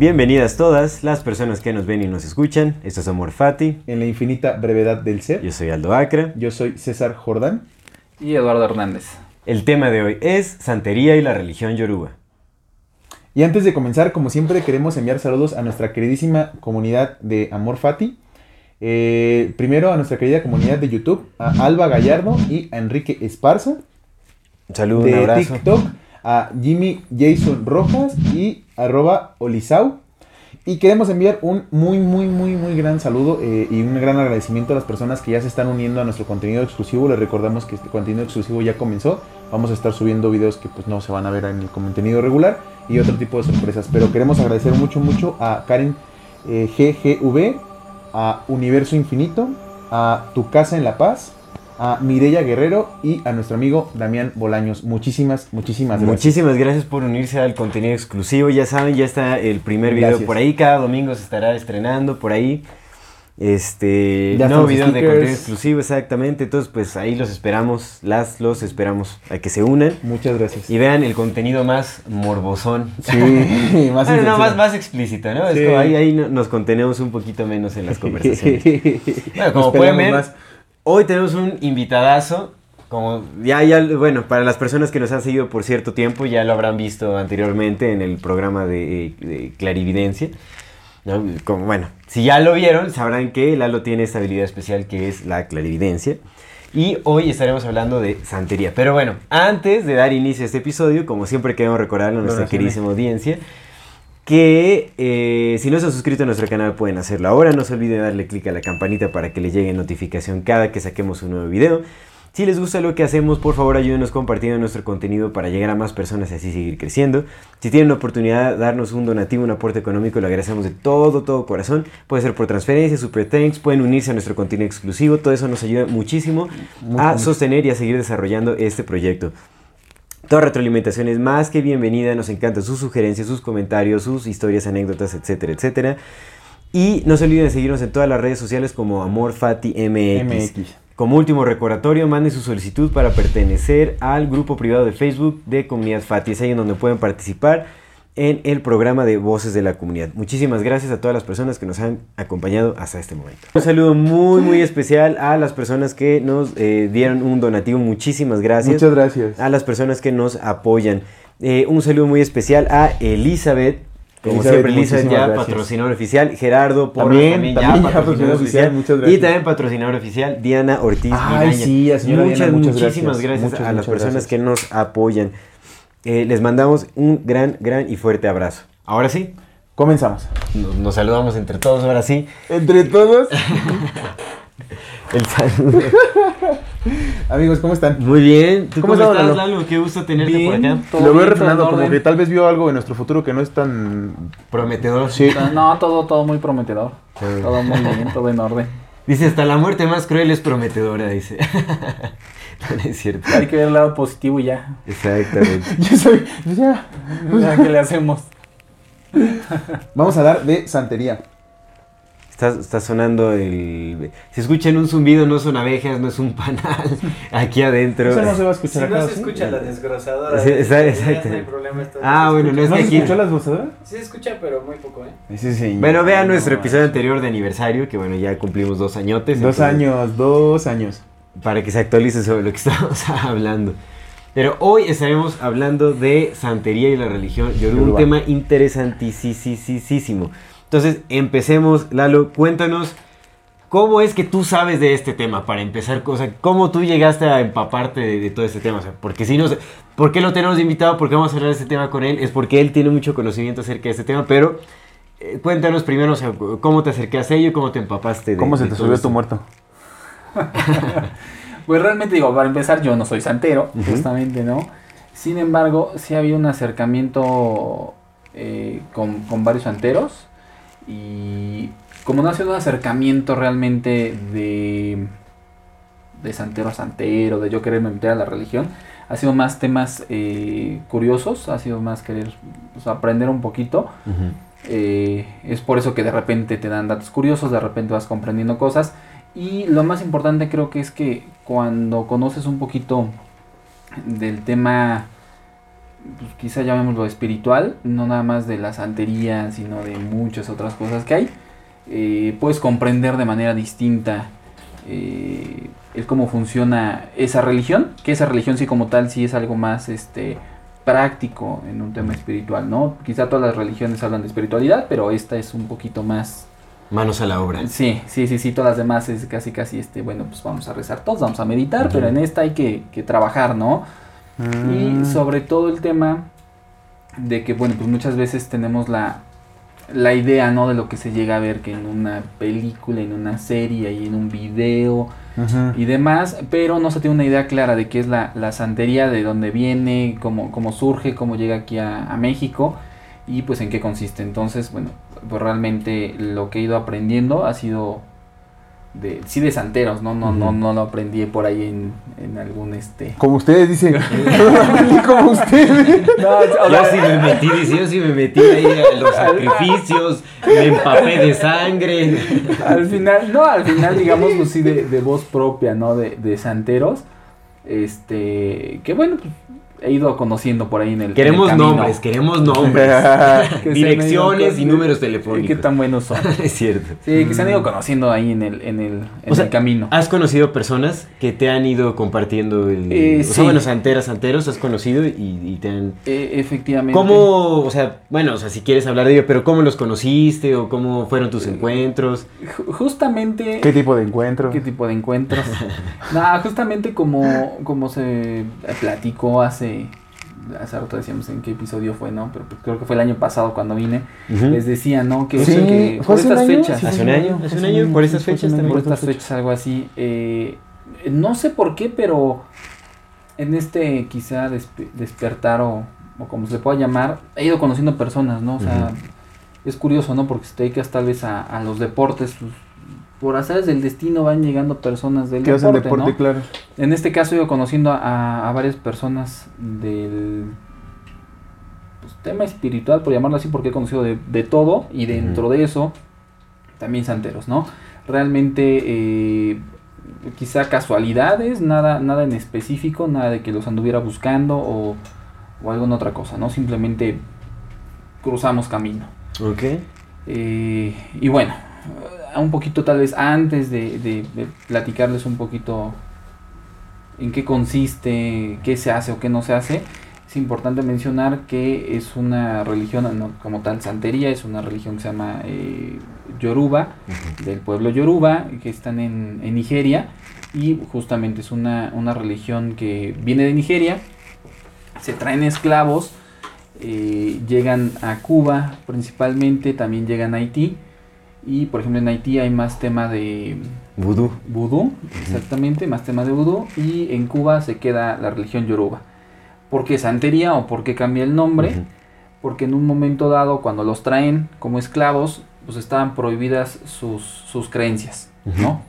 Bienvenidas todas las personas que nos ven y nos escuchan. Esto es Amor Fati. En la infinita brevedad del ser. Yo soy Aldo Acra. Yo soy César Jordán. Y Eduardo Hernández. El tema de hoy es Santería y la religión yoruba. Y antes de comenzar, como siempre, queremos enviar saludos a nuestra queridísima comunidad de Amor Fati. Eh, primero a nuestra querida comunidad de YouTube, a Alba Gallardo y a Enrique Esparza. Un saludo, de un abrazo. TikTok, a Jimmy Jason Rojas y arroba Olisau. Y queremos enviar un muy, muy, muy, muy gran saludo eh, y un gran agradecimiento a las personas que ya se están uniendo a nuestro contenido exclusivo. Les recordamos que este contenido exclusivo ya comenzó. Vamos a estar subiendo videos que pues no se van a ver en el contenido regular y otro tipo de sorpresas. Pero queremos agradecer mucho, mucho a Karen eh, GGV, a Universo Infinito, a Tu Casa en La Paz, a Mireya Guerrero y a nuestro amigo Damián Bolaños. Muchísimas, muchísimas gracias. Muchísimas gracias por unirse al contenido exclusivo. Ya saben, ya está el primer video Gracias. por ahí. Cada domingo se estará estrenando por ahí. Este, Ya no videos de contenido exclusivo, exactamente. Entonces, pues ahí los esperamos, las, los esperamos a que se unan Muchas gracias. y vean el contenido más morbosón. Sí, más Bueno, no, más, más explícito, ¿no? Sí. Es como ahí, ahí no- nos contenemos un poquito menos en las conversaciones. Bueno, como pueden ver, más. Hoy tenemos un invitadazo. Como ya, ya, bueno, para las personas que nos han seguido por cierto tiempo, ya lo habrán visto anteriormente en el programa de, de Clarividencia. ¿no? Como, bueno, si ya lo vieron, sabrán que Lalo tiene esta habilidad especial que es la clarividencia. Y hoy estaremos hablando de santería. Pero bueno, antes de dar inicio a este episodio, como siempre queremos recordarle a nuestra queridísima audiencia, que eh, si no se han suscrito a nuestro canal pueden hacerlo ahora. No se olviden darle clic a la campanita para que les llegue notificación cada que saquemos un nuevo video. Si les gusta lo que hacemos, por favor ayúdenos compartiendo nuestro contenido para llegar a más personas y así seguir creciendo. Si tienen la oportunidad de darnos un donativo, un aporte económico, lo agradecemos de todo, todo corazón. Puede ser por transferencia, super thanks, pueden unirse a nuestro contenido exclusivo. Todo eso nos ayuda muchísimo a sostener y a seguir desarrollando este proyecto. Toda retroalimentación es más que bienvenida, nos encantan sus sugerencias, sus comentarios, sus historias, anécdotas, etcétera, etcétera. Y no se olviden de seguirnos en todas las redes sociales como AmorFatiMX. MX. Como último recordatorio, manden su solicitud para pertenecer al grupo privado de Facebook de Comunidad Fati. Es ahí en donde pueden participar en el programa de Voces de la Comunidad. Muchísimas gracias a todas las personas que nos han acompañado hasta este momento. Un saludo muy, muy especial a las personas que nos eh, dieron un donativo. Muchísimas gracias Muchas gracias. a las personas que nos apoyan. Eh, un saludo muy especial a Elizabeth. Como Elizabeth, siempre, Elizabeth ya gracias. patrocinador oficial. Gerardo Porras También, ya patrocinador patrocinador oficial. oficial, muchas Y también patrocinador oficial, Diana Ortiz Ay, Miraña. sí, muchas, Diana, muchas gracias. gracias, Muchas, a las personas gracias. que nos apoyan. Eh, les mandamos un gran, gran y fuerte abrazo. Ahora sí, Comenzamos. nos, nos saludamos entre todos. Ahora sí, Entre todos, el saludo. amigos, ¿cómo están? Muy bien. ¿Tú ¿Cómo cómo, estás, Lalo? Lalo? Qué gusto tenerte por Bien. acá. Todo Lo veo refrenando en como que tal vez vio algo en nuestro futuro que no es tan... Prometedor. Sí. No, todo, todo muy prometedor. Sí. Todo muy bien, todo en orden. Dice, hasta la muerte más cruel es prometedora, dice. no, es cierto. Hay que ver el lado positivo y ya. Exactamente. Yo soy... Ya. Ya, ¿Qué le hacemos? Vamos a hablar de santería. Está, está sonando el... Si escuchan un zumbido, no son abejas, no es un panal aquí adentro. Eso no se va a escuchar Si acá. no se ¿sí? escucha la desgrosadora. Sí, exacto. No hay problema. esto Ah, bueno, no es ¿No que se aquí- escuchó las vocedoras? Sí se escucha, pero muy poco, ¿eh? Sí, sí. Bueno, vean nuestro No, episodio no. anterior de aniversario, que bueno, ya cumplimos dos añotes. Dos entonces, años, dos años. Para que se actualice sobre lo que estamos hablando. Pero hoy estaremos hablando de santería y la religión. Yo un Yoruba. tema interesantísimo. Entonces, empecemos. Lalo, cuéntanos cómo es que tú sabes de este tema. Para empezar, o sea, cómo tú llegaste a empaparte de, de todo este tema. O sea, porque si no, sé- ¿por qué lo tenemos invitado? ¿Por qué vamos a hablar de este tema con él? Es porque él tiene mucho conocimiento acerca de este tema. Pero eh, cuéntanos primero, o sea, cómo te acercaste a ello, cómo te empapaste de ¿Cómo se de te todo subió esto? tu muerto? Pues realmente digo, para empezar, yo no soy santero, justamente, ¿no? Sin embargo, sí había un acercamiento eh, con, con varios santeros. Y como no ha sido un acercamiento realmente de de santero a santero, de yo quererme meter a la religión. Ha sido más temas eh, curiosos, ha sido más querer pues, aprender un poquito. Eh, es por eso que de repente te dan datos curiosos, de repente vas comprendiendo cosas. Y lo más importante creo que es que cuando conoces un poquito del tema, pues, quizá llamémoslo espiritual, no nada más de la santería, sino de muchas otras cosas que hay, eh, puedes comprender de manera distinta eh, cómo funciona esa religión, que esa religión sí como tal sí es algo más este práctico en un tema espiritual, ¿no? Quizá todas las religiones hablan de espiritualidad, pero esta es un poquito más Manos a la obra. Sí, sí, sí, sí, todas las demás es casi, casi, este, bueno, pues vamos a rezar todos, vamos a meditar, pero en esta hay que, que trabajar, ¿no? Mm. Y sobre todo el tema de que, bueno, pues muchas veces tenemos la, la idea, ¿no? De lo que se llega a ver que en una película, en una serie y en un video y demás, pero no se tiene una idea clara de qué es la, la santería, de dónde viene, cómo, cómo surge, cómo llega aquí a, a México y pues en qué consiste. Entonces, bueno, pues realmente lo que he ido aprendiendo ha sido de, sí de santeros, ¿no? No, no, no lo aprendí por ahí en, en algún este... Como ustedes dicen. como ustedes. No, o Yo sea, sí me metí, dice, yo sí me metí ahí a los sacrificios, me empapé de sangre. al final, no, al final, digamos, pues sí, de, de voz propia, ¿no? De, de santeros. Este, que bueno, pues he ido conociendo por ahí en el. en el Queremos nombres, queremos nombres. Direcciones y números ¿Qué telefónicos. tan buenos son? Es cierto. Sí, que se han ido conociendo ahí en el, en el, en O sea, el camino. ¿Has conocido personas que te han ido compartiendo el... Eh, o sea, sí. bueno, santeras, santeros, has conocido y, y te han... Eh, efectivamente. ¿Cómo, o sea, bueno, o sea, si quieres hablar de ello, pero cómo los conociste o cómo fueron tus encuentros? Ju- Justamente. ¿Qué tipo de encuentro? ¿Qué tipo de encuentros? Nada, justamente como, como se platicó hace. Hace rato decíamos en qué episodio fue, ¿no? Pero pues creo que fue el año pasado cuando vine. Les decía, ¿no? Que, Sí, que ¿fue por estas año? fechas. Sí, ¿Hace un año? ¿Hace un año? ¿Por fue fechas también? por estas fechas, algo así. eh, no sé por qué, pero en este quizá despe- despertar o, o como se le pueda llamar, he ido conociendo personas, ¿no? O sea, es curioso, ¿no? Porque si te dedicas tal vez a, a los deportes, pues, por azares del destino van llegando personas del ¿Qué hacen deporte, deporte, ¿no? claro? En este caso he ido conociendo a, a varias personas del pues, tema espiritual, por llamarlo así, porque he conocido de, de todo y dentro de eso también santeros, ¿no? Realmente eh, quizá casualidades, nada, nada en específico, nada de que los anduviera buscando o, o alguna otra cosa, ¿no? Simplemente cruzamos camino. Ok. Eh, y bueno, un poquito tal vez antes de, de- de platicarles un poquito en qué consiste, qué se hace o qué no se hace, es importante mencionar que es una religión, no como tal santería, es una religión que se llama eh, Yoruba, del pueblo Yoruba, que están en, en Nigeria, y justamente es una, una religión que viene de Nigeria, se traen esclavos, eh, llegan a Cuba principalmente, también llegan a Haití, y por ejemplo en Haití hay más tema de Vudú. vudú, exactamente, más tema de vudú, y en Cuba se queda la religión Yoruba. ¿Por qué santería o por qué cambia el nombre? Porque en un momento dado, cuando los traen como esclavos, pues estaban prohibidas sus, sus creencias. ¿no?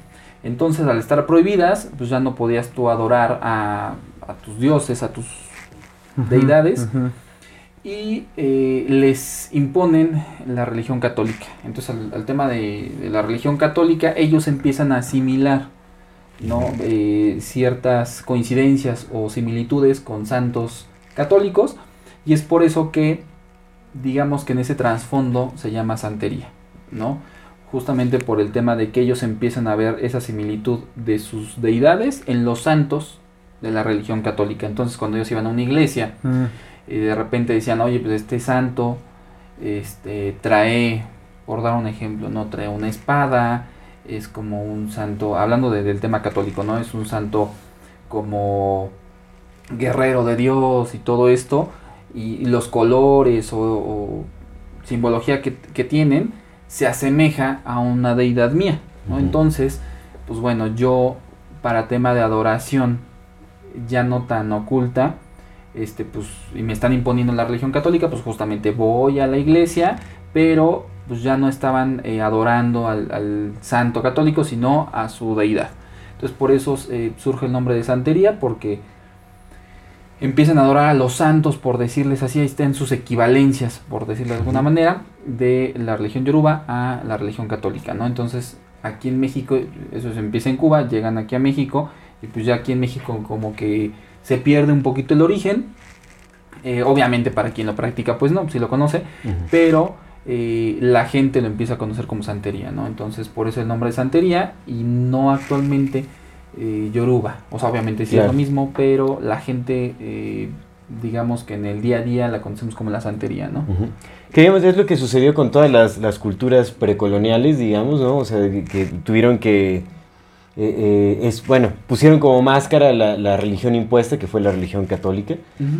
Entonces, al estar prohibidas, pues ya no podías tú adorar a, a tus dioses, a tus deidades. Y eh, les imponen la religión católica. Entonces, al, tema de, de la religión católica, ellos empiezan a asimilar ¿no? Eh, ciertas coincidencias o similitudes con santos católicos, y es por eso que, digamos que en ese trasfondo se llama santería, ¿no? Justamente por el tema de que ellos empiezan a ver esa similitud de sus deidades en los santos de la religión católica. Entonces, cuando ellos iban a una iglesia, Mm. Y de repente decían, oye, pues este santo este, trae, por dar un ejemplo, no trae una espada, es como un santo, hablando de- del tema católico, ¿no? Es un santo como guerrero de Dios y todo esto, y, y los colores o, o simbología que, que tienen se asemeja a una deidad mía, ¿no? Entonces, pues bueno, yo para tema de adoración ya no tan oculta, este pues y me están imponiendo la religión católica, pues justamente voy a la iglesia, pero pues ya no estaban eh, adorando al, al santo católico, sino a su deidad. Entonces por eso eh, surge el nombre de santería, porque empiezan a adorar a los santos, por decirles así, ahí están sus equivalencias, por decirlo de alguna manera, de la religión yoruba a la religión católica, ¿no? Entonces aquí en México, eso se empieza en Cuba, llegan aquí a México, y pues ya aquí en México como que se pierde un poquito el origen, eh, obviamente para quien lo practica, pues no, si lo conoce, pero eh, la gente lo empieza a conocer como santería, ¿no? Entonces por eso el nombre de santería y no actualmente eh, yoruba. O sea, obviamente sí es lo mismo, pero la gente, digamos que en el día a día la conocemos como la santería, ¿no? Ujú. Que digamos, es lo que sucedió con todas las, las culturas precoloniales, digamos, ¿no? O sea, que, que tuvieron que... eh, eh, es, bueno, pusieron como máscara la, la religión impuesta, que fue la religión católica,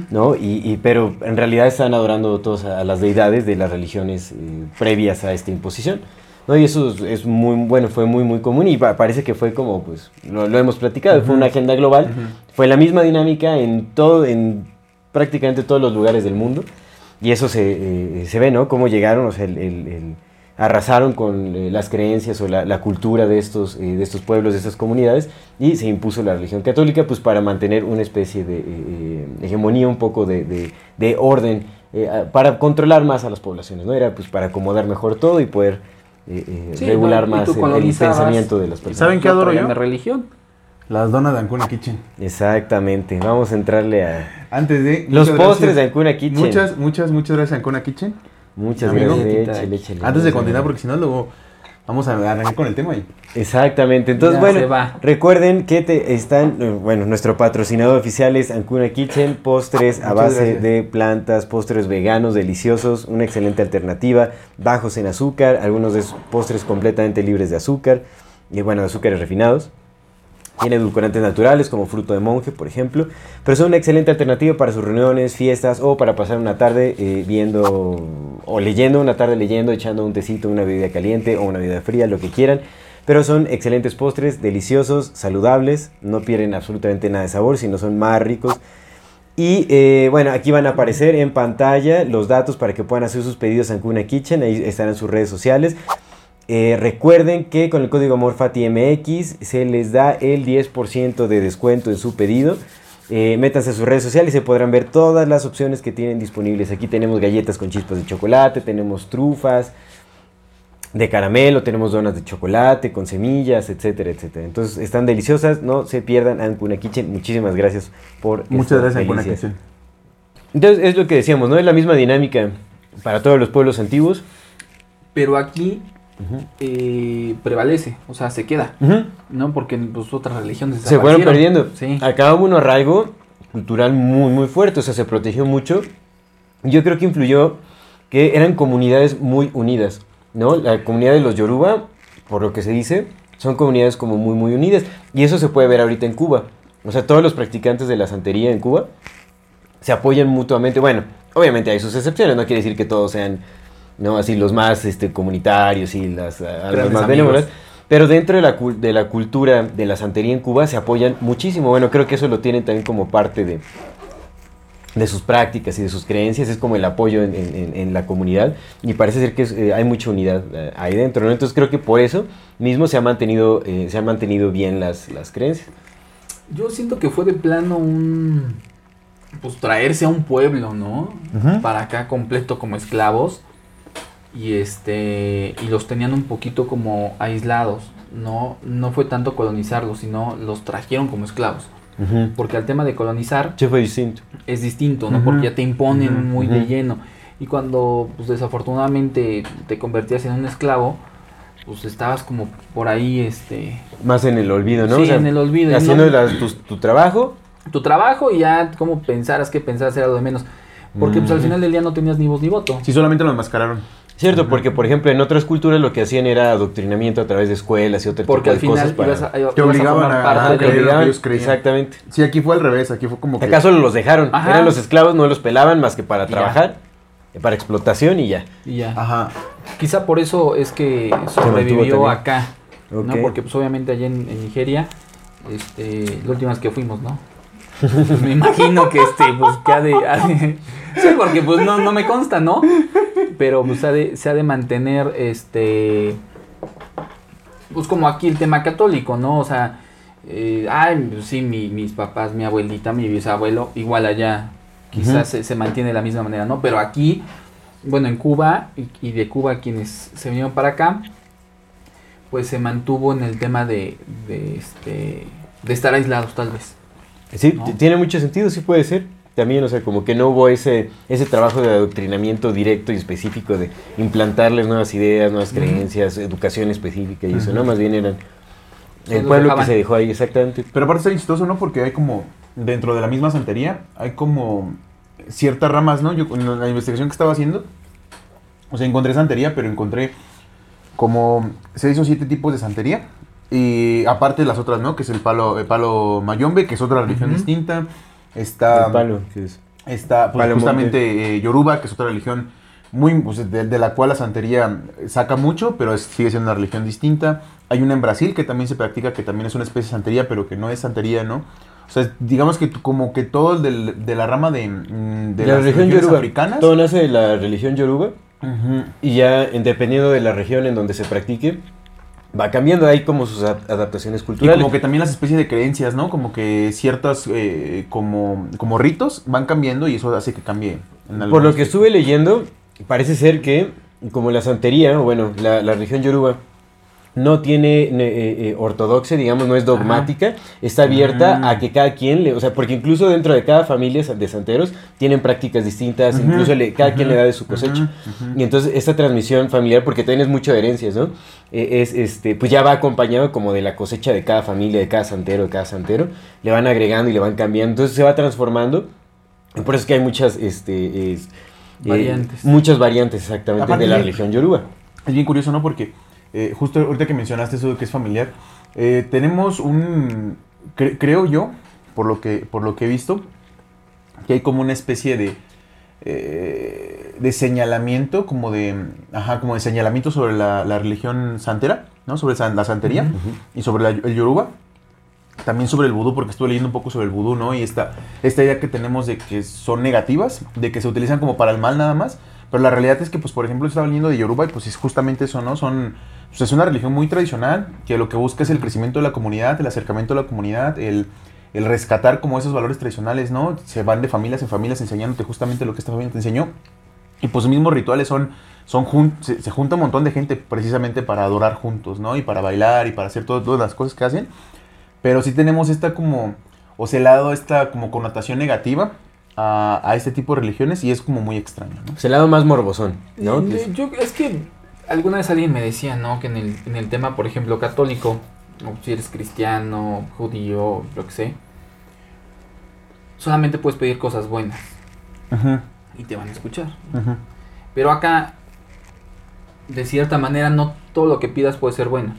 ¿no? Y, y- pero en realidad están adorando todos a, a las deidades de las religiones eh, previas a esta imposición. ¿no? Y eso es, es muy, bueno, fue muy, muy común y pa- parece que fue como, pues, lo, lo hemos platicado, fue una agenda global, fue la misma dinámica en todo, en prácticamente todos los lugares del mundo. Y eso se, eh, se ve, ¿no? Cómo llegaron, o sea, el, el- el- arrasaron con eh, las creencias o la, la cultura de estos, eh, de estos pueblos, de estas comunidades, y se impuso la religión católica, pues para mantener una especie de eh, hegemonía, un poco de, de- de orden, eh, para controlar más a las poblaciones, ¿no? Era pues para acomodar mejor todo y poder eh, eh, Sí, regular bueno, más el- pensamiento de las personas. ¿Saben qué adoro yo? de religión. Las donas de Ancuna Kitchen. Exactamente, vamos a entrarle a Antes de... los postres de. Ancuna Kitchen. Muchas, muchas, muchas gracias Ancuna Kitchen. Muchas Amigo. gracias, échale, échale. Antes de continuar, porque si no, luego vamos a arrancar con el tema ahí. Exactamente, entonces Ya bueno, recuerden que te están, eh, bueno, nuestro patrocinador oficial es Ancuna Kitchen, postres a base gracias. de plantas, postres veganos deliciosos, una excelente alternativa, bajos en azúcar, algunos de esos postres completamente libres de azúcar, y bueno, de azúcares refinados. Tiene edulcorantes naturales como fruto de monje, por ejemplo, pero son una excelente alternativa para sus reuniones, fiestas o para pasar una tarde eh, viendo o leyendo, una tarde leyendo, echando un tecito, una bebida caliente o una bebida fría, lo que quieran. Pero son excelentes postres, deliciosos, saludables, no pierden absolutamente nada de sabor, sino son más ricos. Y eh, bueno, aquí van a aparecer en pantalla los datos para que puedan hacer sus pedidos a Ancuna Kitchen, ahí estarán sus redes sociales. Eh, recuerden que con el código AMORFATIMX se les da el 10% de descuento en su pedido. Eh, métanse a sus redes sociales y se podrán ver todas las opciones que tienen disponibles. Aquí tenemos galletas con chispas de chocolate, tenemos trufas de caramelo, tenemos donas de chocolate con semillas, etcétera, etcétera. Entonces están deliciosas, no se pierdan Ancuna Kitchen. Muchísimas gracias por Muchas estas gracias Ancuna. Kitchen. Entonces es lo que decíamos, ¿no? Es la misma dinámica para todos los pueblos antiguos. Pero aquí eh, prevalece, o sea, se queda, ¿no? Porque pues, otras religiones Se fueron perdiendo. Sí. Acá hubo un arraigo cultural muy, muy fuerte, o sea, se protegió mucho. Yo creo que influyó que eran comunidades muy unidas, ¿no? La comunidad de los Yoruba, por lo que se dice, son comunidades como muy, muy unidas. Y eso se puede ver ahorita en Cuba. O sea, todos los practicantes de la santería en Cuba se apoyan mutuamente. Bueno, obviamente hay sus excepciones, no quiere decir que todos sean, ¿no? Así los más este, comunitarios y las almas más benévolas. Pero dentro de la, de la cultura de la santería en Cuba se apoyan muchísimo. Bueno, creo que eso lo tienen también como parte de, de sus prácticas y de sus creencias. Es como el apoyo en, en- la comunidad. Y parece ser que es, eh, hay mucha unidad eh, ahí dentro. ¿no? Entonces creo que por eso mismo se, ha mantenido, eh, se han mantenido bien las, las creencias. Yo siento que fue de plano un. Pues traerse a un pueblo, ¿no? Para acá completo como esclavos. Y este. Y los tenían un poquito como aislados. No, no fue tanto colonizarlos, sino los trajeron como esclavos. Porque al tema de colonizar Sí, fue distinto. es distinto, ¿no? Porque ya te imponen muy de lleno. Y cuando, pues desafortunadamente, te convertías en un esclavo, pues estabas como por ahí, este, Más en el olvido, ¿no? Sí, O sea, en el olvido. y Haciendo no- tu, tu trabajo. tu trabajo y ya como pensaras que pensaras era lo de menos. Porque pues al final del día no tenías ni voz ni voto. Sí, solamente lo enmascararon. Cierto, porque por ejemplo en otras culturas lo que hacían era adoctrinamiento a través de escuelas y otro Porque al tipo de final cosas ibas para... a, ibas Te obligaban a- creer lo que ellos creían. Exactamente. Sí, aquí fue al revés. Aquí fue como que. ¿Acaso los dejaron? Ajá. Eran los esclavos, no los pelaban más que para ya. trabajar, para explotación y ya. y ya. Ajá. Quizá por eso es que sobrevivió acá. ¿no? Porque pues obviamente allá en, en Nigeria, este, la última vez que fuimos, ¿no? me imagino que este, pues que ha de, ha de- sí, porque pues no, no me consta, ¿no? Pero pues ha de- se ha de mantener este pues como aquí el tema católico, ¿no? O sea, Eh, ay, pues sí, mi- mis papás, mi abuelita, mi bisabuelo, igual allá quizás se, se mantiene de la misma manera, ¿no? Pero aquí, bueno, en Cuba y, y de Cuba quienes se vinieron para acá, pues se mantuvo en el tema de, de, este, de estar aislados tal vez. Sí, tiene mucho sentido, sí puede ser. También, o sea, como que no hubo ese, ese trabajo de adoctrinamiento directo y específico de implantarles nuevas ideas, nuevas creencias, educación específica y eso. ¿no? Más bien eran el pueblo que se dejó ahí, exactamente. Pero aparte está chistoso, ¿no? Porque hay como, dentro de la misma santería, hay como ciertas ramas, ¿no? Yo en la investigación que estaba haciendo, o sea, encontré santería, pero encontré como seis o siete tipos de santería. Y aparte las otras, ¿no? Que es el palo, el palo mayombe, que es otra religión Ujú. distinta. Está, el palo, que es- está pues, justamente eh, Yoruba, que es otra religión muy, pues, de, de la cual la santería saca mucho, pero es- sigue siendo una religión distinta. Hay una en Brasil que también se practica, que también es una especie de santería, pero que no es santería, ¿no? O sea, digamos que como que todo el del- de la rama de, mm, de la las religión yoruba. africanas. Todo nace de la religión yoruba Ujú. y ya en- dependiendo de la región en donde se practique, va cambiando ahí como sus adaptaciones Y culturales. como que también las especies de creencias, ¿no? Como que ciertas, eh, como, como ritos van cambiando y eso hace que cambie. en Por lo que estuve leyendo, parece ser que, como la santería, o bueno, la, la religión yoruba, no tiene ne- eh, eh, ortodoxia, digamos, no es dogmática, está abierta Mm. a que cada quien, le, o sea, porque incluso dentro de cada familia de santeros tienen prácticas distintas, incluso le- cada quien le da de su cosecha. Y entonces esta transmisión familiar, porque también es mucho de herencias, ¿no? Eh, es, este, pues ya va acompañado como de la cosecha de cada familia, de cada santero, de cada santero. Le van agregando y le van cambiando. Entonces se va transformando. Y por eso es que hay muchas, este, es- eh, Variantes. muchas variantes exactamente Aparte de la religión yoruba. Es bien curioso, ¿no? Porque eh, justo ahorita que mencionaste eso de que es familiar, eh, tenemos un, cre- creo yo, por lo que por lo que he visto, que hay como una especie de eh, de señalamiento, como de, ajá, como de señalamiento sobre la, la religión santera, ¿no? Sobre san- la santería y sobre la- el yoruba. También sobre el vudú, porque estuve leyendo un poco sobre el vudú, ¿no? Y esta, esta idea que tenemos de que son negativas, de que se utilizan como para el mal nada más. Pero la realidad es que, pues, por ejemplo, estaba leyendo de Yoruba y pues es justamente eso, ¿no? Son, pues, es una religión muy tradicional que lo que busca es el crecimiento de la comunidad, el acercamiento a la comunidad, el, el rescatar como esos valores tradicionales, ¿no? Se van de familias en familias enseñándote justamente lo que esta familia te enseñó. Y pues mismos rituales son, son jun- se, se junta un montón de gente precisamente para adorar juntos, ¿no? Y para bailar y para hacer todo- todas las cosas que hacen. Pero sí tenemos esta como, o se le ha dado esta como connotación negativa a, a este tipo de religiones y es como muy extraño, ¿no? Es el lado más morbosón, ¿no? Eh, es- Yo, es que alguna vez alguien me decía, ¿no? Que en el, en el tema, por ejemplo, católico, o si eres cristiano, judío, lo que sé, solamente puedes pedir cosas buenas y te van a escuchar. Pero acá, de cierta manera, no todo lo que pidas puede ser bueno.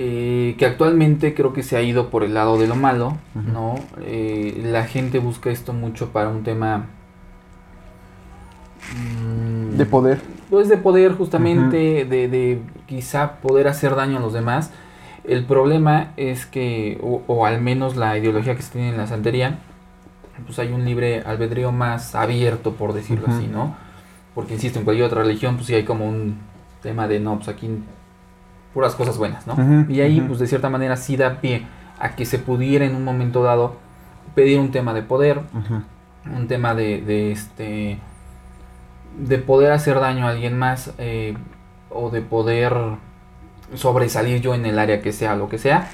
Eh, que actualmente creo que se ha ido por el lado de lo malo. ¿no? Eh, la gente busca esto mucho para un tema... mm, De poder. pues de poder justamente, de, de quizá poder hacer daño a los demás. El problema es que, o, o al menos la ideología que se tiene en la santería, pues hay un libre albedrío más abierto, por decirlo así, ¿no? Porque insisto, en cualquier otra religión, pues sí hay como un tema de, no, pues aquí puras cosas buenas, ¿no? Y ahí, pues de cierta manera sí da pie a que se pudiera en un momento dado pedir un tema de poder, un tema de, de este de poder hacer daño a alguien más eh, o de poder sobresalir yo en el área que sea lo que sea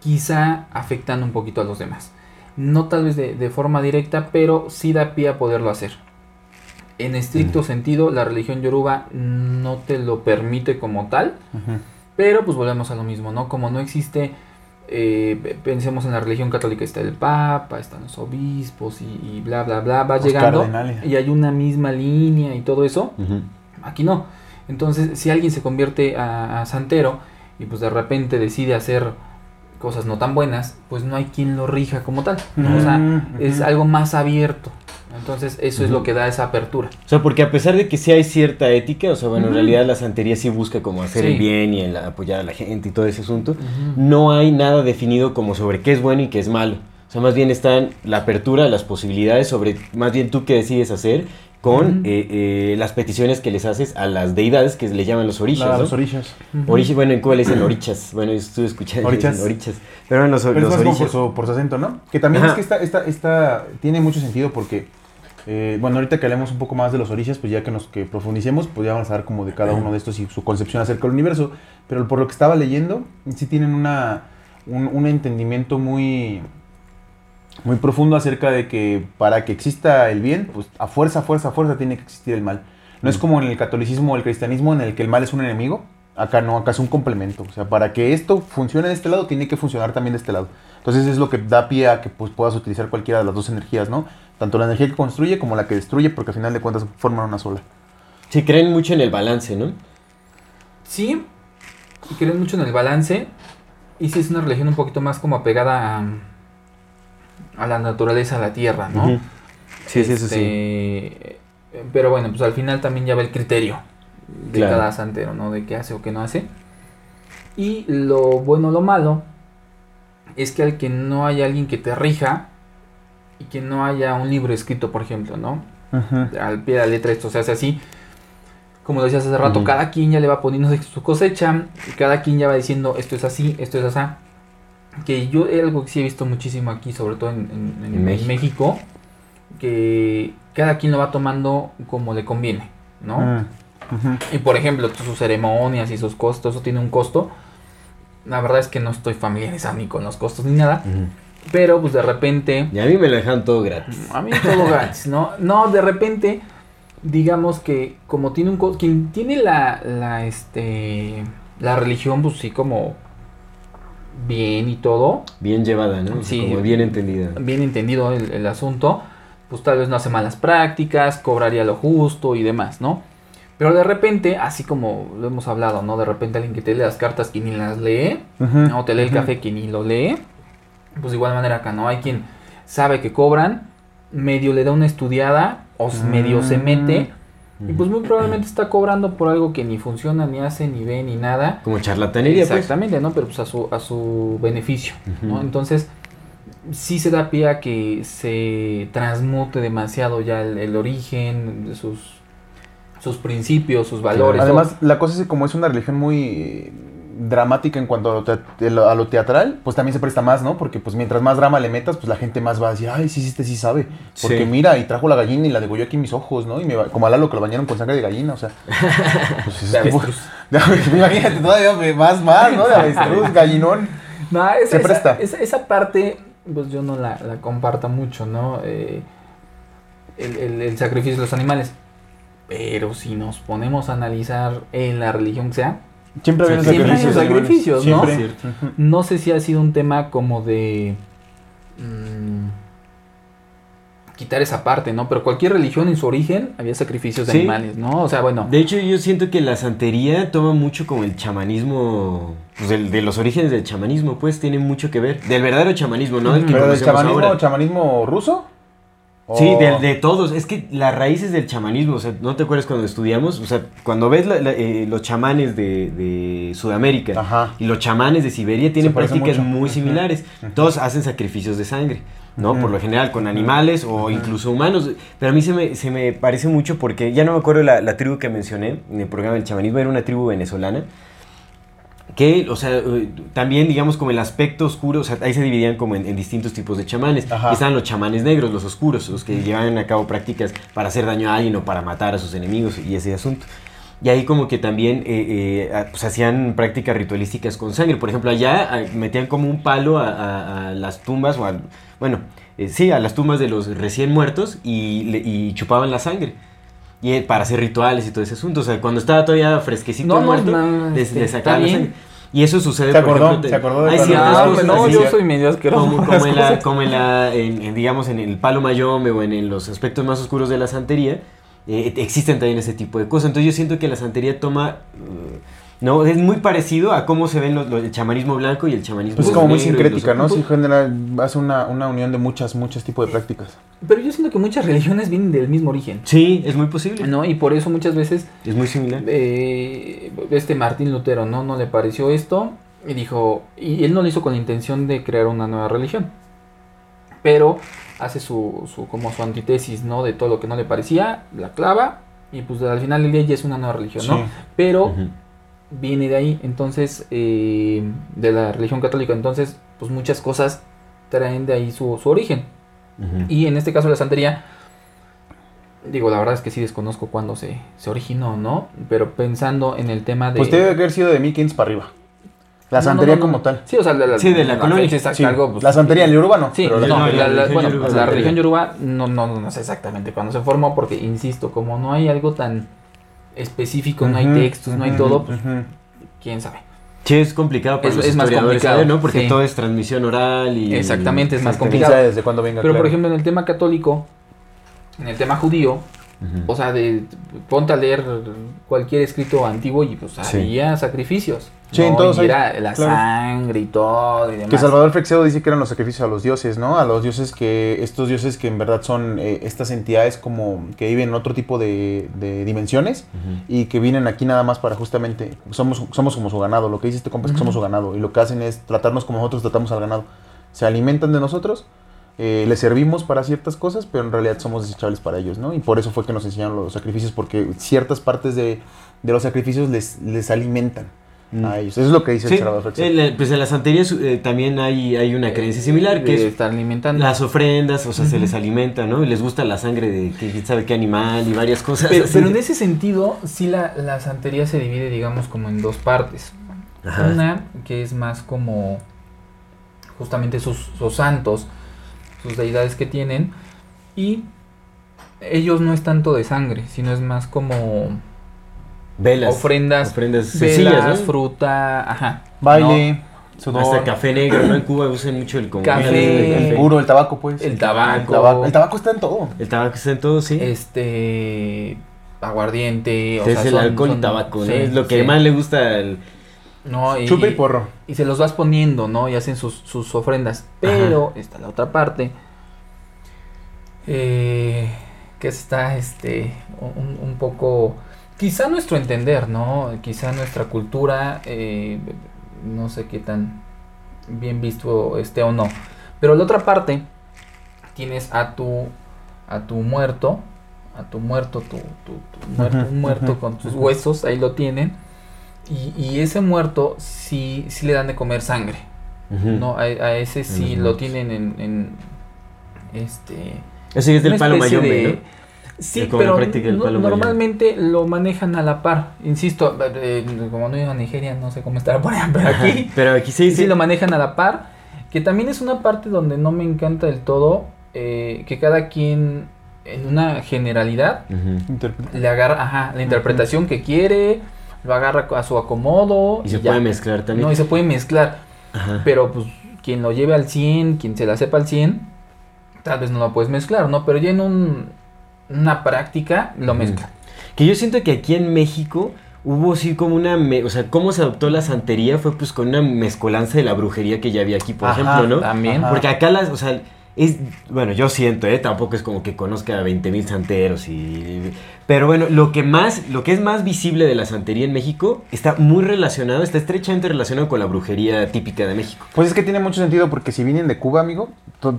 quizá afectando un poquito a los demás. No tal vez de, de forma directa pero sí da pie a poderlo hacer. En estricto sentido la religión yoruba no te lo permite como tal pero pues volvemos a lo mismo, ¿no? Como no existe, eh, pe- pensemos en la religión católica, está el Papa, están los obispos y, y bla, bla, bla, va Los llegando cardenales. y hay una misma línea y todo eso. Aquí no. Entonces, si alguien se convierte a, a santero y pues de repente decide hacer cosas no tan buenas, pues no hay quien lo rija como tal. ¿no? O sea, es algo más abierto. Entonces, eso es lo que da esa apertura. O sea, porque a pesar de que sí hay cierta ética, o sea, bueno, en realidad la santería sí busca como hacer Sí. el bien y el apoyar a la gente y todo ese asunto, no hay nada definido como sobre qué es bueno y qué es malo. O sea, más bien está la apertura, las posibilidades sobre, más bien tú qué decides hacer con eh, eh, las peticiones que les haces a las deidades que le llaman los orishas. La- ¿no? los orillas. Orishi- bueno, en Cuba le dicen orichas. Bueno, yo estuve escuchando. Orichas. Orichas. Pero en los, Pero es los más como por orishas. su, por su acento, ¿no? Que también Ajá. es que esta, esta, esta tiene mucho sentido porque, eh, bueno, ahorita que hablemos un poco más de los orillas, pues ya que nos que profundicemos, pues ya vamos a hablar como de cada uno de estos y su concepción acerca del universo. Pero por lo que estaba leyendo, sí tienen una, un, un entendimiento muy, muy profundo acerca de que para que exista el bien, pues a fuerza, a fuerza, a fuerza tiene que existir el mal. No es como en el catolicismo o el cristianismo en el que el mal es un enemigo. Acá no, acá es un complemento. O sea, para que esto funcione de este lado, tiene que funcionar también de este lado. Entonces es lo que da pie a que pues, puedas utilizar cualquiera de las dos energías, ¿no? Tanto la energía que construye como la que destruye, porque al final de cuentas forman una sola. Sí, creen mucho en el balance, ¿no? Sí, y creen mucho en el balance. Y sí es una religión un poquito más como apegada a, a la naturaleza, a la tierra, ¿no? Ujú. Sí, sí, eso sí. Este, Pero bueno, pues al final también ya va el criterio de Claro. cada santero, ¿no? De qué hace o qué no hace. Y lo bueno, lo malo, es que al que no haya alguien que te rija y que no haya un libro escrito, por ejemplo, ¿no? Al pie de la letra esto se hace así. Como lo decías hace rato, cada quien ya le va poniendo su cosecha, y cada quien ya va diciendo esto es así, esto es así. Que yo es algo que sí he visto muchísimo aquí, sobre todo en, en- en- En México. México, que cada quien lo va tomando como le conviene, ¿no? Ujú. Y por ejemplo, sus ceremonias y sus costos, eso tiene un costo. La verdad es que no estoy familiarizado ni con los costos ni nada. Pero pues de repente Y a mí me lo dejan todo gratis. a mí todo gratis, ¿no? No, de repente, digamos que como tiene un... co- Quien tiene la, la, este, la religión, pues sí, como bien y todo, Bien llevada, ¿no? O Sí. Como bien entendida. bien entendido el, el asunto, pues tal vez no hace malas prácticas, cobraría lo justo y demás, ¿no? Pero de repente, así como lo hemos hablado, ¿no? De repente alguien que te lee las cartas que ni las lee, Ujú. ¿no? Te lee el café que ni lo lee. Pues de igual manera acá, ¿no? Hay quien sabe que cobran, medio le da una estudiada, o medio se mete, y pues muy probablemente está cobrando por algo que ni funciona, ni hace, ni ve, ni nada. Como charlatanería, pues. Exactamente, ¿no? Pero pues a su, a su beneficio, ¿no? Entonces, sí se da pie a que se transmute demasiado ya el, el origen, de sus, sus principios, sus valores. Además, la cosa es que como es una religión muy dramática en cuanto a lo, te- a lo teatral, pues también se presta más, ¿no? Porque pues mientras más drama le metas, pues la gente más va a decir, ay, sí, sí, este sí sabe. Porque Sí. mira, y trajo la gallina y la degolló aquí en mis ojos, ¿no? Y me va- como a Lalo que lo bañaron con sangre de gallina, o sea. Pues es. Imagínate todavía me- más, más, ¿no? De avestruz, gallinón. No, esa, Se esa- presta. Esa, esa parte, pues yo no la, la comparto mucho, ¿no? Eh, el, el- el sacrificio de los animales. Pero si nos ponemos a analizar en la religión que sea, Siempre siempre hay sacrificios. animales. sacrificios, ¿no? Siempre. No sé si ha sido un tema como de mm, quitar esa parte, ¿no? Pero cualquier religión en su origen había sacrificios de Sí. animales, ¿no? O sea, bueno, De hecho, yo siento que la santería toma mucho como el chamanismo, pues del- de los orígenes del chamanismo, pues tiene mucho que ver. Del verdadero chamanismo, ¿no? El que ¿Pero del conocemos chamanismo, ahora. chamanismo ruso? Sí, ¿O- de, de todos. Es que las raíces del chamanismo, o sea, ¿no te acuerdas cuando estudiamos? O sea, cuando ves la- la- eh, los chamanes de, de Sudamérica Ajá. y los chamanes de Siberia tienen prácticas mucho. muy similares. Ujú. Todos hacen sacrificios de sangre, ¿no? Ujú. Por lo general con animales o Ujú. incluso humanos. Pero a mí se me, se me parece mucho porque ya no me acuerdo la, la tribu que mencioné en el programa del chamanismo, era una tribu venezolana. Que, o sea, eh, también digamos como el aspecto oscuro, o sea, ahí se dividían como en, en distintos tipos de chamanes. Ajá. Estaban los chamanes negros, los oscuros, los que llevaban a cabo prácticas para hacer daño a alguien o para matar a sus enemigos y ese asunto. Y ahí como que también eh, eh, pues hacían prácticas ritualísticas con sangre. Por ejemplo, allá metían como un palo a, a- a las tumbas, o al- bueno, eh, sí, a las tumbas de los recién muertos y chupaban la sangre. Y eh, para hacer rituales y todo ese asunto. O sea, cuando estaba todavía fresquecito No, no, muerto, no, les, este, les sacaban sangre. Y eso sucede, Se por ejemplo, se acordó de hay ciertas Ah, cosas no, yo soy medio asqueroso. como, en la, cosas. como en la en, en, digamos en el palo mayombe o en, en los aspectos más oscuros de la santería eh, existen también ese tipo de cosas entonces yo siento que la santería toma uh, no es muy parecido a cómo se ven los- los- el chamanismo blanco y el chamanismo Pues es como muy sincrética, ¿no? Sí, general, hace una, una unión de muchas, muchos tipos de prácticas. Pero yo siento que muchas religiones vienen del mismo origen, sí es muy posible ¿no? Y por eso muchas veces es muy similar eh, este Martín Lutero, ¿no? No le pareció esto y dijo, y él no lo hizo con la intención de crear una nueva religión. pero hace su, su como su antítesis, ¿no? De todo lo que no le parecía, la clava y pues al final el día ya es una nueva religión, ¿no? Sí. Pero. Viene de ahí, entonces, eh, de la religión católica, entonces, pues muchas cosas traen de ahí su, su origen. Y en este caso la santería, digo, la verdad es que sí desconozco cuándo se, se originó, ¿no? Pero pensando en el tema de... Pues debe haber sido de 1500 para arriba. La No, santería no, no. como tal. Sí, o sea, de la, Sí, de la colonia. Sí, algo, pues, la santería, el yoruba no. Sí, pero no, la- la, la la- religión bueno, yoruba la religión yoruba no, no, no sé exactamente cuándo se formó, porque insisto, como no hay algo tan específico, no hay textos, no hay todo, pues quién sabe. Sí, es complicado para Es- los es más complicado, saber, ¿no? Porque sí. todo es transmisión oral y... Exactamente, es más Exactamente. ¿Quién complicado. desde cuándo venga? Pero por ejemplo, en el tema católico, en el tema judío, Ujú. o sea, de ponte a leer cualquier escrito antiguo y pues Sí. había sacrificios. Sí, ¿no? en todos y era la claro. sangre y todo y demás. Que Salvador Frexedo dice que eran los sacrificios a los dioses, ¿no? A los dioses que, estos dioses que en verdad son eh, estas entidades como que viven en otro tipo de, de dimensiones Ujú. y que vienen aquí nada más para justamente, somos, somos como su ganado, lo que dice este compa es que somos su ganado y lo que hacen es tratarnos como nosotros tratamos al ganado. Se alimentan de nosotros, eh, les servimos para ciertas cosas, pero en realidad somos desechables para ellos, ¿no? Y por eso fue que nos enseñaron los sacrificios, porque ciertas partes de, de los sacrificios les, les alimentan Mm. a ellos. Eso es lo que dice Sí, Salvador Frexedo. en la- pues en la santería eh, también hay, hay una creencia similar, que es alimentando. las ofrendas, o sea, se Ujú. les alimenta, ¿no? Y les gusta la sangre de quién sabe qué animal y varias cosas Pero, así. pero en ese sentido, sí la, la santería se divide, digamos, como en dos partes. Ajá. Una que es más como justamente sus, sus santos, sus deidades que tienen. Y ellos no es tanto de sangre, sino es más como Velas. ofrendas, Ofrendas sencillas, velas, ¿no? fruta, ajá. Baile, sudor, Hasta café negro, ¿no? En Cuba usan mucho el como Café. el puro, el tabaco, pues. El tabaco. El tabaco, el tabaco está en todo. El tabaco está en todo, sí. Este aguardiente, o es sea, el son- alcohol y son- tabaco, ¿no? sí, es lo que sí. más le gusta al... No, y, y porro. y se los vas poniendo, ¿no? Y hacen sus, sus ofrendas. Pero está la otra parte. eh, que está este un, un poco. Quizá nuestro entender, ¿no? Quizá nuestra cultura. eh, no sé qué tan bien visto esté o no. Pero la otra parte. Tienes a tu. a tu muerto. A tu muerto, tu, tu- tu muerto, un muerto con tus huesos, ahí lo tienen. Y, y ese muerto sí, sí le dan de comer sangre. No, a, a ese sí lo muertos. tienen en, en, este Ese es del palo de- ¿no? Sí, pero no- normalmente lo manejan a la par. Insisto, eh, como no iba a Nigeria, no sé cómo estará por allá, pero Ajá. aquí Pero aquí sí, sí, sí. lo manejan a la par. Que también es una parte donde no me encanta del todo. eh, que cada quien en una generalidad le agarra ajá, la interpretación que quiere, lo agarra a su acomodo. Y se ya. puede mezclar también. No, y se puede mezclar. Ajá. Pero pues quien lo lleve al 100, quien se la sepa al 100, tal vez no lo puedes mezclar, ¿no? Pero ya en un, una práctica lo mezcla. Que yo siento que aquí en México hubo sí como una, o sea, cómo se adoptó la santería fue pues con una mezcolanza de la brujería que ya había aquí, por Ajá, ejemplo, ¿no? También. Ajá. Porque acá las, o sea, es, bueno, yo siento, ¿eh? Tampoco es como que conozca a 20 mil santeros y... Pero bueno, lo que más, lo que es más visible de la santería en México está muy relacionado, está estrechamente relacionado con la brujería típica de México. Pues es que tiene mucho sentido porque si vienen de Cuba, amigo,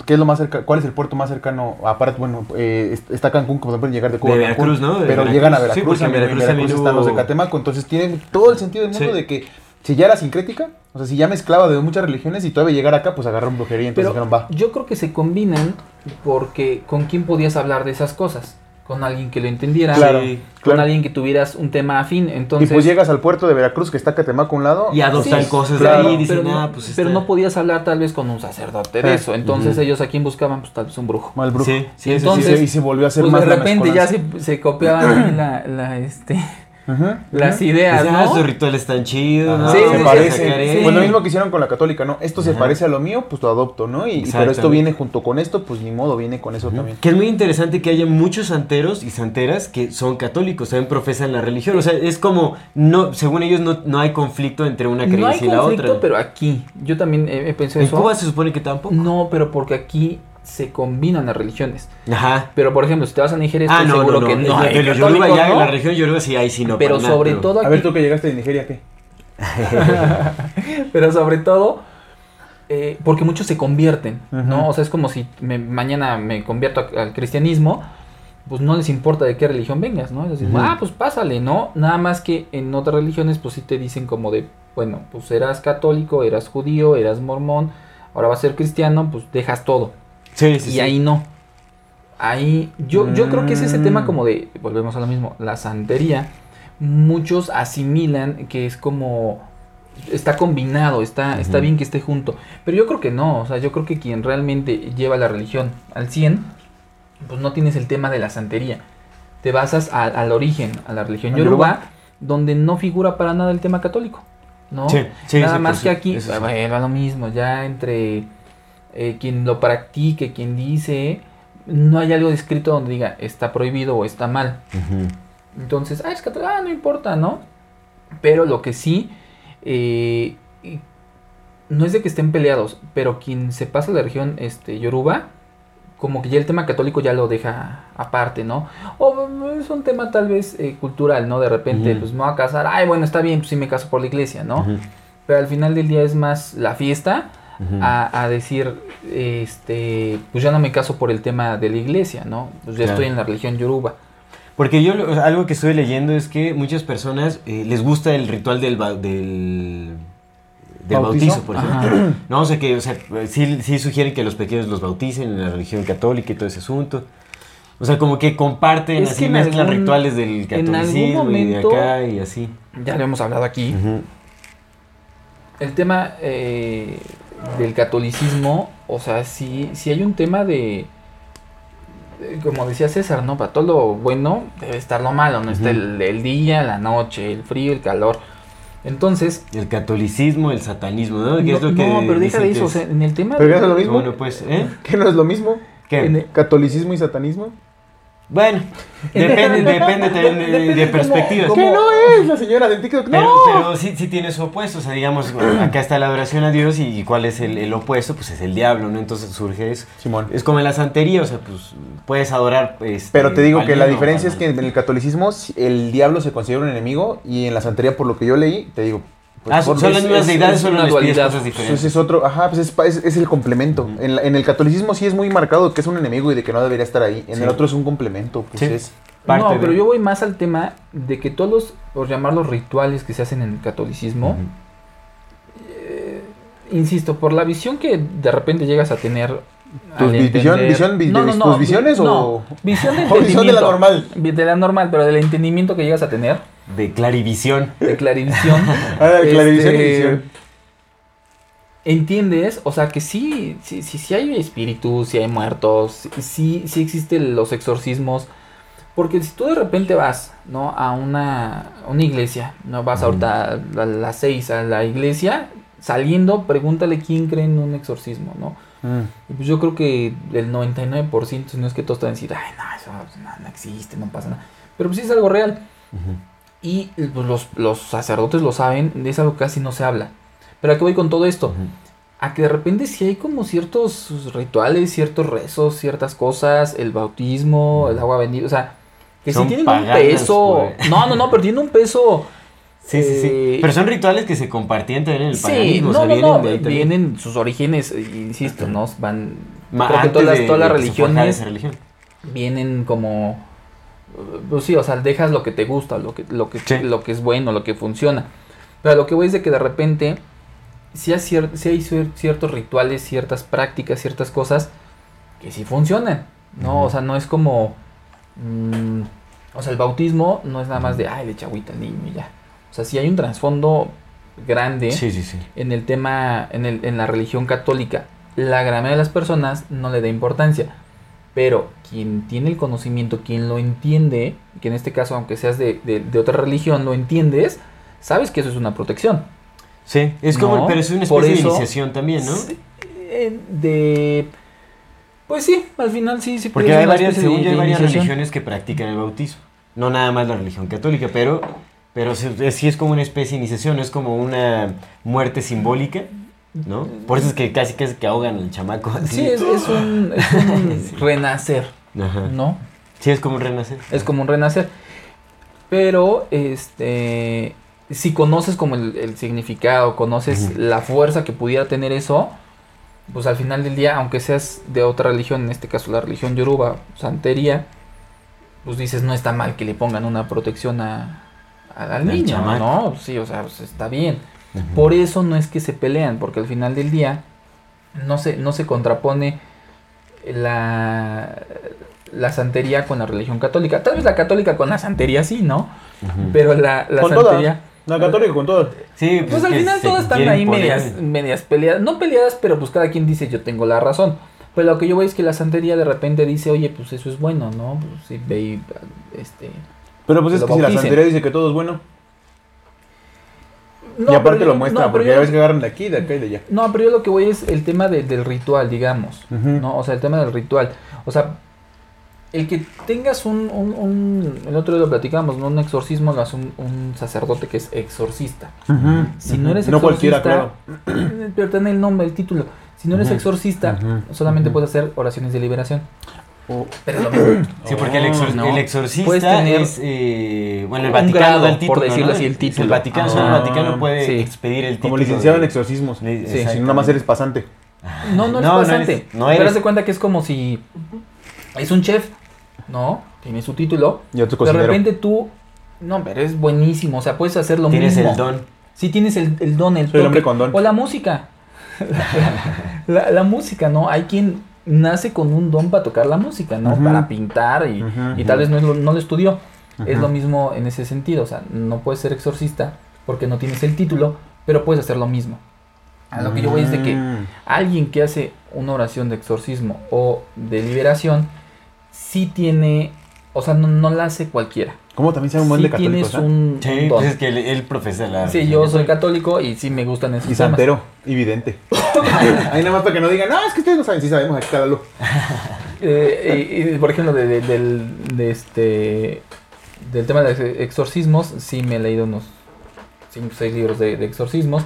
¿qué es lo más cerca? ¿Cuál es el puerto más cercano? Aparte, bueno, eh, est- está Cancún, como pueden llegar de Cuba. De Cancún, Veracruz, ¿no? De pero Veracruz. llegan a Sí, Veracruz, porque en Veracruz Veracruz, están los de Catemaco, entonces tiene todo el sentido del mundo Sí. de que si ya era sincrética, o sea, si ya mezclaba de muchas religiones y todavía llegar acá, pues agarraron brujería, entonces Pero dijeron, va. yo creo que se combinan porque con quién podías hablar de esas cosas. Con alguien que lo entendiera. Claro, Con claro. alguien que tuvieras un tema afín. Y Entonces, pues llegas al puerto de Veracruz, que está Catemaco a un lado. Y adoptan Sí, cosas claro, de ahí y dicen, pero, ah, no, pues pero está- no podías hablar tal vez con un sacerdote de Ah, eso. Entonces ellos a quién buscaban, pues tal vez un brujo. Mal brujo. Sí, sí, Y sí, sí, entonces, y se volvió a hacer Pues más de repente ya se, se copiaban ahí la, la, este, Las ideas, ah, ¿no? estos rituales están chidos, ¿no? Sí, se sí, parece. sí, sí. Pues lo mismo que hicieron con la católica, ¿no? Esto se Ajá. parece a lo mío, pues lo adopto, ¿no? Y, pero esto viene junto con esto, pues ni modo, viene con eso también. Que es muy interesante que haya muchos santeros y santeras que son católicos, también profesan la religión. O sea, es como, no, según ellos, no, no hay conflicto entre una No hay creencia y la conflicto, otra. pero aquí, yo también he, he pensado en eso. Cuba se supone que tampoco. No, pero porque aquí se combinan las religiones. Ajá. Pero por ejemplo, si te vas a Nigeria, Ah, estoy no, seguro no, no. que no Yoruba ya, ¿no? la región Yoruba sí hay, sí, no. Pero para nada, sobre pero- todo A ver, tú que llegaste de Nigeria, ¿qué? pero sobre todo eh, porque muchos se convierten, ¿no? O sea, es como si me- mañana me convierto a- al cristianismo, pues no les importa de qué religión vengas, ¿no? Es decir, Ujú. ah, pues pásale, ¿no? Nada más que en otras religiones, pues sí te dicen como de, bueno, pues eras católico, eras judío, eras mormón, ahora vas a ser cristiano, pues dejas todo. Sí, sí, y sí. ahí no. Ahí, yo, yo creo que es ese tema Mm. como de, volvemos a lo mismo, la santería. Muchos asimilan que es como, está combinado, está, está bien que esté junto. Pero yo creo que no, o sea, yo creo que quien realmente lleva la religión al 100, pues no tienes el tema de la santería. Te basas a- al origen, a la religión ¿Al yoruba, donde no figura para nada el tema católico. ¿no? Sí, sí, Nada sí, más que aquí, bueno, lo mismo, ya entre eh, quien lo practique, quien dice, no hay algo escrito donde diga está prohibido o está mal. Entonces, ah, es católico, ah, no importa, ¿no? Pero lo que sí, eh, no es de que estén peleados, pero quien se pasa a la región este, Yoruba, como que ya el tema católico ya lo deja aparte, ¿no? O es un tema tal vez eh, cultural, ¿no? De repente, Ujú. pues me voy a casar, ay, bueno, está bien, pues sí me caso por la iglesia, ¿no? Pero al final del día es más la fiesta A, a decir, este, pues ya no me caso por el tema de la iglesia, ¿no? Pues ya Claro. estoy en la religión yoruba. Porque yo lo- o sea, algo que estoy leyendo es que muchas personas eh, les gusta el ritual del, ba- del, del ¿Bautizo? bautizo, por Ajá. ejemplo. No, o sea que o sea, sí, sí sugieren que los pequeños los bauticen en la religión católica y todo ese asunto. O sea, como que comparten, Es así que mezclan algún- rituales del catolicismo y de acá y así. Ya lo hemos hablado aquí. El tema eh, del catolicismo, o sea, sí, sí hay un tema de, de- como decía César, ¿no? Para todo lo bueno debe estar lo malo, ¿no? Está el, el día, la noche, el frío, el calor. Entonces, El catolicismo, el satanismo, ¿no? No, es lo que no, pero deja de que eso, o sea, en el tema Pero de- es lo mismo. Bueno, pues, ¿eh? ¿Qué no es lo mismo? ¿Qué? En el- ¿Catolicismo y satanismo? Bueno, depende, depende también de, de perspectivas. cómo- ¿Qué no es la señora del TikTok? Pero, ¡No! pero sí, sí tiene su opuesto, o sea, digamos, acá está la adoración a Dios y, y cuál es el, el opuesto, pues es el diablo, ¿no? Entonces surge eso. Simón. Es como en la santería, o sea, pues puedes adorar. Este, Pero te digo que la diferencia es que en el catolicismo el diablo se considera un enemigo y en la santería, por lo que yo leí, te digo... pues, Ah, son, son las mismas es- deidades, es solo una dualidad. cosas Pues diferentes. ese es otro, ajá, pues es, es- es el complemento. En, la- en el catolicismo sí es muy marcado que es un enemigo y de que no debería estar ahí. En Sí. el otro es un complemento, pues Sí. es... Parte no, de- pero yo voy más al tema de que todos los, por llamarlos rituales que se hacen en el catolicismo, eh, insisto, por la visión que de repente llegas a tener. ¿Tus visión- visiones o- visión de o visión de la normal? De la normal, pero del entendimiento que llegas a tener, De clarivisión. de clarivisión. Ah, clarivisión y este. ¿Entiendes? O sea que sí, sí, sí, sí hay espíritus, sí hay muertos, sí, sí existen los exorcismos. Porque si tú de repente vas, ¿no? A una, a una iglesia, ¿no? Vas ahorita a, a las seis a la iglesia, saliendo, pregúntale quién cree en un exorcismo, ¿no? Mm. Y pues yo creo que el 99%, si no es que todos te van a decir, ay, no, eso no, no existe, no pasa nada. Pero pues sí es algo real. Y pues, los, los sacerdotes lo saben, es algo que casi no se habla. Pero ¿a qué voy con todo esto? A que de repente sí hay como ciertos rituales, ciertos rezos, ciertas cosas, el bautismo, el agua bendita, o sea, que Son sí tienen paganas, un peso. No, no, no, pero tienen un peso. Sí, sí, sí. Eh, Pero son rituales que se compartían también en el Sí, paganismo. no, o sea, no, vienen no, de vienen sus orígenes, eh, insisto, ¿no? Van, Ma- creo que antes todas las, de- todas las de religiones religión. vienen como pues sí, o sea, dejas lo que te gusta, lo que lo que Sí. lo que es bueno, lo que funciona. Pero lo que voy es de que de repente sí hay, cier- sí hay cier- ciertos rituales, ciertas prácticas, ciertas cosas que sí funcionan, ¿no? O sea, no es como mm, o sea, el bautismo no es nada más de ay, le echa agüita al niño y ya. O sea, sí hay un trasfondo grande Sí, sí, sí. en el tema, en, el, en la religión católica, la gran mayoría de las personas no le da importancia. Pero quien tiene el conocimiento, quien lo entiende, que en este caso, aunque seas de, de- de otra religión, lo entiendes, sabes que eso es una protección. Sí, es como, No, pero es una especie de iniciación también, ¿no? Eh, De. Pues sí, al final sí, sí. Porque hay varias, de- según yo, hay de varias religiones que practican el bautismo. No nada más la religión católica, pero, pero sí es como una especie de iniciación, es como una muerte simbólica, ¿no? Por eso es que casi casi que ahogan al chamaco. así. Sí, es, es un, es un renacer, Ajá. ¿no? Sí, es como un renacer. Es como un renacer. Pero, este, si conoces como el, el significado, conoces la fuerza que pudiera tener eso, pues al final del día, aunque seas de otra religión, en este caso la religión yoruba, santería, pues dices, no está mal que le pongan una protección a, a- al niño. ¿no? Sí, o sea, pues está bien. Por eso no es que se pelean, porque al final del día no se, no se contrapone la, la santería con la religión católica. Tal vez la católica con la santería sí, ¿no? Pero la, la Con santería... todas. La católica con todo. Sí, Pues es al final todas están ahí poner- medias, medias peleadas. No peleadas, pero pues cada quien dice yo tengo la razón. Pero lo que yo veo es que la santería de repente dice, oye, pues eso es bueno, ¿no? Pues sí, ve y, este... Pero pues es que si la santería dice que todo es bueno. No, y aparte pero lo muestra, no, porque ya ves que agarran de aquí, de acá y de allá. No, pero yo lo que voy es el tema de- del ritual, digamos. ¿no? O sea, el tema del ritual. O sea, el que tengas un, un, un- el otro día lo platicamos, ¿no? Un exorcismo lo hace un, un sacerdote que es exorcista. Si no eres No exorcista, cualquiera, claro. pero ten el nombre, el título. Si no eres exorcista, solamente puedes hacer oraciones de liberación. Oh. Pero es lo mismo. Sí, porque el, exor- No. el Puedes exorcista tener es. eh, bueno, el Vaticano grado, da el por título. decirlo ¿no? así, el título. El Vaticano, solo el Ah, Vaticano puede sí. expedir el título. Como licenciado en exorcismos. Sí, Si no nada más eres pasante. No, no es No, no pasante. eres- no Pero eres. haz de cuenta que es como si es un chef, ¿no? Tiene su título. Y otro De repente tú, no, pero es buenísimo. O sea, puedes hacer lo Tienes mismo. el don. Sí, tienes el, el don, el Soy el hombre con don. O la música. la, la música, ¿no? Hay quien nace con un don para tocar la música, ¿no? Para pintar y, y tal vez no, es lo, no lo estudió. Es lo mismo en ese sentido. O sea, no puedes ser exorcista porque no tienes el título, pero puedes hacer lo mismo. A lo que yo voy es de que Mm. alguien que hace una oración de exorcismo o de liberación, sí tiene, o sea, no, no la hace cualquiera. ¿Cómo también se un buen Sí de católicos? tienes ¿eh? un, Sí, un pues don. es que él, él profesa la. Sí, yo soy católico y sí me gustan esos Y temas. santero, y vidente. Ahí nada más para que no digan, no, es que ustedes no saben, sí sabemos, aquí está la luz. Eh, y, y, por ejemplo, de, de- del, de este, del tema de exorcismos, sí me he leído unos 5 o 6 libros de, de exorcismos.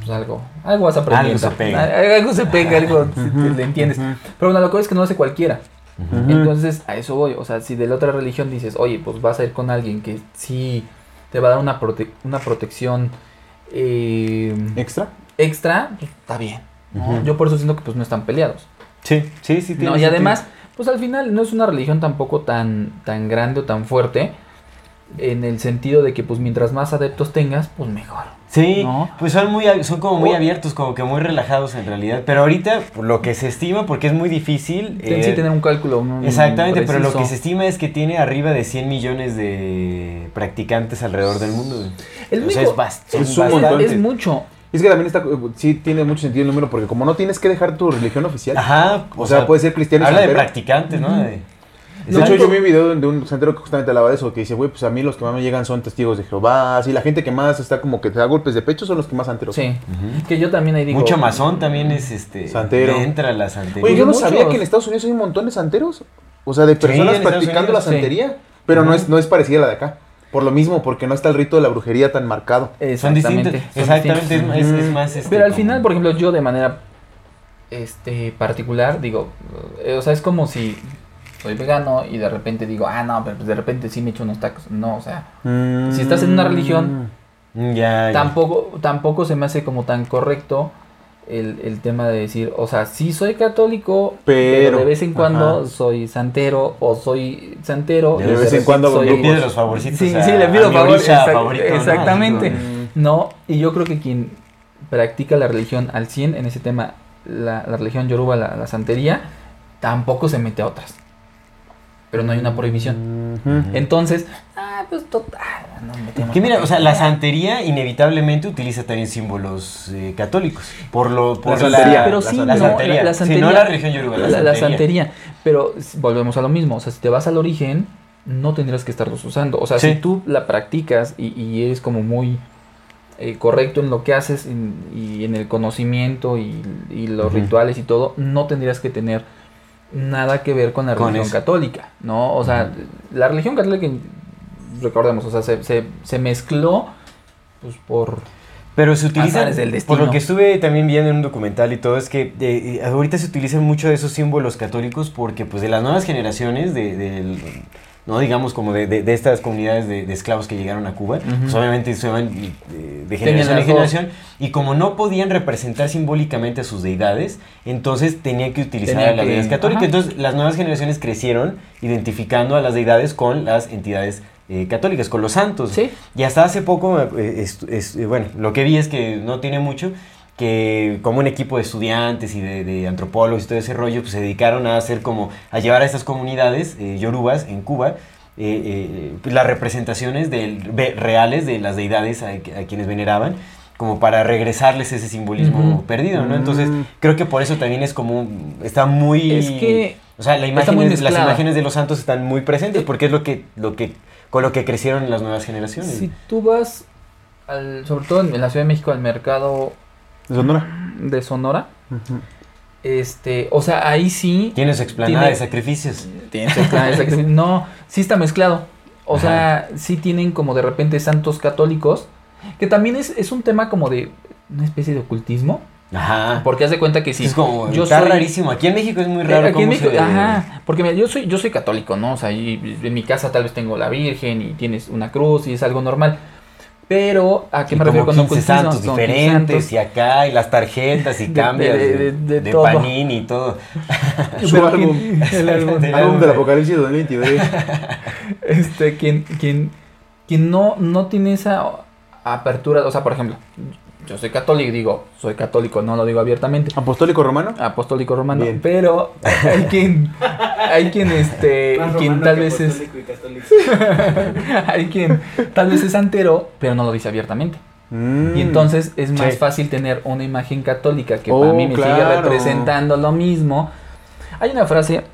Pues algo, algo vas aprendiendo. Algo se pega. Al- Algo se pega, algo le entiendes. Pero bueno, lo que es que no lo hace cualquiera. Entonces, a eso voy. O sea, si de la otra religión dices, oye, pues vas a ir con alguien que sí te va a dar una, prote- una protección eh, ¿Extra? extra, pues está bien. Yo por eso siento que pues no están peleados. Sí, sí, sí. No, y además, pues al final no es una religión tampoco tan, tan grande o tan fuerte. En el sentido de que pues mientras más adeptos tengas, pues mejor. Sí, ¿no? pues son muy son como muy abiertos, como que muy relajados en realidad. Pero ahorita por lo que se estima, porque es muy difícil. Tienes eh, que tener un cálculo. un- Exactamente, pero lo que se estima es que tiene arriba de 100 millones de practicantes alrededor del mundo. güey. El o sea, único- es, mucho. Es que también está, sí tiene mucho sentido el número, porque como no tienes que dejar tu religión oficial, Ajá, o, sea, puedes ser cristiano y Habla de practicantes, ¿no? De- De hecho, yo vi un video de un santero que justamente hablaba de eso, que dice, güey, pues a mí los que más me llegan son testigos de Jehová, así la gente que más está como que te da golpes de pecho son los que más santeros. Sí. Que yo también ahí digo. Mucho masón también es este. Santero. Entra la santería. Oye, yo no Muchos. sabía que en Estados Unidos hay un montón de santeros, o sea, de personas practicando la sí. santería, pero no es, no es parecida a la de acá. Por lo mismo, porque no está el rito de la brujería tan marcado. son distintos. Exactamente. son Exactamente, es, distintos. es- es más. este, Pero al como- final, por ejemplo, yo de manera este particular digo, eh, o sea, es como si soy vegano y de repente digo, ah, no, pero pues de repente sí me echo unos tacos. No, o sea, Si estás en una religión, Mm, Ya, ya. tampoco, tampoco se me hace como tan correcto el, el tema de decir, o sea, sí soy católico, pero, Pero, de vez en cuando ajá. soy santero o soy santero. De y vez en cuando soy- Le pides los favorcitos. Sí, a- sí, le pido favor. exact- favorito, exactamente. No, y yo creo que quien practica la religión al 100 en ese tema, la, la religión yoruba, la, la santería, tampoco se mete a otras. Pero no hay una prohibición. Ujú. Entonces, ah, pues total, no Que mira, o sea, la santería inevitablemente utiliza también símbolos eh, católicos. Por lo por La santería. Pero La sí, la no, santería. la, la Sí, santería. no la religión yoruba, la la, la santería. santería. Pero volvemos a lo mismo. O sea, si te vas al origen, no tendrías que estarlos usando. O sea, Sí. si tú la practicas y, y eres como muy eh, correcto en lo que haces en- y en el conocimiento y, y los rituales y todo, no tendrías que tener nada que ver con la Con religión eso. católica, ¿no? O sea, la religión católica, recordemos, o sea, se, se, se mezcló pues por... Pero se utilizan, del por lo que estuve también viendo en un documental y todo, es que eh, ahorita se utilizan mucho de esos símbolos católicos porque pues de las nuevas generaciones, de, del- ¿no? Digamos, como de, de- de estas comunidades de, de esclavos que llegaron a Cuba. Pues obviamente se van eh, de generación en generación. Y como no podían representar simbólicamente a sus deidades, entonces tenían que utilizar a las que- deidades católicas. ajá. Entonces las nuevas generaciones crecieron identificando a las deidades con las entidades eh, católicas, con los santos. Sí. Y hasta hace poco, eh, es- es- eh, bueno, lo que vi es que no tiene mucho, que como un equipo de estudiantes y de, de antropólogos y todo ese rollo, pues se dedicaron a hacer como, a llevar a estas comunidades eh, yorubas en Cuba, eh, eh, pues, las representaciones del- reales de las deidades a, a quienes veneraban, como para regresarles ese simbolismo perdido, ¿no? Entonces, Mm. creo que por eso también es como, está muy... Es que O sea, la está imagen muy es- las imágenes de los santos están muy presentes, porque es lo que, lo que, con lo que crecieron las nuevas generaciones. Si tú vas, al, sobre todo en la Ciudad de México, al mercado ¿De Sonora? de Sonora, este, o sea, ahí sí Tiene su explanada Tiene- de sacrificios. tienen su plan de sacrificio. No, sí está mezclado. O Ajá. sea, sí tienen como de repente santos católicos, que también es, es un tema como de una especie de ocultismo, Ajá. porque haz de cuenta que sí. es como, yo está soy- rarísimo. Aquí en México es muy Eh, raro Aquí en cómo México, se- ajá, porque mira, yo soy, yo soy católico, ¿no? O sea, y en mi casa tal vez tengo la Virgen y tienes una cruz y es algo normal. Pero, ¿a qué y me refiero con 15 ocultismo? santos Son 15 diferentes santos. y acá y las tarjetas y De- cambias de- de, de- de de todo. Panini y todo. Su álbum. el álbum. El Álbum del Apocalipsis 2022. Este, quien, quien, quien no, no tiene esa apertura, o sea, por ejemplo, yo soy católico, digo, soy católico, no lo digo abiertamente, ¿Apostólico romano? apostólico romano, Bien. pero hay quien, hay quien, este, Más quien tal que vez es, hay quien tal vez es santero, pero no lo dice abiertamente. Mm. Y entonces es más Sí. fácil tener una imagen católica que Oh, para mí me sigue claro. representando lo mismo. Hay una frase.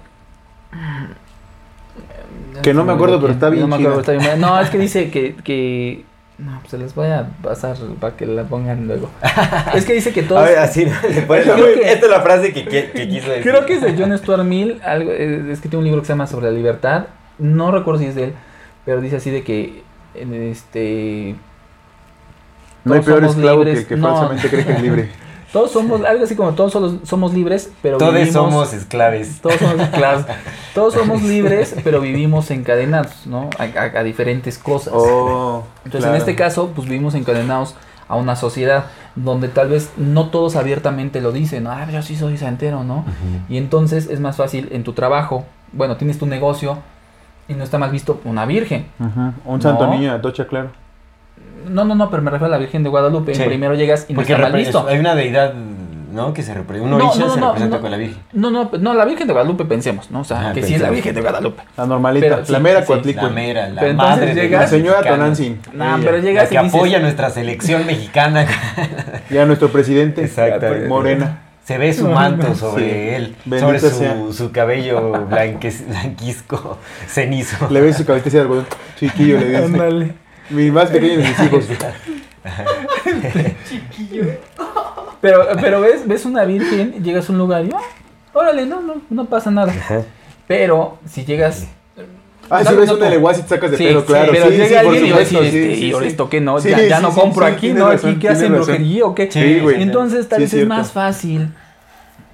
Que no me acuerdo, pero está bien No, me acuerdo, está bien- no, es que dice que. que no, pues se les voy a pasar para que la pongan luego. Es que dice que A todos. ver, así, Esta es la frase que, que- que quiso decir. Creo que es de John Stuart Mill. Algo, eh, es que tiene un libro que se llama Sobre la libertad. No recuerdo si es de él, pero dice así de que. en Este. No hay peor esclavo que libres. el que No. falsamente cree que es libre. Todos somos, algo así como todos somos, somos libres, pero Todos vivimos, somos esclaves. todos somos esclavos. Todos somos libres, pero vivimos encadenados, ¿no? A, a- a diferentes cosas. Oh, Entonces, claro. en este caso, pues vivimos encadenados a una sociedad donde tal vez no todos abiertamente lo dicen, ah, yo sí soy santero, ¿no? Y entonces es más fácil en tu trabajo, bueno, tienes tu negocio y no está mal visto una virgen. Un santo No. niño de Atocha, claro. No, no, no, pero me refiero a la Virgen de Guadalupe. Sí. Primero llegas y no Porque está mal repre- visto. hay una deidad, ¿no? Que se representa. Un No, orisha no, no, se representa no. con la Virgen. No, no, no, la Virgen de Guadalupe pensemos, ¿no? O sea, Ah, que sí es la. Virgen de Guadalupe. La normalita. Pero sí, la mera sí, Coatlicue. La mera, la Pero madre La señora. Tonantzin. No, pero La llegas que y dices, apoya nuestra selección mexicana. Ya nuestro presidente. Exactamente. Morena. Se ve su manto sobre Sí. él, Bendito sobre su, su cabello blanques- blanquisco, cenizo. Le ves su cabecita de algodón. Chiquillo, le dice. Mi más pequeño de mis hijos. Pero, pero ves, ves una virgen, llegas a un lugar y, ah, órale, no, no, no pasa nada. Ajá. Pero si llegas... Ah, si ves no un tú. eleguazi te sacas de Sí, pelo, sí, claro. pero sí, llega alguien y va a decir, supuesto, este, sí, ¿y sí, ahora sí. esto qué no? Sí, ya, ya sí, no compro sí, aquí, ¿no? razón, ¿Aquí qué hacen brujería o qué? Sí, güey. Entonces tal Sí, vez es es más fácil,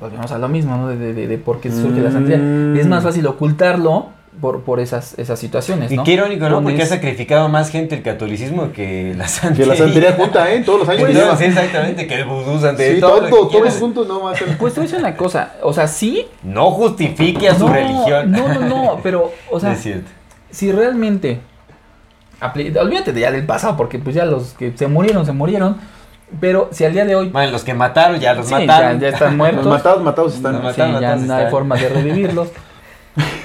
volvemos a lo mismo, ¿no? De, de, de, de por qué surge la Mm. santería. Es más fácil ocultarlo por, por esas, esas situaciones, Y qué irónico, ¿no? Porque ha sacrificado más gente el catolicismo que la Que santería. la santería junta, ¿eh? Todos los años. Pues, no, sí, exactamente, que el vudú, santería, Sí, todo, todo, que todos juntos no más. Pues te voy a decir una cosa, o sea, sí. No justifique a su no, religión. No, no, no, pero, o sea, es cierto. si realmente. Olvídate de ya del pasado, porque pues ya los que se murieron, se murieron. Pero si al día de hoy. Bueno, los que mataron ya los sí, ya, mataron. ya están muertos. Los matados, matados están. Los Sí, mataron, ya mataron, no hay forma de revivirlos.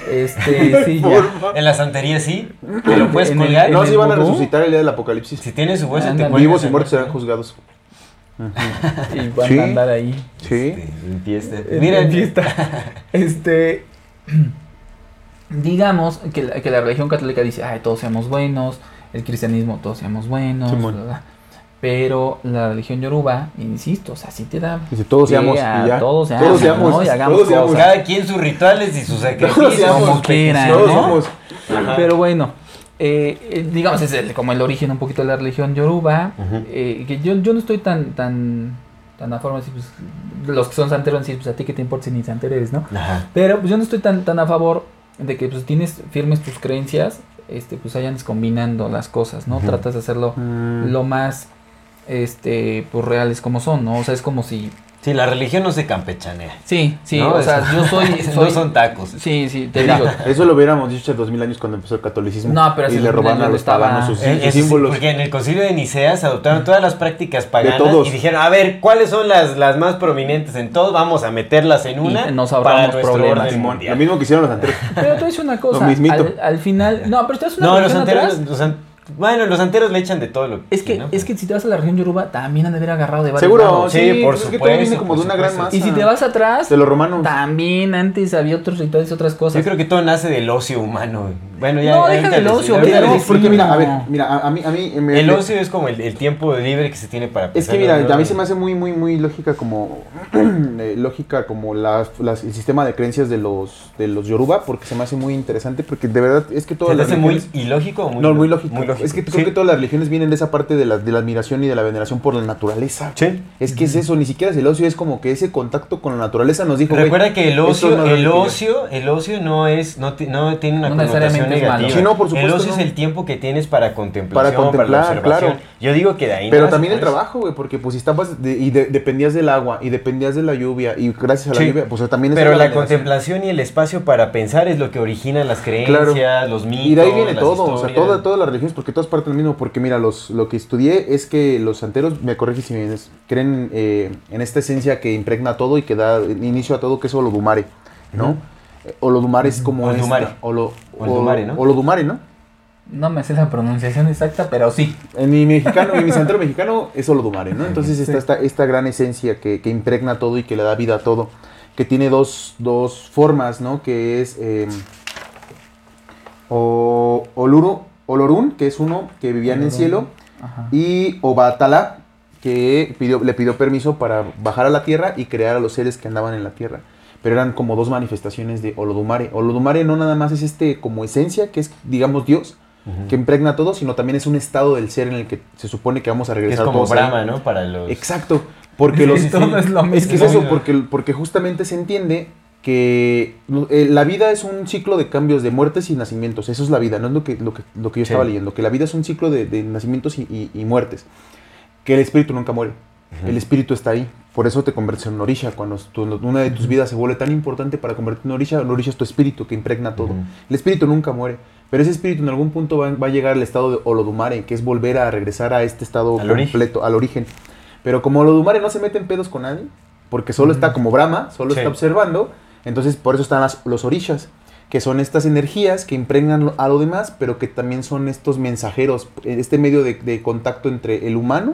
Este, sí, ya. En la santería sí, te lo puedes colgar. No, sí van a resucitar el día del apocalipsis. Si tienes su hueso, te Vivos y muertos serán juzgados. Y van Sí. a andar ahí. Sí. En fiesta. en- Mira, en fiesta. Este. Digamos que la, que la religión católica dice, ay, todos seamos buenos. El cristianismo, todos seamos buenos. Pero la religión yoruba, insisto, o sea, sí te da. Dice, todos seamos. a y ya. Todos seamos. Todos seamos. ¿no? Y hagamos Todos seamos. cosas. cada quien sus rituales y sus sacrificios. Seamos. sus quieran. Todos. Pero bueno, eh, eh, digamos, es el- como el origen un poquito de la religión yoruba. Eh, que yo, yo no estoy tan tan tan a favor, así, pues, los que son santeros, sí, pues a ti que te importa si ni santero eres, ¿no? Ajá. Pero pues yo no estoy tan, tan a favor de que pues tienes firmes tus creencias, este, pues vayan combinando las cosas, ¿no? Tratas de hacerlo Mm. lo más, este, pues reales como son, ¿no? O sea, es como si... Sí, la religión no se campechanea. Sí, sí, No, o sea, es- yo soy... soy No son tacos. Sí, sí, te Mira, digo. Eso lo hubiéramos dicho hace dos mil años cuando empezó el catolicismo. No, pero y le 2000 robaron a los estaba- paganos sus, Eh, sus símbolos. porque en el concilio de Nicea se adoptaron todas las prácticas paganas todos. y dijeron, a ver, ¿cuáles son las, las más prominentes en todos? Vamos a meterlas en una nos para nuestro problemas. orden Lo mundial. mismo que hicieron los anteriores. Pero a decir una cosa. Lo mismito. Al, al final... No, pero te das una No, los anteros, atrás, los an- bueno, los anteros le echan de todo lo Es que, ¿no? es que si te vas a la región yoruba, también han de haber agarrado de varios Seguro, lados. sí, Sí, por pues es que todo viene supuesto, como de una gran supuesto. masa. Y si te vas atrás, De los romanos. también antes había otros rituales y otras cosas. Yo creo que todo nace del ocio humano. Bueno, ya. No, deja del les- ocio, pero- No, porque mira, a ver, mira, a, a mí, a mí me- El me- ocio es como el, el tiempo libre que se tiene para Es pensar que en mira, a mí se me hace muy, muy, muy lógica como eh, lógica como las, las- el sistema de creencias de los de los Yoruba, porque se me hace muy interesante, porque de verdad es que ¿Se todas te hace muy ilógico o muy no, muy lógico. Muy lógico. Es que Sí. creo que todas las religiones vienen de esa parte de la, de la admiración y de la veneración por la naturaleza. Sí. Es que es eso, ni siquiera es el ocio, es como que ese contacto con la naturaleza nos dijo. Recuerda que el ocio, grande el ocio, el ocio no es, no, no tiene una No connotación negativa. Sí, no, por supuesto, El ocio no. es el tiempo que tienes para contemplación, Para contemplar, la observación. claro. Yo digo que de ahí Pero también el pues. trabajo, güey, porque pues si estabas de- y de- dependías del agua y dependías de la lluvia y gracias a la Sí. lluvia, pues también es Pero la contemplación y el espacio para pensar es lo que origina las creencias, los mitos. Y de ahí viene todo, o sea, todas las religiones, porque todas parten lo mismo, porque mira, los, lo que estudié es que los santeros, me corrige si me vienes, creen eh, en esta esencia que impregna todo y que da inicio a todo, que es Olodumare, ¿no? Ujú. Eh, Olodumare es como Oldumare. esta- Olo- Oldumare, ¿no? Olodumare, ¿no? No me sé la pronunciación exacta, pero sí. En mi mexicano, en mi santero mexicano es Olodumare, ¿no? Entonces está Sí. esta, esta gran esencia que, que impregna todo y que le da vida a todo, que tiene dos, dos formas, ¿no? Que es eh, o, Oluru, Olorun, que es uno que vivía en el cielo, Ajá. y Obatala, que pidió, le pidió permiso para bajar a la tierra y crear a los seres que andaban en la tierra. Pero eran como dos manifestaciones de Olodumare. Olodumare no nada más es este como esencia, que es, digamos, Dios, que impregna todo, sino también es un estado del ser en el que se supone que vamos a Que es regresar como todos ahí. ¿no? Para los... Exacto, porque los Todo es lo mismo. es que es eso, porque justamente se entiende que eh, la vida es un ciclo de cambios, de muertes y nacimientos. Eso es la vida, no es lo que, lo que, lo que yo Sí. estaba leyendo. Que la vida es un ciclo de, de nacimientos y, y- y muertes. Que el espíritu nunca muere. El espíritu está ahí. Por eso te conviertes en un orisha. Cuando tu- una de tus vidas se vuelve tan importante para convertirte en un orisha, un orisha es tu espíritu que impregna todo. Ujú. El espíritu nunca muere. Pero ese espíritu en algún punto va, va a llegar al estado de Olodumare, que es volver a regresar a este estado Al origen. completo, al origen. Pero como Olodumare no se mete en pedos con nadie, porque solo está como Brahma, solo Sí. está observando, entonces por eso están las- los orishas, que son estas energías que impregnan a lo demás, pero que también son estos mensajeros, este medio de, de contacto entre el humano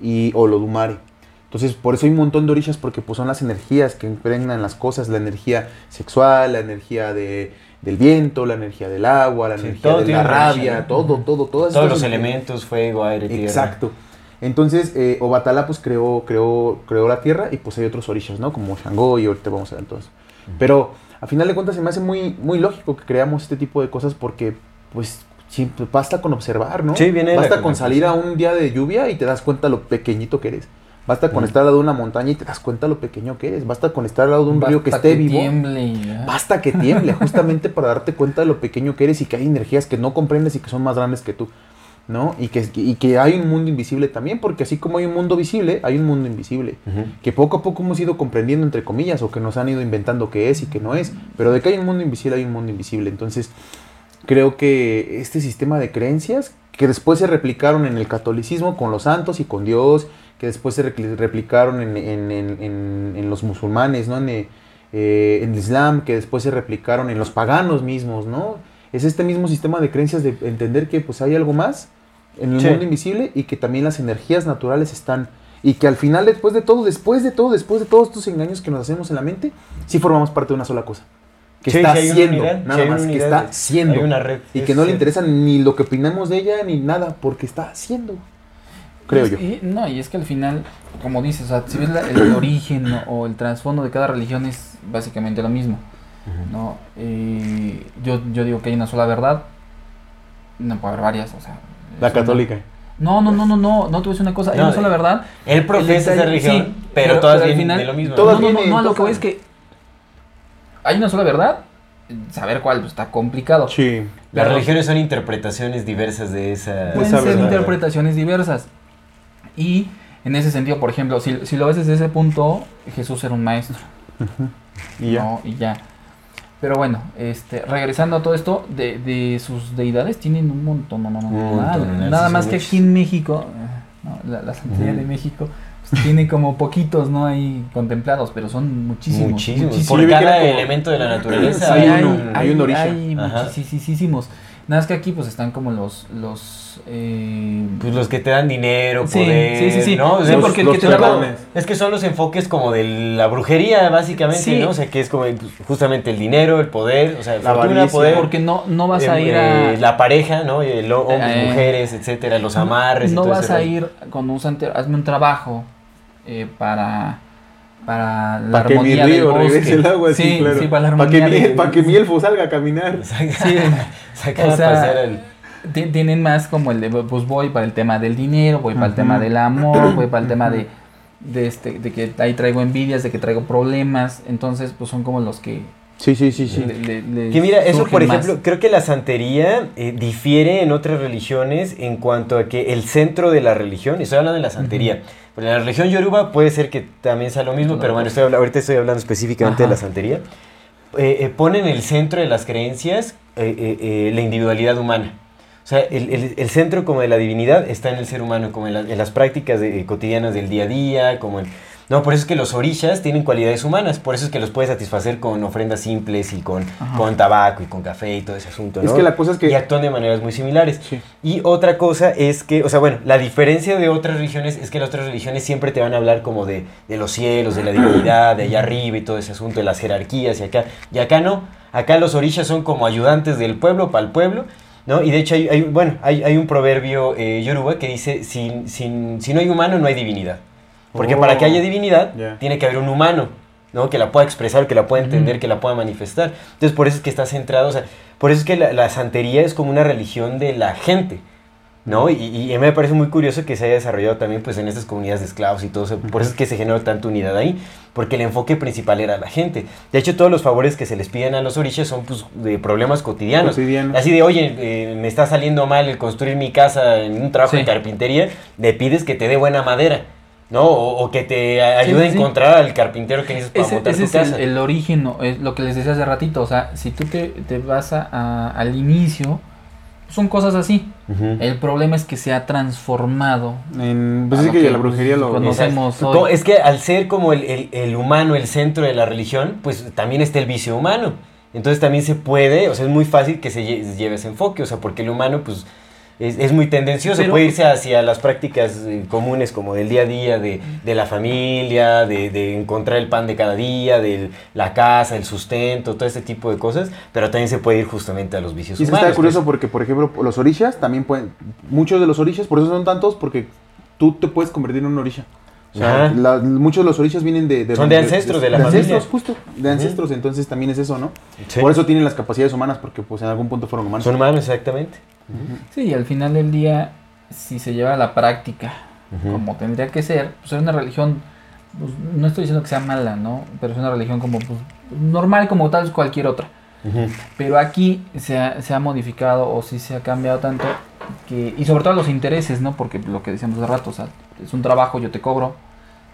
y Olodumare. Entonces, por eso hay un montón de orishas, porque pues, son las energías que impregnan las cosas, la energía sexual, la energía de, del viento, la energía del agua, la Sí, energía todo de la rabia, ¿no? todo, todo, todas Todos los elementos, fuego, aire, tierra. Exacto. Entonces, eh, Obatala pues creó, creó, creó la tierra y pues hay otros orishas, ¿no? Como Shango y ahorita vamos a ver entonces. Pero a final de cuentas se me hace muy, muy lógico que creamos este tipo de cosas porque pues siempre basta con observar, ¿no? Sí, viene Basta con salir a un día de lluvia y te das cuenta lo pequeñito que eres. Basta con Mm. estar al lado de una montaña y te das cuenta lo pequeño que eres. Basta con estar al lado de un río que esté vivo. tiemble y ya. Basta que tiemble, justamente para darte cuenta de lo pequeño que eres y que hay energías que no comprendes y que son más grandes que tú, ¿no? Y que, y que hay un mundo invisible también, porque así como hay un mundo visible, hay un mundo invisible. Que poco a poco hemos ido comprendiendo, entre comillas, o que nos han ido inventando qué es y qué no es. Pero de que hay un mundo invisible, hay un mundo invisible. Entonces, creo que este sistema de creencias, que después se replicaron en el catolicismo con los santos y con Dios, que después se repli- replicaron en, en- en- en- en los musulmanes, ¿no? En, eh, eh, en el Islam, que después se replicaron en los paganos mismos, ¿no? Es este mismo sistema de creencias de entender que pues hay algo más en el Sí. mundo invisible y que también las energías naturales están y que al final después de todo, después de todo, después de todos estos engaños que nos hacemos en la mente, sí formamos parte de una sola cosa. Que Sí, está una siendo, unidad, nada más, que está siendo. Hay una red. Y es que no le interesa ni lo que opinamos de ella ni nada, porque está haciendo. Creo yo. y- no, y es que al final, como dices, o sea, si ves la- el origen o el trasfondo de cada religión es básicamente lo mismo. ¿no? Eh, yo, yo digo que hay una sola verdad. No puede haber varias, o sea. La católica. No, no, no, no, no, no te voy a decir una cosa, hay No, una sola verdad. Él profesa El esa religión, sí, pero, pero- todas pero al vienen final- de lo mismo. todas no, no, no, no, a lo que voy es que hay una sola verdad, saber cuál pues, está complicado. Sí. Las Pero- religiones son interpretaciones diversas de esa... Pueden Esa ser verdad. interpretaciones diversas. Y en ese sentido, por ejemplo, si, si lo ves desde ese punto, Jesús era un maestro. Y ya. ¿no? Y ya. Pero bueno, este, regresando a todo esto, de, de sus deidades tienen un montón, no, no, no, Un nada, montón, más que aquí en México, eh, no, la, la santería de México, pues, tiene como poquitos, ¿no? Ahí contemplados, pero son muchísimos. Muchísimos. muchísimos. Por cada como- elemento de la naturaleza. Sí, hay, hay hay, uno, hay un orisha. hay Ajá. muchísimos. Nada más que aquí pues están como los, los, eh, Pues los que te dan dinero, Sí, poder, sí, sí, sí. ¿no? Sí, porque el que te da. Es que son los enfoques como de la brujería, básicamente, Sí. ¿no? O sea, que es como pues, justamente el dinero, el poder, o sea, La fortuna, poder. porque no, no vas a eh, ir a... eh, la pareja, ¿no? El, hombres, Eh, mujeres, etcétera, los amarres. y No todo vas ese a ir con un hazme un trabajo eh, para, para la que mi armonía del río bosque. regrese el agua, sí, sí, claro. sí, para que, del- pa' que mi elfo salga a caminar. Sí, O a pasear tienen más como el de, pues voy para el tema del dinero, voy para el tema del amor, voy para el tema de, de, este, de que ahí traigo envidias, de que traigo problemas, entonces pues son como los que... Sí, sí, sí, sí. le- le- Que mira, eso por más. ejemplo, creo que la santería eh, difiere en otras religiones en cuanto a que el centro de la religión, y estoy hablando de la santería, pero en la religión yoruba puede ser que también sea lo mismo, Otra pero bueno, estoy, habla- ahorita estoy hablando específicamente de Ajá. la santería. Eh, eh, pone en el centro de las creencias eh, eh, eh, la individualidad humana. O sea, el, el- el centro como de la divinidad está en el ser humano, como en, la- en las prácticas de- cotidianas del día a día, como en... No, por eso es que los orishas tienen cualidades humanas, por eso es que los puedes satisfacer con ofrendas simples y con, con tabaco y con café y todo ese asunto, Es ¿no? que la cosa es que- Y actúan de maneras muy similares. Sí. Y otra cosa es que, o sea, bueno, la diferencia de otras religiones es que las otras religiones siempre te van a hablar como de, de los cielos, de la divinidad, de allá arriba y todo ese asunto, de las jerarquías y acá. Y acá no, acá los orishas son como ayudantes del pueblo para el pueblo, ¿no? Y de hecho hay, hay- bueno, hay, hay un proverbio eh, yoruba que dice, sin, sin, si no hay humano, no hay divinidad. Porque Oh. para que haya divinidad, Ya. tiene que haber un humano, ¿no? Que la pueda expresar, que la pueda entender, que la pueda manifestar. Entonces, por eso es que está centrado, o sea, por eso es que la, la santería es como una religión de la gente, ¿no? Y, y a mí me parece muy curioso que se haya desarrollado también, pues, en estas comunidades de esclavos y todo eso. Por eso es que se generó tanta unidad ahí, porque el enfoque principal era la gente. De hecho, todos los favores que se les piden a los orishas son, pues, de problemas cotidianos. Cotidianos. Así de, oye, eh, me está saliendo mal el construir mi casa en un trabajo Sí. de carpintería, le pides que te dé buena madera, ¿no? O, o que te Sí, ayude sí, a encontrar al carpintero que necesitas para Ese, montar ese tu es casa. el origen, ¿no? es lo que les decía hace ratito. O sea, si tú te, te vas a- a- al inicio, son cosas así. El problema es que se ha transformado. En, pues es que, que la brujería lo... conocemos. Hoy. Es que al ser como el, el- el humano el centro de la religión, pues también está el vicio humano. Entonces también se puede, o sea, es muy fácil que se lle- lleve ese enfoque, o sea, porque el humano, pues, es, es muy tendencioso, Pero- puede irse hacia las prácticas eh, comunes como del día a día, de, de la familia, de, de encontrar el pan de cada día, de la casa, el sustento, todo ese tipo de cosas, pero también se puede ir justamente a los vicios Y humanos. está curioso pues. porque, por ejemplo, los orishas también pueden... Muchos de los orishas, por eso son tantos, porque tú te puedes convertir en un orisha. O sea, la- muchos de los orishas vienen de... Son de ancestros de la familia. ancestros, justo. De ancestros, entonces también es eso, ¿no? Sí. Por eso tienen las capacidades humanas, porque pues en algún punto fueron humanos. Son humanos, exactamente. Sí, y al final del día, si se lleva a la práctica como tendría que ser, pues es una religión, pues, no estoy diciendo que sea mala, ¿no? Pero es una religión como pues, normal como tal vez cualquier otra. Pero aquí se ha, se ha modificado o sí se ha cambiado tanto que, y sobre todo los intereses, ¿no? Porque lo que decíamos hace rato, o sea, es un trabajo, yo te cobro,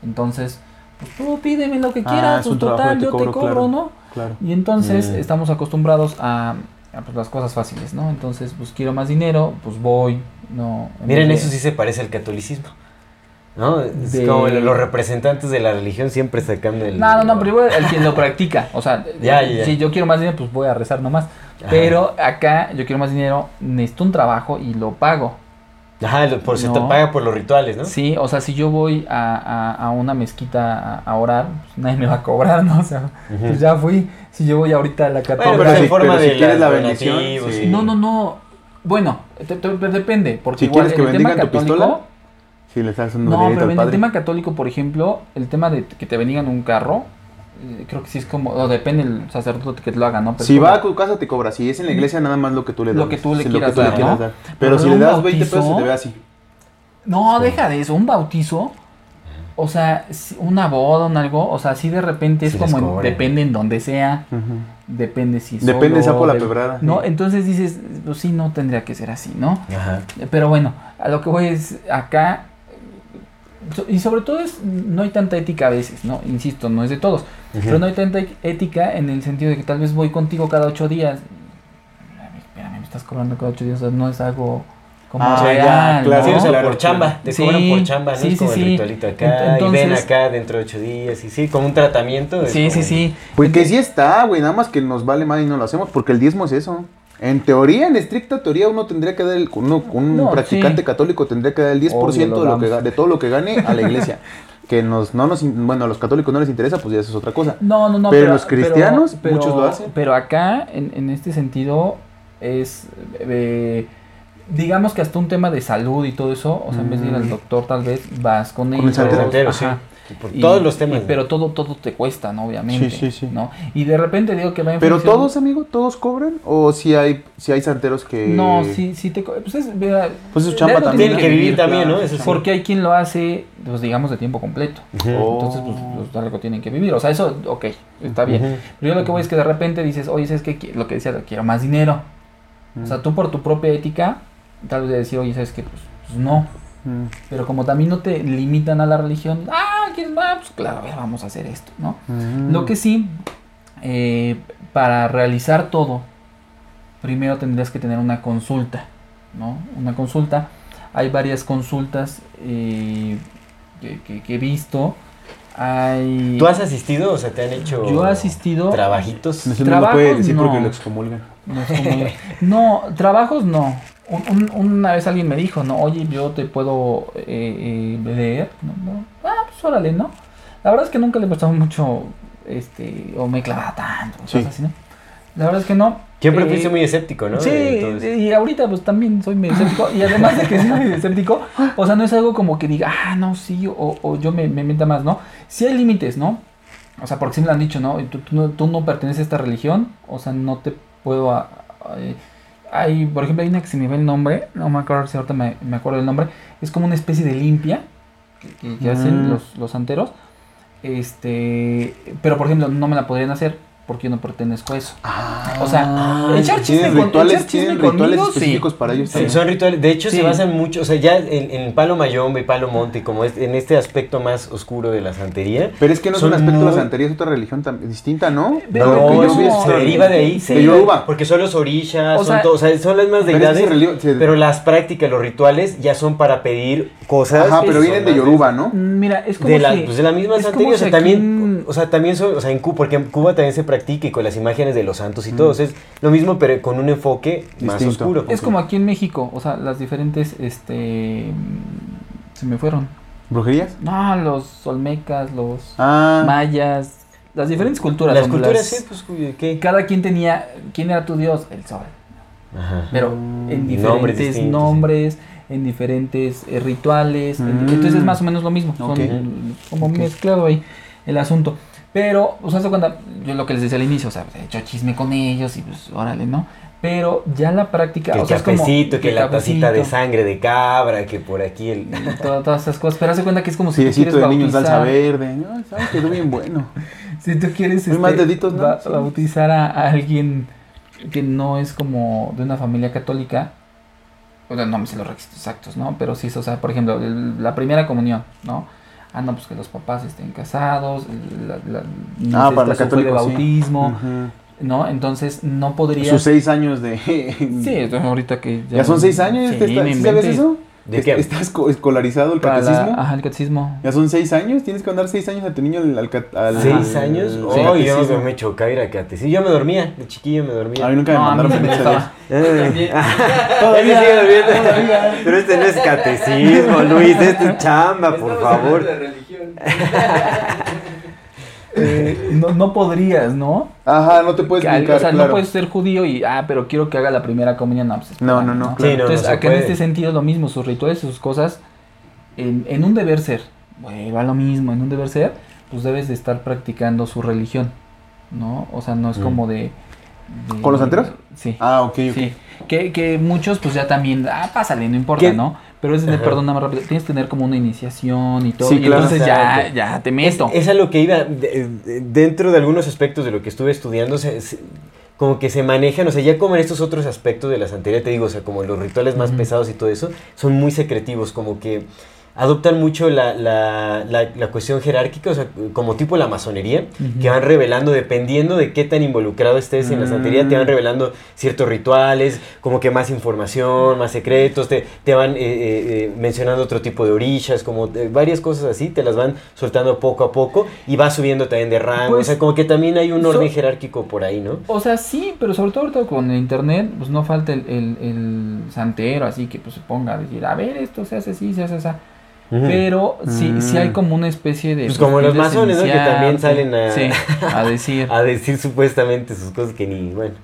entonces, pues tú pídeme lo que Ah, quieras, es pues trabajo, total, yo yo te cobro, claro. ¿no? Claro. Y entonces Mm. estamos acostumbrados a, pues, las cosas fáciles, ¿no? Entonces, pues quiero más dinero, pues voy, ¿no? En Miren, de- eso sí se parece al catolicismo. ¿No? Es De- como los representantes de la religión siempre sacando el. No, no, no, pero igual el quien lo practica. O sea, Ya, ya, ya. si yo quiero más dinero, pues voy a rezar nomás. Ajá. Pero acá yo quiero más dinero, necesito un trabajo y lo pago. Ajá, por se te No. paga por los rituales, ¿no? Sí, o sea, si yo voy a, a- a una mezquita a, a orar, pues nadie me va a cobrar, ¿no? O sea, Ujú. pues ya fui. Si yo voy ahorita a la Bueno, católica. pero, pero en si- forma pero si de quieres la bendición, sí. No, no, no. Bueno, te- te- te- depende. Porque Si igual quieres que el tema bendigan tu católico. pistola, Si le estás haciendo No, pero al en el tema católico, por ejemplo, el tema de que te bendigan un carro, creo que sí es como, o depende el sacerdote que lo haga, ¿no? Pero Si va como- a tu casa te cobra, si es en la iglesia nada más lo que tú le das. Lo que tú le quieras dar, ¿no? Pero Pero si le das 20 bautizo- pesos te ve así. No, deja de eso, un bautizo O sea, una boda, un algo, o sea, sí de repente es Sí como, en- depende en donde sea, depende si es Depende solo, sapo la pebrada. No, sí. entonces dices, pues sí, no tendría que ser así, ¿no? Ajá. Pero bueno, a lo que voy es acá, y sobre todo es, no hay tanta ética a veces, ¿no? Insisto, no es de todos, pero no hay tanta ética en el sentido de que tal vez voy contigo cada ocho días. Espérame, me estás cobrando cada ocho días, o sea, no es algo como Ah, ya, real, claro, Sí, ¿no? o sea, Claro, por chamba, claro. te Sí, cobran por chamba, ¿no? sí, es como sí, el sí. ritualito acá, Ent- y ven entonces- acá dentro de ocho días, y sí, como un tratamiento. Sí, sí, como- sí. Pues que sí está, güey, nada más que nos vale más y no lo hacemos, porque el diezmo es eso. En teoría, en estricta teoría, uno tendría que dar, el, uno- un No, practicante sí. católico tendría que dar el 10% Obvio, lo de, lo que, de todo lo que gane a la iglesia. que nos, no nos, bueno, a los católicos no les interesa, pues ya eso es otra cosa. No, no, no. Pero los cristianos, muchos lo hacen. Pero acá, en, en este sentido, es. eh, digamos que hasta un tema de salud y todo eso. O sea, en vez de ir al Mm. doctor, tal vez vas con el ellos. santero? Santero, sí. Por Y- todos los temas. y- pero todo, todo te cuesta, ¿no? Obviamente. Sí, sí, sí. ¿no? Y de repente digo que va en Pero función- todos, amigo, todos cobran o si hay si hay santeros que No, sí, sí te. Pues es, Pues es chamba también. Tienen que vivir también, ¿no? Eso. Porque hay quien lo hace, pues digamos, de tiempo completo. Oh. Entonces, pues, pues, algo tienen que vivir. O sea, eso, ok, está bien. Pero yo lo que voy es que de repente dices, oye, ¿sabes qué? Qui- Lo que decía, quiero más dinero. O sea, tú por tu propia ética, tal vez de decir, oye, ¿sabes qué? Pues, pues no. Mm, Pero como también no te limitan a la religión, ah, ¿quieres más? Pues claro, a ver, vamos a hacer esto, ¿no? mm. Lo que sí, eh, para realizar todo, primero tendrías que tener una consulta, ¿no? Una consulta. Hay varias consultas eh, que, que- que he visto. Hay... ¿Tú has asistido? O sea, ¿te han hecho Yo he asistido... trabajitos? No lo Trabajos, puede decir porque no. lo excomulgan. No, es como- no, trabajos no. Un- un- una vez alguien me dijo, no, oye, yo te puedo eh, eh, leer. No, no. Ah, pues órale, ¿no? La verdad es que nunca le he prestado mucho, este, o me he clavado tanto, Sí. cosas así, ¿no? La verdad es que no. Siempre Eh, fuiste muy escéptico, ¿no? Sí, Entonces- y ahorita pues también soy medio escéptico. Y además de que soy medio escéptico, o sea, no es algo como que diga, ah, no, sí, o, o yo me, me meta más, ¿no? Sí hay límites, ¿no? O sea, porque sí me lo han dicho, ¿no? Tú, tú no, tú no perteneces a esta religión, o sea, no te puedo... a- a- eh, hay, por ejemplo, hay una que se me ve el nombre, no me acuerdo si ahorita me, me acuerdo del nombre, es como una especie de limpia que, hacen los, los santeros. Este, pero por ejemplo, no me la podrían hacer porque yo no pertenezco a eso. O sea, Ah, echar chisme, Tienen con, rituales, echar chisme rituales conmigo, sí. específicos para ellos Sí, son rituales. De hecho, Sí. se basan mucho, o sea, ya en, en el palo mayombe y palo monte, como es, en este aspecto más oscuro de la santería. Pero es que no es Son un aspecto de la santería, es otra religión distinta, ¿no? Pero No, yo se deriva de ahí. se De deriva- Yoruba. Porque son los orishas, O son, sea- to- o sea, son las mismas Pero es que deidades. se- Pero las prácticas, los rituales ya son para pedir cosas. Ajá, pero son vienen de más Yoruba, ¿no? Mm, Mira, es como De la, si- pues de la misma santería, o sea, también, o sea, también son, o sea, en Cuba, porque en Cuba también se practica y con las imágenes de los santos y todo, o sea, es lo mismo, pero con un enfoque más oscuro. Es como aquí en México, o sea, las diferentes, este, mm, se me fueron. ¿Brujerías? No, los olmecas, los Ah, mayas, las diferentes culturas. Las culturas, las- sí, pues, ¿qué? Cada quien tenía, ¿quién era tu dios? El sol. Ajá. Pero Mm, en diferentes nombres, en diferentes eh, rituales. en- Mm. entonces es más o menos lo mismo. Son como mezclado ahí el asunto. Pero, o sea, se cuenta, yo lo que les decía al inicio, o sea, he hecho chisme con ellos y pues órale, ¿no? Pero ya la práctica, Que o el sea, es como cafecito, que, la tacita de cafecito, sangre de cabra, que por aquí el... todas, todas esas cosas. Pero hace cuenta que es como si tú quieres de niños salsa bautizar. verde. No, ¿sabes? Quedó bien bueno. Si tú quieres este, más deditos, ¿no? ba- Sí. bautizar a, a alguien que no es como de una familia católica, o sea, no me sé los requisitos exactos, ¿no? Pero sí, es, o sea, por ejemplo, el- la primera comunión, ¿no? Ah, no, pues que los papás estén casados, la, la, Ah, para la fe de católica, sí. bautismo, Ujú. ¿no? Entonces no podría... Sus seis años de... Sí, ahorita que ¿Ya son seis años? Sí, ¿Te está- ¿sí ¿Sabes eso? ¿De qué? ¿Está esco- escolarizado el Para la- catecismo? ajá, el catecismo. ¿Ya son seis años? ¿Tienes que mandar seis años a tu niño al, al, ¿Seis al- años? Oh, yo catecismo? me chocaba ir a catecismo. Yo me dormía, de chiquillo me dormía. A mí nunca me No, a mí mandaron sí me todavía. Pero este no es catecismo, Luis, este es chamba, por favor. De religión. Eh, no, no podrías, ¿no? Ajá, no te puedes brincar, o sea, claro. no puedes ser judío y, ah, pero quiero que haga la primera comunión. No, pues, No, no, no, Sí, claro. no, Entonces, acá en este sentido es lo mismo, sus rituales, sus cosas, en, en un deber ser, bueno, va lo mismo, en un deber ser, pues debes de estar practicando su religión, ¿no? O sea, no es Mm. como de, de- ¿Con los santeros? Sí. Ah, ok, ok. Sí, que, que muchos pues ya también, ah, pásale, no importa, ¿Qué? ¿no? Pero es de, Ajá. perdón, nada más rápido, tienes que tener como una iniciación y todo, Sí, y claro. entonces ya, ya te Es, meto. es a lo que iba. de- de- dentro de algunos aspectos de lo que estuve estudiando, se- se- como que se manejan, o sea, ya como en estos otros aspectos de la santería, te digo, o sea, como los rituales más pesados y todo eso, son muy secretivos, como que adoptan mucho la, la, la, la cuestión jerárquica, o sea, como tipo la masonería, que van revelando, dependiendo de qué tan involucrado estés en la santería, te van Mm. revelando ciertos rituales, como que más información, más secretos, te, te van eh, eh, eh, mencionando otro tipo de orillas, como eh, varias cosas así, te las van soltando poco a poco y va subiendo también de rango, Pues, o sea, como que también hay un so- orden jerárquico por ahí, ¿no? O sea, sí, pero sobre todo ahorita con el internet, pues no falta el, el, el santero, así que pues se ponga a decir, a ver, esto se hace así, se hace así. Pero sí, sí hay Mm. como una especie de... Pues como los masones, ¿no? Que también salen a- Sí, a decir... A decir supuestamente sus cosas que ni, bueno,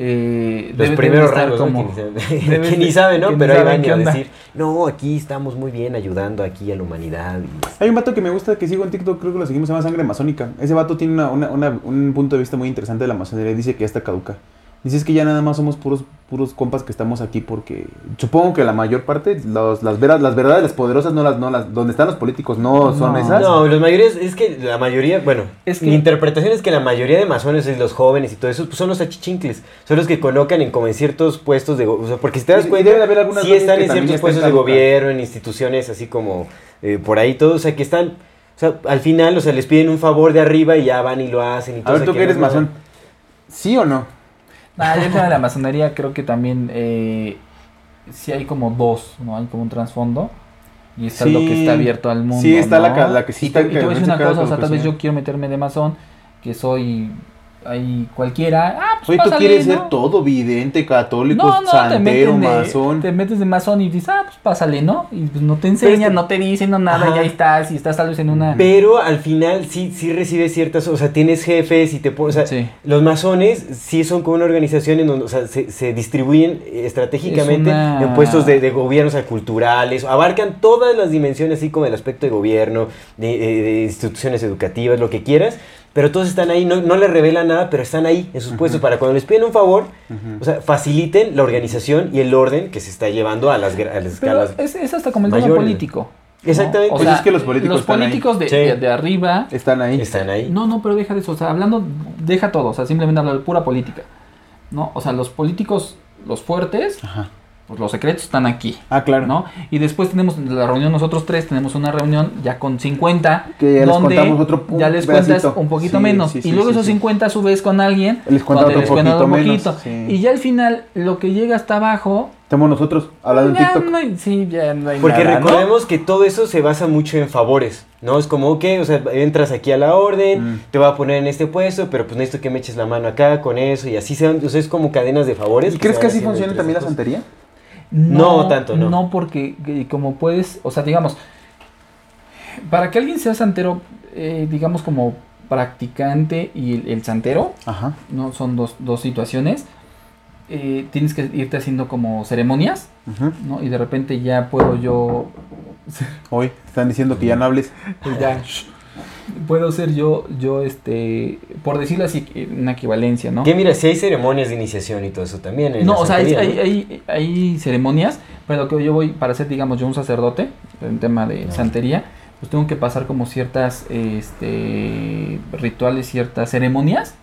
eh, los debe- debe primeros estar rangos, ¿no? como- que, ni saben, debe que ni saben, ¿no? que Pero ahí van a decir, no, aquí estamos muy bien ayudando aquí a la humanidad. y- Hay un vato que me gusta que sigo en TikTok, creo que lo seguimos, se llama Sangre Masónica. Ese vato tiene una- una- una- un punto de vista muy interesante de la masonería. Dice que ya está caduca. Dice es que ya nada más somos puros puros compas que estamos aquí porque supongo que la mayor parte, los- las, veras, las verdades, las poderosas, no las, no las, donde están los políticos no son esas. No, los mayores, es que la mayoría, bueno, Es que- mi interpretación es que la mayoría de masones y los jóvenes y todo eso pues, son los achichincles, son los que colocan en como en ciertos puestos de, o sea, porque si te das Y- y cuenta, debe de haber algunas sí están en ciertos puestos de gobierno, en instituciones así como eh, por ahí todo, o sea, que están, o sea, al final, o sea, les piden un favor de arriba y ya van y lo hacen y A todo. ver, o sea, tú que eres masón, ¿sí o no? Nah, el tema de la masonería creo que también eh, sí hay como dos, ¿no? Hay como un trasfondo. Y está lo que Sí. está abierto al mundo. Sí, está la ¿no? ca- la que sí está y te voy a decir una cosa, o sea, tal vez yo quiero meterme de masón, que soy ahí cualquiera. Ah, pues Oye, tú pásale, quieres ¿no? ser todo, vidente, católico, No, no, te santero, masón. te metes de masón y dices, ah, pues pásale, ¿no? Y pues no te enseñan, Pero es que- no te dicen, no nada, Ajá. y ahí estás, y estás tal vez en una... Pero al final sí, sí recibes ciertas, o sea, tienes jefes y te pones, o sea, Sí. los masones sí son como una organización en donde, o sea, se, se distribuyen estratégicamente Es una- en puestos de, de gobierno, o sea, culturales, abarcan todas las dimensiones, así como el aspecto de gobierno, de, de- de instituciones educativas, lo que quieras, pero todos están ahí, no, no les revelan nada, pero están ahí en sus puestos para cuando les piden un favor, o sea, faciliten la organización y el orden que se está llevando a las, a las Pero escalas. es, es hasta como el tema político. ¿no? Exactamente. O Pues sea, es que los políticos están ahí. políticos de, Sí. de- de arriba Están ahí. Están ahí. No, no, pero deja de eso. O sea, hablando, deja todo. O sea, simplemente hablar de pura política. ¿No? O sea, los políticos, los fuertes, Ajá. Pues los secretos están aquí. Ah, claro. ¿No? Y después tenemos la reunión, nosotros tres tenemos una reunión ya con 50. Que ya les donde contamos otro Ya les pedacito. cuentas un poquito Sí, menos. sí, y luego sí, esos sí. 50 a su vez con alguien. Les cuenta donde otro les cuentan poquito menos, sí. Y ya al final, lo que llega hasta abajo. Estamos nosotros hablando en ya TikTok. no hay- sí, ya no hay Porque nada, ¿no? recordemos que todo eso se basa mucho en favores, ¿no? Es como, ok, o sea, entras aquí a la orden, Mm. te voy a poner en este puesto, pero pues necesito que me eches la mano acá con eso y así se van, o sea, es como cadenas de favores. ¿Y crees que así funciona también la santería? No tanto, no. No, porque eh, como puedes, o sea, digamos, para que alguien sea santero, eh, digamos como practicante y el, el santero, Ajá. no son dos, dos situaciones, eh, tienes que irte haciendo como ceremonias. ¿no? Y de repente ya puedo yo, Hoy están diciendo que ya no hables. ya, puedo ser yo, yo, este, por decirlo así, una equivalencia, ¿no? Que mira, si hay ceremonias de iniciación y todo eso también. en No, o sea, hay, santería, hay, ¿no? hay- hay ceremonias, pero lo que yo voy para ser, digamos, yo un sacerdote, en tema de santería, pues tengo que pasar como ciertas este, rituales, ciertas ceremonias,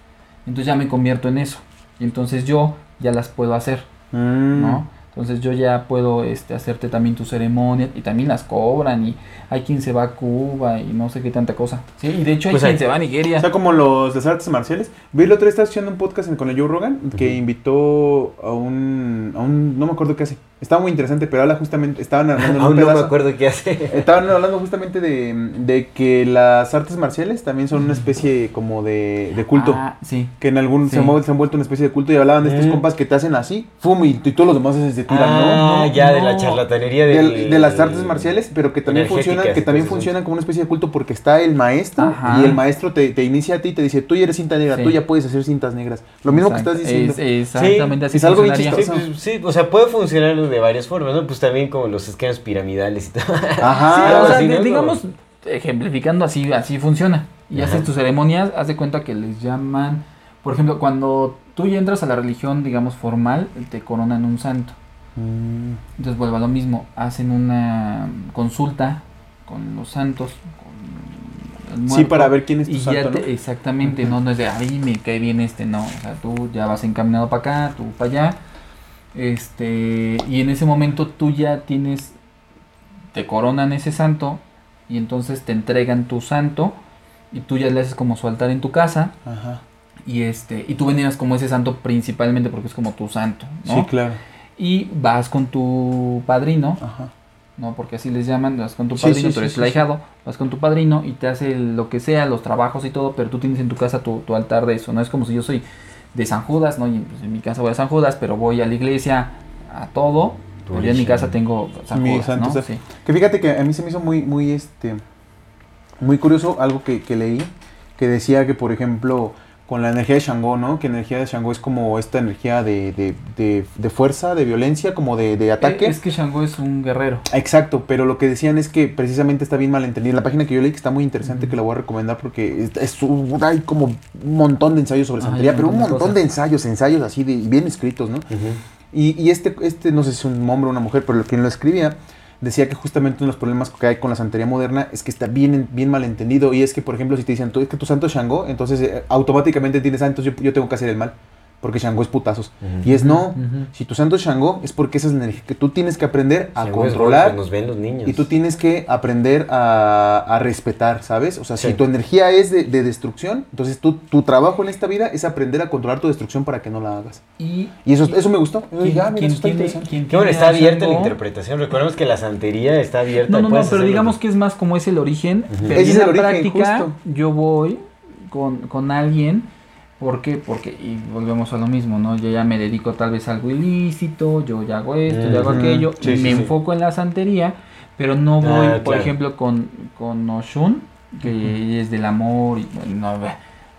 entonces ya me convierto en eso. Y entonces yo ya las puedo hacer, Mm. ¿no? Entonces yo ya puedo este, hacerte también tus ceremonias y también las cobran y hay quien se va a Cuba y no sé qué tanta cosa. Sí, y de hecho hay Pues quien hay- se va a Nigeria. O sea, como los de las artes marciales. Vi el otro día estaba escuchando un podcast en- con el Joe Rogan que invitó a un, a un. No me acuerdo qué hace. Estaba muy interesante, pero habla justamente. Estaban hablando en un Aún no me acuerdo qué hace. Estaban hablando justamente de, de que las artes marciales también son una especie como de, de culto. Ah, sí. que en algún Sí. se, han vuelto, se han vuelto una especie de culto y hablaban de estos compas que te hacen así, fum, y, y todos los demás se tiran, ah, ¿no? ya, de la charlatanería De, las artes marciales, pero que también funcionan, que también funcionan como una especie de culto porque está el maestro Ajá. y el maestro te, te inicia a ti y te dice, tú ya eres cinta negra, Sí. tú ya puedes hacer cintas negras. Lo mismo que estás diciendo. Es- exactamente así es algo bien. Sí, chistoso. pues, sí, o sea, puede funcionar de varias formas, ¿no? Pues también como los esquemas piramidales y todo. Ajá. O sea, así, de- ¿no? digamos, ejemplificando así, así funciona. Y Ajá. haces tus ceremonias, haz de cuenta que les llaman, por ejemplo, cuando tú ya entras a la religión, digamos, formal, te coronan un santo. Mm. Entonces vuelvo a lo mismo, hacen una consulta con los santos, con el Sí, muerto, para ver quién es tu y ya santo, te- ¿no? exactamente, no, no es de, ay, me cae bien este, no, o sea, tú ya vas encaminado para acá, tú para allá, este, y en ese momento tú ya tienes, te coronan ese santo, y entonces te entregan tu santo, y tú ya le haces como su altar en tu casa, Ajá. y este, y tú veneras como ese santo principalmente porque es como tu santo, ¿no? Sí, claro. Y vas con tu padrino, Ajá. ¿no? Porque así les llaman, vas con tu padrino, sí, tú eres sí, el ahijado, vas con tu padrino y te hace lo que sea, los trabajos y todo, pero tú tienes en tu casa tu, tu altar de eso, ¿no? Es como si yo soy de San Judas, ¿no? Y pues, en mi casa voy a San Judas, pero voy a la iglesia a todo, pero yo en mi casa tengo San Mi Judas, santo ¿no? Que fíjate que a mí se me hizo muy, muy, este, muy curioso algo que, que leí, que decía que, por ejemplo, con la energía de Shango, ¿no? Que la energía de Shango es como esta energía de, de, de, de fuerza, de violencia, como de, de ataque. Eh, Es que Shango es un guerrero. Exacto, pero lo que decían es que precisamente está bien malentendido. La página que yo leí que está muy interesante, que la voy a recomendar porque es, es hay como un montón de ensayos sobre santería, pero un montón de montón cosas. de ensayos, ensayos así de bien escritos, ¿no? Y, y este, este, no sé si es un hombre o una mujer, pero quien lo escribía, decía que justamente uno de los problemas que hay con la santería moderna es que está bien, bien malentendido. Y es que, por ejemplo, si te dicen, tú es que tu santo es Shango, entonces eh, automáticamente tienes, ah, entonces yo, yo tengo que hacer el mal. Porque Shango es putazos. Y es no. Si tu santo es Shango, es porque esa es la energía que tú tienes que aprender a Shango controlar. nos ven los niños. Y tú tienes que aprender a, a respetar, ¿sabes? O sea, si tu energía es de, de destrucción, entonces tú, tu trabajo en esta vida es aprender a controlar tu destrucción para que no la hagas. Y, Y eso, eso me gustó. ¿quién- dije, ah, mira, quién eso está tiene- quién está abierta la interpretación. Recordemos que la santería está abierta. No, no, no, pero digamos que es más como es el origen. Ese en es la el origen, práctica, justo. yo voy con, con alguien. ¿Por qué? Porque, y volvemos a lo mismo, ¿no? Yo ya me dedico tal vez a algo ilícito, yo ya hago esto, yo hago aquello, Sí, y sí, me sí. enfoco en la santería, pero no voy, Ah, por claro. ejemplo, con, con Oshun, que es del amor, y bueno, no,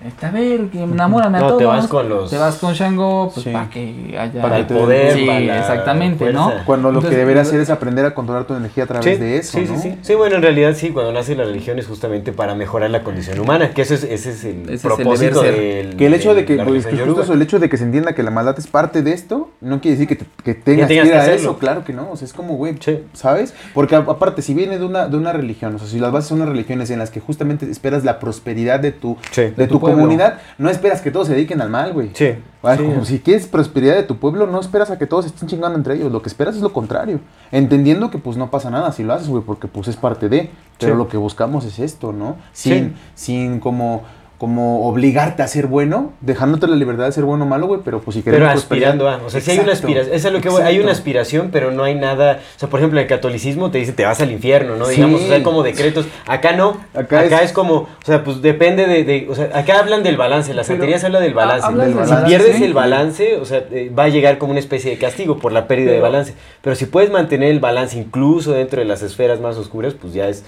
está a ver, que enamórame a No, todos. te vas con los. Te vas con Shango, pues Sí. para que haya... Para el poder, Sí, para exactamente, ¿no? Cuando lo Entonces, que debería hacer es aprender a controlar tu energía a través Sí, de eso, sí, ¿no? sí, sí. Sí, bueno, en realidad sí, cuando nace la religión es justamente para mejorar la condición humana, que ese es, ese es el Ese es el propósito ser. del... Que el hecho de que, pues, eso, el hecho de que se entienda que la maldad es parte de esto, no quiere decir que, te- que tengas que ir a hacerlo. eso, claro que no, o sea, es como, güey, Sí. ¿sabes? Porque a- aparte, si viene de una, de una religión, o sea, si las bases son unas religiones en las que justamente esperas la prosperidad de tu, Sí. de, tu pueblo. comunidad, no esperas que todos se dediquen al mal, güey. Sí. Sí. como si quieres prosperidad de tu pueblo, no esperas a que todos estén chingando entre ellos. Lo que esperas es lo contrario. Entendiendo que pues no pasa nada si lo haces, güey, porque pues es parte de. Pero Sí. lo que buscamos es esto, ¿no? Sí. Sin, sin como, como obligarte a ser bueno, dejándote la libertad de ser bueno o malo, güey, pero pues si Pero queremos prosperidad- aspirando a, o sea, si hay una Exacto, aspiración, es lo que voy, hay una exacto. aspiración, pero no hay nada, o sea, por ejemplo, el catolicismo te dice te vas al infierno, ¿no? Sí. Digamos, o sea, como decretos, acá no, Acá acá, es- es... como, o sea, pues depende de, de- o sea, acá hablan del balance, la Pero, santería se habla del balance, del si balance. pierdes el balance, o sea, eh, va a llegar como una especie de castigo por la pérdida de Pero- balance, pero si puedes mantener el balance incluso dentro de las esferas más oscuras, pues ya es,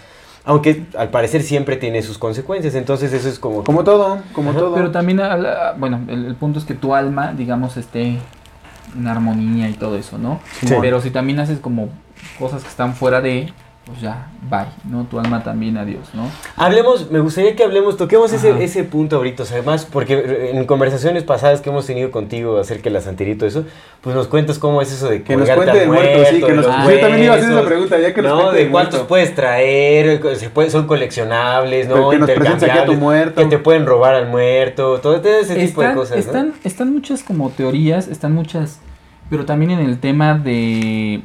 aunque al parecer siempre tiene sus consecuencias, entonces eso es como... Como todo, como Ajá, todo. Pero también, bueno, el, el punto es que tu alma, digamos, esté en armonía y todo eso, ¿no? Sí. Pero si también haces como cosas que están fuera de, pues ya, bye, ¿no? Tu alma también, adiós, ¿no? Hablemos, me gustaría que hablemos, toquemos ese, ese punto ahorita, o sea, más porque en conversaciones pasadas que hemos tenido contigo acerca de la santería y todo eso, pues nos cuentas cómo es eso de Que nos colgarte cuente del muerto, sí, que de nos- yo también iba a hacer esa pregunta, ya que nos no, de cuántos muerto. puedes traer, se puede, son coleccionables, ¿no? que nos a tu muerto. Que te pueden robar al muerto, todo ese tipo de cosas, ¿no? están, están muchas como teorías, están muchas, pero también en el tema de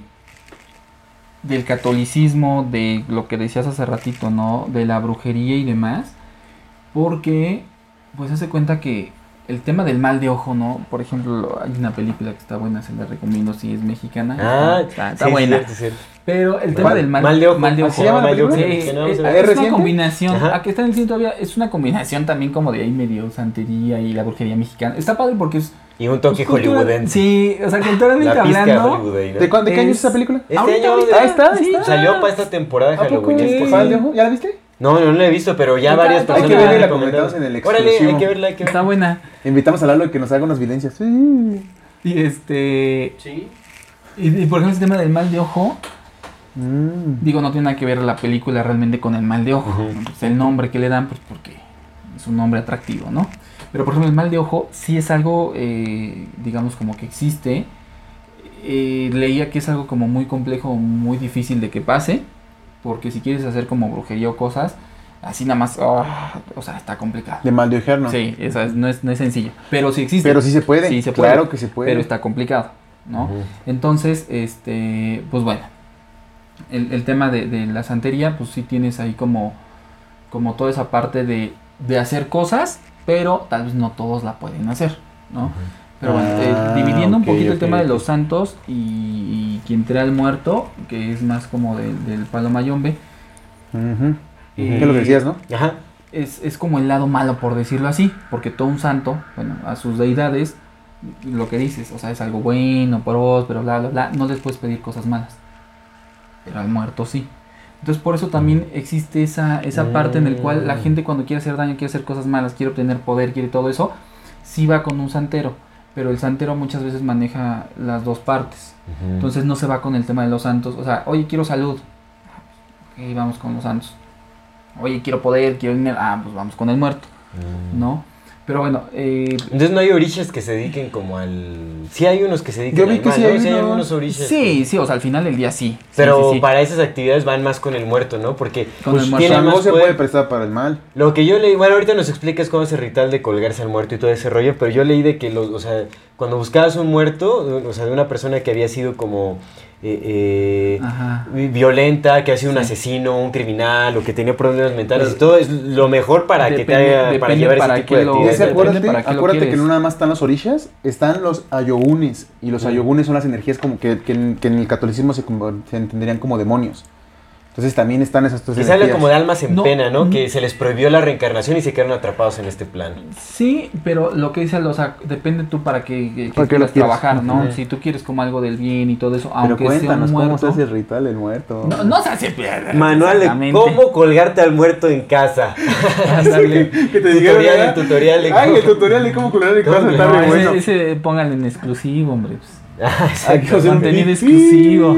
del catolicismo, de lo que decías hace ratito, ¿no? De la brujería y demás, porque pues hace cuenta que el tema del mal de ojo, ¿no? Por ejemplo, hay una película que está buena, se la recomiendo si es mexicana. Ah, está, está- está sí, buena. cierto, cierto. Pero el tema del mal, mal de ojo. Mal de ¿Así ojo. se llama la Mal de ojo, película? Sí, que no es, vamos a es ver. ¿Es una combinación. Ajá. ¿A qué está en el cine todavía? Es una combinación también como de ahí medio santería y la brujería mexicana. Está padre porque es. Y un toque pues, cultura- hollywoodense. Sí, o sea, culturalmente hablando. ¿De, cuándo- de qué año es es- esa película? Este Ahorita, año ahorita. de- Ah, está, Sí, está. Salió para esta temporada de. Halloween. ¿Es este de? ¿Ya la viste? No, no, la he visto, pero ya varias personas hay que verla la comentamos en el Órale, hay que verla, hay que Está buena. Invitamos a Lalo a que nos haga unas videncias. Sí. Y este. Sí. Y, y por ejemplo, el tema del mal de ojo. Mm. Digo, no tiene nada que ver la película realmente con el mal de ojo. Pues el nombre que le dan, pues porque es un nombre atractivo, ¿no? Pero por ejemplo, el mal de ojo sí es algo, eh, digamos, como que existe. Eh, leía que es algo como muy complejo, muy difícil de que pase. Porque si quieres hacer como brujería o cosas, así nada más, ah, o sea, está complicado. De mal de ojear, ¿no? Sí, eso es- no, es, no es sencillo. Pero sí existe. Pero sí se puede. Sí se puede. Claro que se puede. Pero está complicado, ¿no? Entonces, este, pues bueno, el, el tema de, de la santería, pues sí tienes ahí como, como toda esa parte de, de hacer cosas, pero tal vez no todos la pueden hacer, ¿no? Pero bueno, eh, Ah, dividiendo un poquito el tema de los santos y, y quien trae al muerto, que es más como de- del palo mayombe, Ujú. eh, Es lo que decías, ¿no? Ajá. es, es como el lado malo, por decirlo así, porque todo un santo, bueno, a sus deidades, lo que dices, o sea, es algo bueno, próspero, bla, bla, bla, no les puedes pedir cosas malas, pero al muerto sí. Entonces por eso también existe esa, esa parte en la cual la Mm. gente cuando quiere hacer daño, quiere hacer cosas malas, quiere obtener poder, quiere todo eso, sí va con un santero, pero el santero muchas veces maneja las dos partes. Entonces no se va con el tema de los santos. O sea, oye, quiero salud. Ok, vamos con los santos. Oye, quiero poder, quiero dinero. Ah, pues vamos con el muerto, Mm. ¿no? Pero bueno, eh, Entonces no hay orishas que se dediquen como al... Sí hay unos que se dediquen Yo vi al que mal, sí ¿no? hay Sí algunos orishas. sí, sí, o sea, al final del día sí. Sí, Pero sí, sí. para esas actividades van más con el muerto, ¿no? Porque Con pues, el muerto. tiene más se poder. puede prestar para el mal. Lo que yo leí, bueno, ahorita nos explicas cómo es el ritual de colgarse al muerto y todo ese rollo, pero yo leí de que, los, o sea, cuando buscabas un muerto, o sea, de una persona que había sido como eh, eh, violenta, que ha sido un asesino, un criminal, o que tenía problemas mentales y todo, es lo mejor para que te haga, para llevar para ese tipo de actividades. Acuérdate que no nada más están los orishas, están los ayogunes. Y los ayogunes son las energías como que, que en, que en el catolicismo se, se entenderían como demonios. Entonces también están esas dos Quizá energías. como de almas en No, pena, ¿no? mm. Que se les prohibió la reencarnación y se quedaron atrapados en este plano. Sí, pero lo que dice, o sea, depende tú para que, que, que ¿Para qué lo quieras quieres? trabajar, ¿no? Si tú quieres como algo del bien y todo eso, Pero aunque sea un cuéntanos cómo muerto. se hace el ritual del muerto. No, no se hace piedra. Manual de cómo colgarte al muerto en casa. Ándale. que te Tutorial en ¿verdad? tutorial de Ay, cómo- el tutorial de cómo de ¿Cómo casa está no? No, bueno. ese, en exclusivo, hombre. pues. Ah, Hay que hacer un Contenido exclusivo.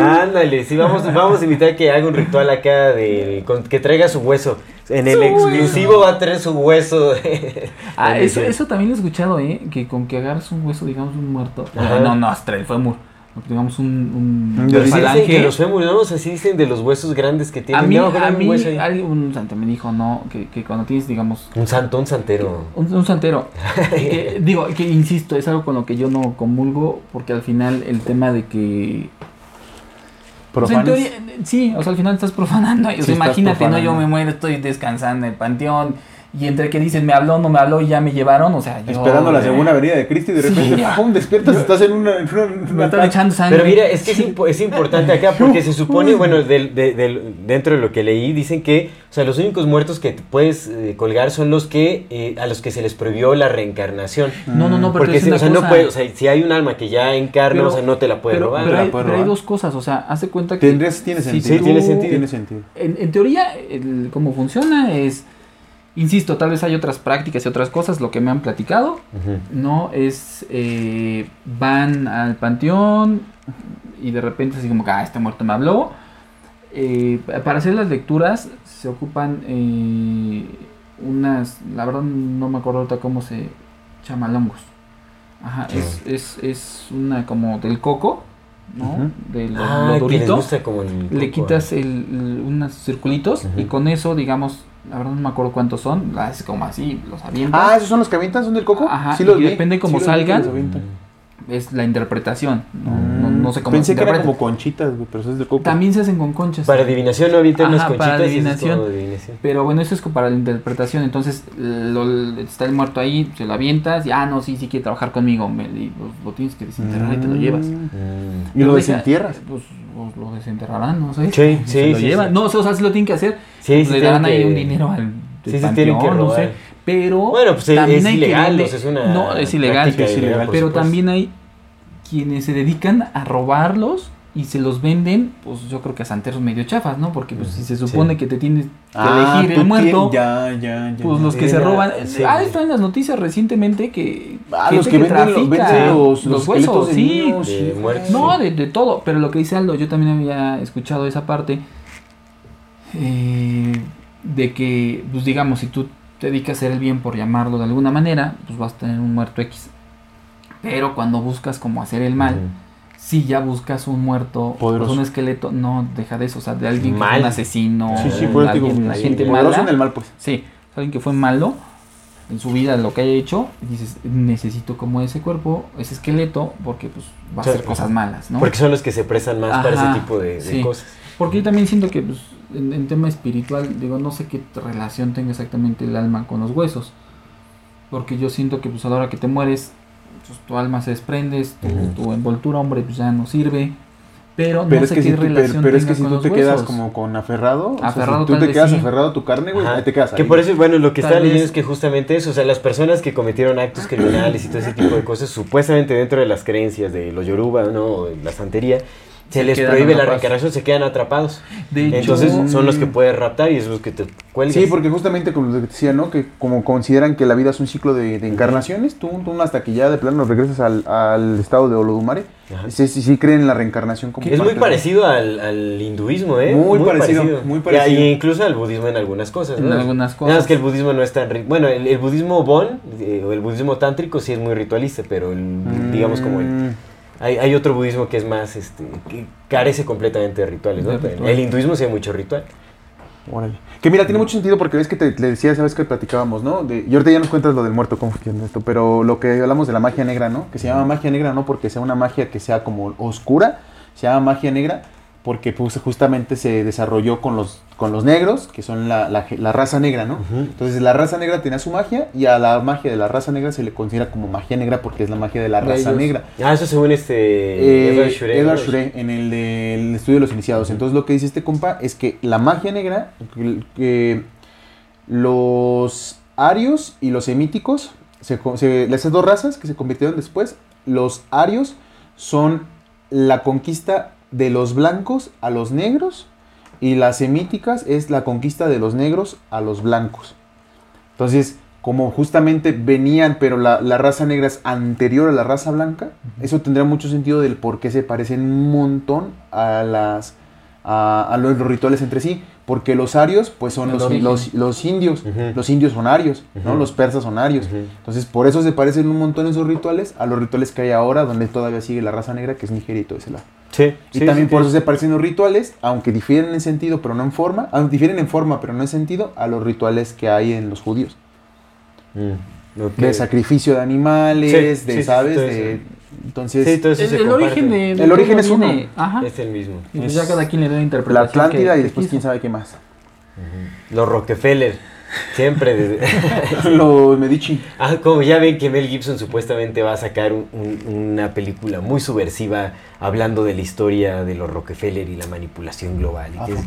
Ándale, sí, vamos, vamos a invitar que haga un ritual acá de con- que traiga su hueso. En el exclusivo va a traer su hueso. de- Ah, de eso, eso también lo he escuchado, ¿eh? Que con que agarras un hueso, digamos, un muerto. Ajá. No, no, hasta el fémur. Digamos, un. un Pero Pero sí dicen falange. que los fémures, ¿no? O sea, sí dicen de los huesos grandes que A tienen. mí, Ya me acuerdo a mí hueso ahí. alguien- un santo me dijo, no, que, que cuando tienes, digamos, Un santo, un santero. un, un santero, que- digo, que insisto, es algo con lo que yo no comulgo, porque al final el tema de que... o sea, en teoría, sí, o sea, al final estás profanando. O sea, Sí, estás imagínate, no, yo me muero, estoy descansando en el panteón, y entre que dicen, me habló, no me habló, y ya me llevaron, o sea, yo... Esperando la segunda venida de Cristo y de Sí. repente, ¡pum! despiertas, estás en una. En una, Me una están echando sangre. Pero mira, es que es, impo- es importante acá porque se supone, bueno, del- de- del- dentro de lo que leí, dicen que, o sea, los únicos muertos que te puedes eh, colgar son los que, eh, a los que se les prohibió la reencarnación. No, no, no, pero Porque, si, o sea, no puede, o sea, si hay un alma que ya encarna, Pero- o sea, no te la puede pero, robar. pero la hay, pero hay dos cosas, o sea, hace cuenta que... Tendrías, tiene si sentido. Sí, tiene sentido. Tiene sentido. En, en teoría, el- cómo funciona es, insisto, tal vez hay otras prácticas y otras cosas, lo que me han platicado. ¿no? Es, eh, van al panteón y de repente así como que, ah, este muerto me habló. Eh, para hacer las lecturas se ocupan eh, unas, la verdad no me acuerdo ahorita cómo se chamalongos. Ajá, es, es, es una como del coco, ¿no? Ujú. De lo, Ah, lo durito. como el Le quitas el, el- unos circulitos y con eso, digamos, la verdad no me acuerdo cuántos son, haces como así, los avientas. Ah, ¿esos son los que avientan? ¿Son del coco? Ajá, sí los y vi. depende cómo Sí los vi que salgan. los avientan. Es la interpretación, no, no, no sé cómo Pensé que eran interpreta. como conchitas, pero eso es del coco. También se hacen con conchas. Para adivinación no avientan unas para conchitas y eso es adivinación. Pero bueno, eso es como para la interpretación. Entonces, lo- está el muerto ahí, se lo avientas y, ah, no, sí, sí quiere trabajar conmigo. Me, y, pues, lo tienes que desenterrar y te lo llevas. Mm. Mm. ¿Y lo desentierras? Pues, pues, lo desenterrarán, no sé. Sí, Se sí, lo sí, llevan. sí. No, o sea, o sea, sí lo tienen que hacer. Sí, Pues sí le darán tienen ahí que- un dinero al Sí, sí tienen que panteón, no robar. sé. Pero Bueno, pues, es- también es hay ilegal, pues, es una No, es ilegal, sí, es ilegal, Pero supuesto. también hay quienes se dedican a robarlos y se los venden, pues yo creo que a santeros medio chafas, ¿no? Porque pues si se supone Sí. que te tienes que Ah, elegir el muerto, Ya, ya, ya. pues los que Sí, se roban. sí, ah, sí. está en las noticias recientemente que. Ah, los que venden, trafica venden los, los, los esqueletos huesos, de sí. niños. De sí, muertos. No, de, de todo. Pero lo que dice Aldo, yo también había escuchado esa parte. eh, de que, pues digamos, si tú te dedicas a hacer el bien por llamarlo de alguna manera, pues vas a tener un muerto X. Pero cuando buscas como hacer el mal, si ya buscas un muerto, pues un esqueleto, no deja de eso, o sea, de alguien que Mal. fue un asesino, Sí, sí, digo, alguien- la sí, gente mala. en el mal, pues. Sí, alguien que fue malo en su vida, lo que haya hecho, y dices, necesito como ese cuerpo, ese esqueleto, porque pues va a hacer cosas malas, ¿no? Porque son los que se prestan más para ese tipo de, de sí. cosas. Porque yo también siento que pues, en, en tema espiritual, digo, no sé qué relación tenga exactamente el alma con los huesos. Porque yo siento que pues a la hora que te mueres, pues, tu alma se desprende, tu, envoltura, hombre, pues ya no sirve. Pero, Pero no es sé que qué si tú, pero, relación pero es que si tú te quedas como con aferrado, o sea, Aferrado si tú te quedas sí. aferrado a tu carne, güey, ahí te quedas Que ahí. por eso, bueno, lo que Tal está leyendo es que justamente eso, o sea, las personas que cometieron actos criminales y todo ese tipo de cosas, supuestamente dentro de las creencias de los yoruba, ¿no? O de la santería, se, Se les prohíbe la reencarnación, se quedan atrapados. De hecho, Entonces son los que Mm. puedes raptar y es los que te cuelgas. Sí, porque justamente como te decía, ¿no? Que como consideran que la vida es un ciclo de, de encarnaciones, tú, tú hasta que ya de plano regresas al, al estado de Olodumare, sí, sí, sí creen en la reencarnación como Es muy de- parecido al, al hinduismo, ¿eh? Muy parecido, muy parecido. Y incluso al budismo en algunas cosas, En ¿no? algunas Nada más cosas. que el budismo no es tan... ri- Bueno, el, el budismo Bon, eh, o el budismo tántrico sí es muy ritualista, pero el, digamos como el... Hay, hay otro budismo que es más, este, que carece completamente de rituales, ¿no? Pero. El hinduismo sí hay mucho ritual. Órale. Que mira, tiene mucho sentido porque ves que te, le decía, sabes que platicábamos, ¿no? De, y ahorita ya nos cuentas lo del muerto, funciona esto, pero lo que hablamos de la magia negra, ¿no? Que se llama magia negra no porque sea una magia que sea como oscura, se llama magia negra porque pues, justamente se desarrolló con los, con los negros, que son la, la, la raza negra, ¿no? Entonces la raza negra tenía su magia y a la magia de la raza negra se le considera como magia negra porque es la magia de la De raza ellos. negra. Ah, eso según este... Eh, Edward Shurey, ¿no? Edward Shurey, en el del estudio de los iniciados. Entonces lo que dice este compa es que la magia negra, que, los arios y los semíticos, se, se- esas dos razas que se convirtieron después, los arios son la conquista de los blancos a los negros y las semíticas es la conquista de los negros a los blancos. Entonces, como justamente venían, pero la, la raza negra es anterior a la raza blanca, eso tendría mucho sentido del por qué se parecen un montón a las a, a los, los rituales entre sí, porque los arios pues son los, los, los indios, los indios son arios, ¿no? Los persas son arios. Entonces, por eso se parecen un montón esos rituales a los rituales que hay ahora, donde todavía sigue la raza negra, que es Nigeria y todo ese lado. Sí, Y sí, también sí, por sí. eso se parecen los rituales, aunque difieren en sentido, pero no en forma, aunque difieren en forma, pero no en sentido, a los rituales que hay en los judíos. Mm. De sacrificio de animales, Sí, de, sí, sí, ¿sabes? de, entonces, Sí, todo eso el, se el comparte. origen de, de El origen todo es uno. viene- Ajá. Es el mismo. Y pues ya cada quien le da la la interpretación. Atlántida que- y después quién sabe qué más. Los Rockefeller. Siempre. desde- los Medici. Ah, como ya ven que Mel Gibson supuestamente va a sacar un- un- una película muy subversiva hablando de la historia de los Rockefeller y la manipulación global. y ¿A que es-?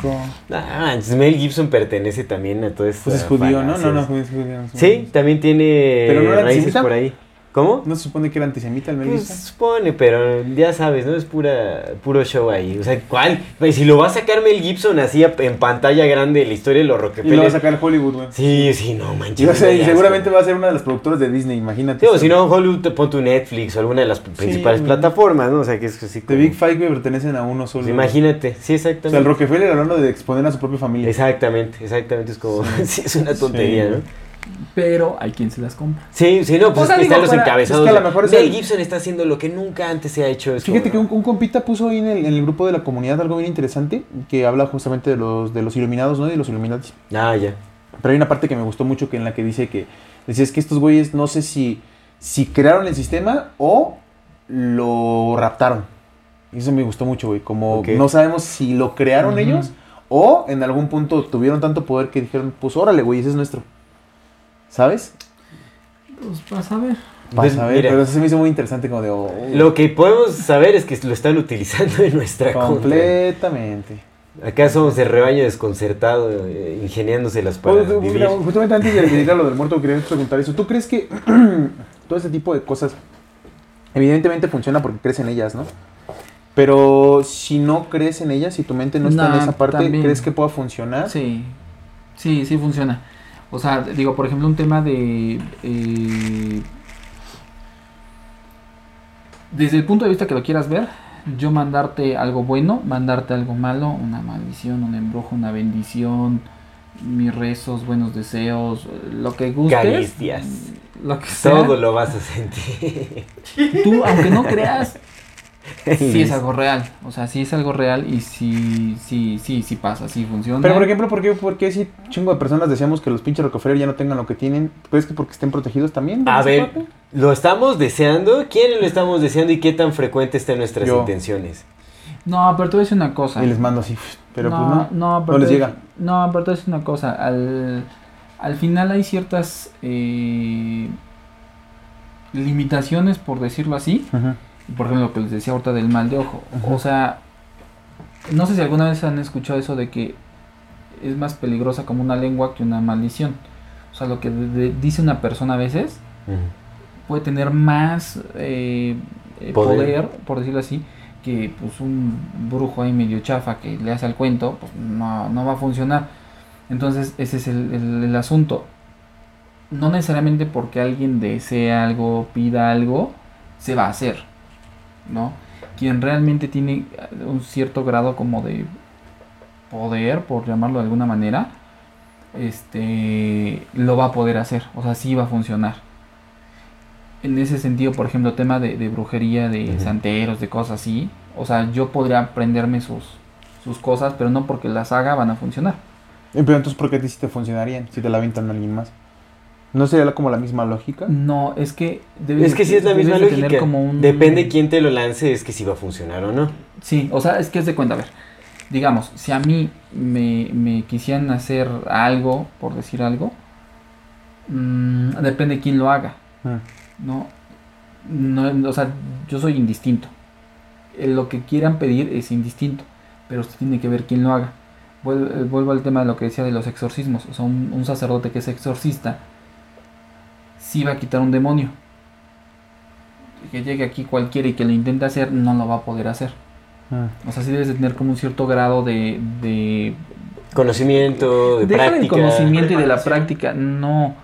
Ah, entonces Mel Gibson pertenece también a todo esto. Pues es judío, ¿no? No, no, es judío. Sí, también tiene ¿Pero no era raíces antisemita? por ahí. ¿Cómo? ¿No se supone que era antisemita el Mel Pues Gibson? supone, pero ya sabes, ¿no? Es pura, puro show ahí. O sea, ¿cuál? Pues, si lo va a sacar Mel Gibson así en pantalla grande la historia de los Y lo va a Rockefeller. sacar Hollywood, güey. Sí, sí, no manches. Y, va a ser- no y me seguramente va a ser una de las productoras de Disney, imagínate. Sí, o si no, Hollywood te pon tu Netflix o alguna de las principales plataformas, ¿no? O sea, que es así The como... Big Five, güey, pertenecen a uno solo. Pues imagínate, sí, O sea, el exactamente. Rockefeller hablando de exponer a su propia familia. Exactamente, exactamente. Es como... Sí, es una tontería, Sí. ¿no? Pero hay quien se las compra. Sí, sí, no, pues O sea, es que digo, están los para- encabezados. es que a de, lo mejor es Mel el- Gibson está haciendo lo que nunca antes se ha hecho. Fíjate que un, un compita puso ahí en el, en el grupo de la comunidad algo bien interesante que habla justamente de los, de los iluminados, ¿no? Y de los Illuminati. Ah, ya. Pero hay una parte que me gustó mucho que en la que dice que decía es que estos güeyes no sé si, si crearon el sistema o lo raptaron. Y eso me gustó mucho, güey. Como no sabemos si lo crearon ellos o en algún punto tuvieron tanto poder que dijeron, pues órale, güey, ese es nuestro. ¿Sabes? Pues vas a ver. Vas a ver, mira. pero eso se me hizo muy interesante como de... oh, Lo que podemos saber es que lo están utilizando en nuestra contra. completamente. Acá somos el rebaño desconcertado, eh, Oye, vivir. mira, justamente antes de a lo del muerto, quería preguntar eso. ¿Tú crees que todo ese tipo de cosas, evidentemente funciona porque crees en ellas, ¿no? Pero si no crees en ellas, si tu mente no está en esa parte, también. ¿crees que pueda funcionar? Sí, sí, sí funciona. O sea, digo, por ejemplo, un tema de... eh, desde el punto de vista que lo quieras ver, yo mandarte algo bueno, mandarte algo malo, una maldición, un embrujo, una bendición, mis rezos, buenos deseos, lo que gustes. Caricias. Lo que sea. Todo lo vas a sentir. Tú, aunque no creas, sí es algo real. O sea, sí es algo real y sí, sí, sí, sí pasa, sí funciona. Pero por ejemplo, ¿por qué, por qué si chingo de personas deseamos que los pinches Rockefeller ya no tengan lo que tienen? ¿Crees que porque estén protegidos también? A ver, parte? ¿lo estamos deseando? ¿Quién lo estamos deseando y qué tan frecuente está en nuestras Yo. intenciones? No, pero te voy a decir una cosa. Y les mando así, pero no, pues no. no, pero les te- llega. No, pero te voy a decir una cosa. Al, al final hay ciertas eh, limitaciones, por decirlo así. Ujú. Por ejemplo, lo que les decía ahorita del mal de ojo. O sea, no sé si alguna vez han escuchado eso de que es más peligrosa como una lengua que una maldición. O sea, lo que dice una persona a veces puede tener más eh, eh, Poder. poder. por decirlo así, que pues un brujo ahí medio chafa que le hace al cuento, pues no, no va a funcionar. Entonces ese es el, el- el asunto. No necesariamente porque alguien desea algo, pida algo, se va a hacer. ¿No? Quien realmente tiene un cierto grado como de poder, por llamarlo de alguna manera, este lo va a poder hacer. O sea, sí va a funcionar en ese sentido, por ejemplo, tema de, de brujería, de santeros, de cosas así, o sea, yo podría aprenderme sus, sus cosas, pero no porque las haga van a funcionar. Pero entonces, ¿por qué a ti sí te funcionarían si te la avientan a alguien más? ¿No sería como la misma lógica? No, es que debes Es que sí es la misma de tener lógica. como un- Depende quién te lo lance, es que si va a funcionar o no. Sí, o sea, es que es de cuenta, a ver, digamos, si a mí me, me quisieran hacer algo, por decir algo, mm, depende quién lo haga. Ah. No, no, o sea, yo soy indistinto. Eh, Lo que quieran pedir es indistinto, pero usted tiene que ver quién lo haga. Vuel- eh, Vuelvo, al tema de lo que decía de los exorcismos. O sea, un, un sacerdote que es exorcista, sí va a quitar un demonio. Que llegue aquí cualquiera y que lo intente hacer, no lo va a poder hacer. Ah. O sea, sí debes de tener como un cierto grado de, de Conocimiento, de Deja del práctica. conocimiento y de la práctica, no.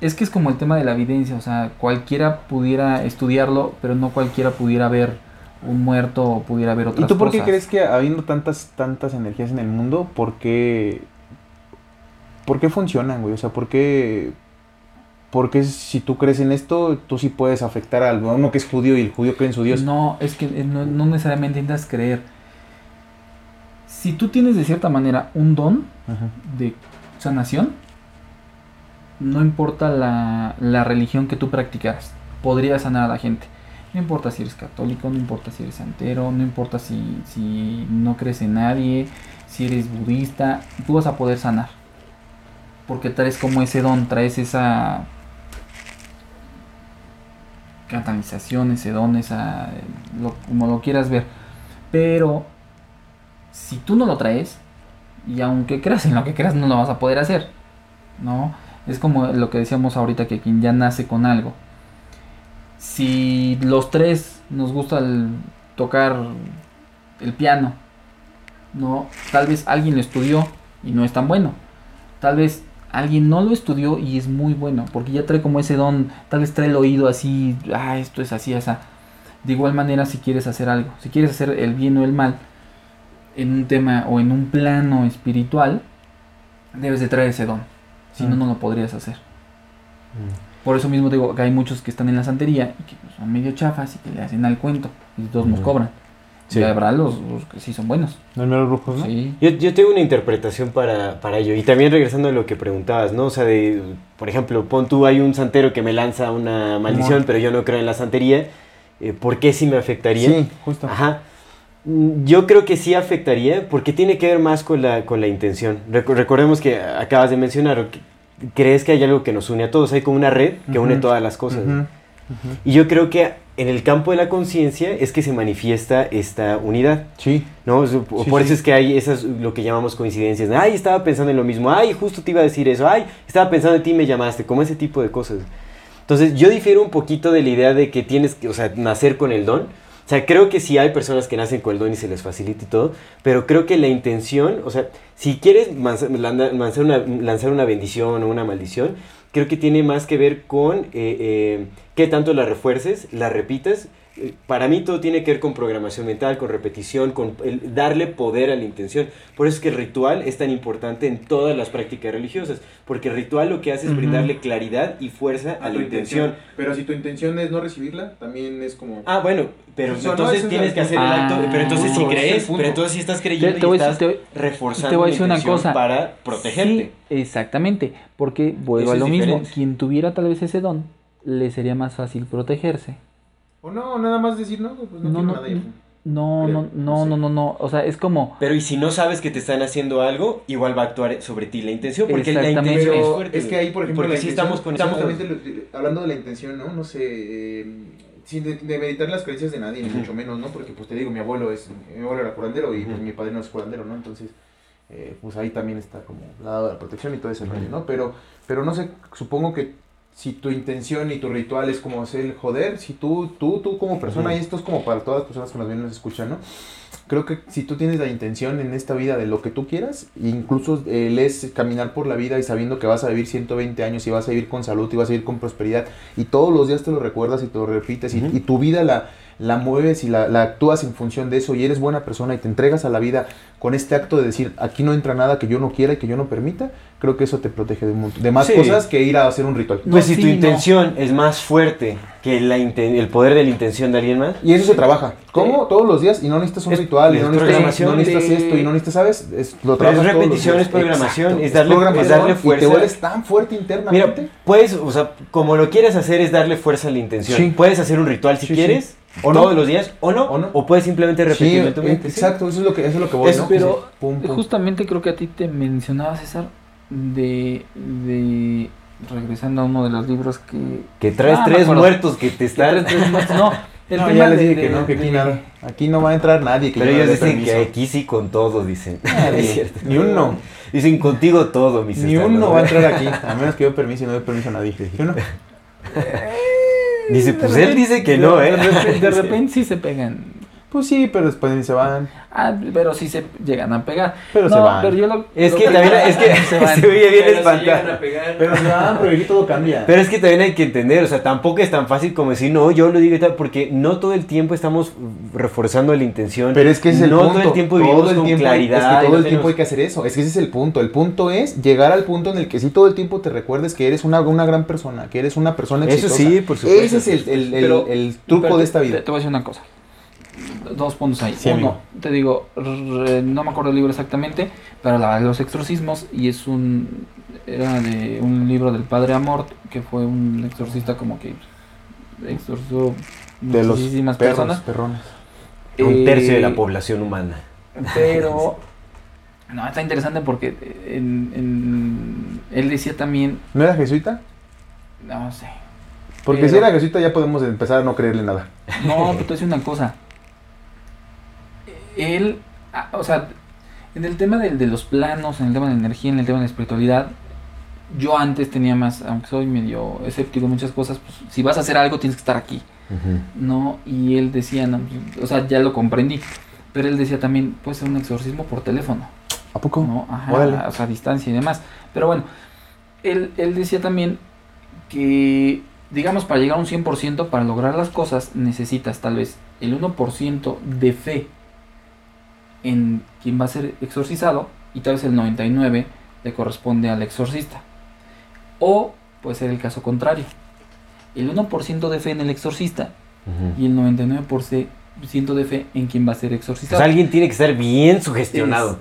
Es que es como el tema de la evidencia, o sea, cualquiera pudiera estudiarlo, pero no cualquiera pudiera ver un muerto o pudiera ver otras ¿Y tú por qué cosas. crees que habiendo tantas, tantas energías en el mundo, por qué, por qué funcionan, güey? O sea, ¿por qué, por qué si tú crees en esto, tú sí puedes afectar al- a uno que es judío y el judío cree en su Dios? No, es que eh, no, no necesariamente intentas creer. Si tú tienes de cierta manera un don Ajá. de sanación, no importa la, la religión que tú practicaras, podría sanar a la gente. No importa si eres católico, no importa si eres santero, no importa si, si no crees en nadie, si eres budista, tú vas a poder sanar. Porque traes como ese don, traes esa canalización, ese don, esa, lo- como lo quieras ver. Pero si tú no lo traes, y aunque creas en lo que creas, no lo vas a poder hacer. ¿No? Es como lo que decíamos ahorita, que quien ya nace con algo. Si los tres nos gusta tocar el piano, ¿no? Tal vez alguien lo estudió y no es tan bueno. Tal vez alguien no lo estudió y es muy bueno, porque ya trae como ese don, tal vez trae el oído así, ah, esto es así, así. De igual manera, si quieres hacer algo, si quieres hacer el bien o el mal, en un tema o en un plano espiritual, debes de traer ese don. Si no, Mm. no lo podrías hacer. Por eso mismo digo que hay muchos que están en la santería y que son medio chafas y que le hacen al cuento y todos nos Ujú. cobran. Sí. Y habrá los, los que sí son buenos. No hay meros brujos, ¿no? Sí. Yo, yo tengo una interpretación para, para ello. Y también regresando a lo que preguntabas, ¿no? O sea, de, por ejemplo, pon tú, hay un santero que me lanza una maldición, Amor. pero yo no creo en la santería. eh, ¿Por qué sí me afectaría? Sí, justo. Ajá. Mm, Yo creo que sí afectaría porque tiene que ver más con la, con la intención. Reco- recordemos que acabas de mencionar, crees que hay algo que nos une a todos, hay como una red que une Ujú. todas las cosas. Ujú. Y yo creo que en el campo de la conciencia es que se manifiesta esta unidad. Sí. ¿no? Sí, por sí. eso es que hay esas, lo que llamamos coincidencias. Ay, estaba pensando en lo mismo. Ay, justo te iba a decir eso. Ay, estaba pensando en ti y me llamaste. Como ese tipo de cosas. Entonces, yo difiero un poquito de la idea de que tienes que, o sea, nacer con el don. O sea, creo que sí hay personas que nacen con el don y se les facilita y todo, pero creo que la intención, o sea, si quieres lanzar una, lanzar una bendición o una maldición, creo que tiene más que ver con eh, eh, qué tanto la refuerces, la repitas. Para mí todo tiene que ver con programación mental, con repetición, con el darle poder a la intención. Por eso es que el ritual es tan importante en todas las prácticas religiosas, porque el ritual lo que hace es brindarle claridad y fuerza a, A la intención. Pero si tu intención es no recibirla, también es como... Ah, bueno, pero Eso entonces tienes que hacer el Ah, acto. Pero entonces si crees, pero entonces si estás creyendo Te- te voy y a estás reforzando te voy a decir una cosa. para protegerte. Sí, exactamente. Porque vuelvo Eso a lo mismo. diferente. Quien tuviera tal vez ese don, le sería más fácil protegerse. O no, nada más decir, no, pues no, No, quiero no, nada. y- No, Creo, no, no no, no, no, no. O sea, es como. Pero y si no sabes que te están haciendo algo, igual va a actuar sobre ti la intención, porque la intención es fuerte. es que ahí, por ejemplo, porque sí estamos con estamos justamente lo- hablando de la intención, ¿no? No sé, eh, sin de, de meditar las creencias de nadie, ni mucho menos, ¿no? Porque, pues te digo, mi abuelo es, mi abuelo era curandero y pues mi padre no es curandero, ¿no? Entonces, eh, pues ahí también está como la dado de la protección y todo ese rollo, ¿no? Pero, pero no sé, supongo que si tu intención y tu ritual es como hacer el joder, si tú, tú, tú como persona, y esto es como para todas las personas que nos ven y nos escuchan, ¿no? Creo que si tú tienes la intención en esta vida de lo que tú quieras, incluso el es caminar por la vida y sabiendo que vas a vivir 120 años y vas a vivir con salud y vas a vivir con prosperidad y todos los días te lo recuerdas y te lo repites y tu vida la, la mueves y la, la actúas en función de eso y eres buena persona y te entregas a la vida con este acto de decir aquí no entra nada que yo no quiera y que yo no permita, creo que eso te protege de, un de más Sí. cosas que ir a hacer un ritual. Pues si sí, tu no. intención es más fuerte que la el poder de la intención de alguien más, Y eso se trabaja. ¿Cómo? Todos los días. Y no necesitas un Es- ritual. Y no necesitas, no necesitas de- esto. Y no necesitas, ¿sabes? Es, lo Pero es trabajas todos los repetición, días. es programación, Exacto. es darle- programación, es darle Y fuerza. te vuelves tan fuerte internamente. Mira, puedes, o sea, como lo quieres hacer es darle fuerza a la intención. Sí. Puedes hacer un ritual si Sí, quieres, O no. todos los días, o no, O no. o puedes simplemente sí, repetirlo en tu eh, mente. sí. exacto. Eso es lo que, eso es lo que voy, Eso, ¿no? pero Pum, pum. Justamente creo que a ti te mencionaba César de, de regresando a uno de los libros que Que traes Ah, tres muertos que te están... traes tres muertos. no, el No, ya les dije de- que no, que aquí de- nada. Aquí no va a entrar nadie. Que Pero no ellos dé dicen que aquí sí con todos, dicen. Nadie. Es cierto. Ni uno. Dicen contigo todo, mis Ni uno va a entrar aquí. A menos que yo permiso y no doy permiso a nadie. ¿Sí o no? Dice, pues él dice que de- no, ¿eh? De repente, de repente sí se pegan. Pues sí, pero después se van. Ah, pero sí se llegan a pegar. Pero no, se van. pero yo lo, Es lo que también, es que se van. se oye bien espantado. llegan a pegar. Pero se van, pero aquí todo cambia. Pero es que también hay que entender, o sea, tampoco es tan fácil como decir, no, yo lo digo y tal, porque no todo el tiempo estamos reforzando la intención. Pero es que ese es el no punto. todo el tiempo vivimos Todo el con tiempo- claridad. Es que todo el tiempo hay que hacer eso. Es que ese es el punto. El punto es llegar al punto en el que sí todo el tiempo te recuerdes que eres una, una gran persona, que eres una persona Eso exitosa. sí, por supuesto. Ese es el, el- el- Pero- el truco pero de esta vida. Te, te voy a decir una cosa. Dos puntos ahí. Sí, Uno, amigo. te digo, no me acuerdo el libro exactamente, pero la de los exorcismos y es un era de un libro del padre Amort que fue un exorcista como que exorcizó De los muchísimas perros, personas. perrones. Un tercio de Eh, la población humana. Pero no está interesante porque en, en- él decía también, ¿No era jesuita? no sé, Porque Pero- si era jesuita ya podemos empezar a no creerle nada. No, pero te voy una cosa. Él, ah, o sea, en el tema del- de, los planos, en el tema de la energía, en el tema de la espiritualidad, yo antes tenía más, aunque soy medio escéptico en muchas cosas, pues si vas a hacer algo tienes que estar aquí, ¿no? Y él decía, no, o sea, ya lo comprendí, pero él decía también, puede ser un exorcismo por teléfono. ¿A poco? ¿no? Ajá, Órale. o sea, a distancia y demás. Pero bueno, él, él decía también que, digamos, para llegar a un 100%, para lograr las cosas, necesitas tal vez el 1% de fe en quien va a ser exorcizado y tal vez el 99% le corresponde al exorcista. O puede ser el caso contrario. El 1% de fe en el exorcista Ujú. y el 99% de fe en quien va a ser Pues exorcizado. alguien tiene que estar bien sugestionado.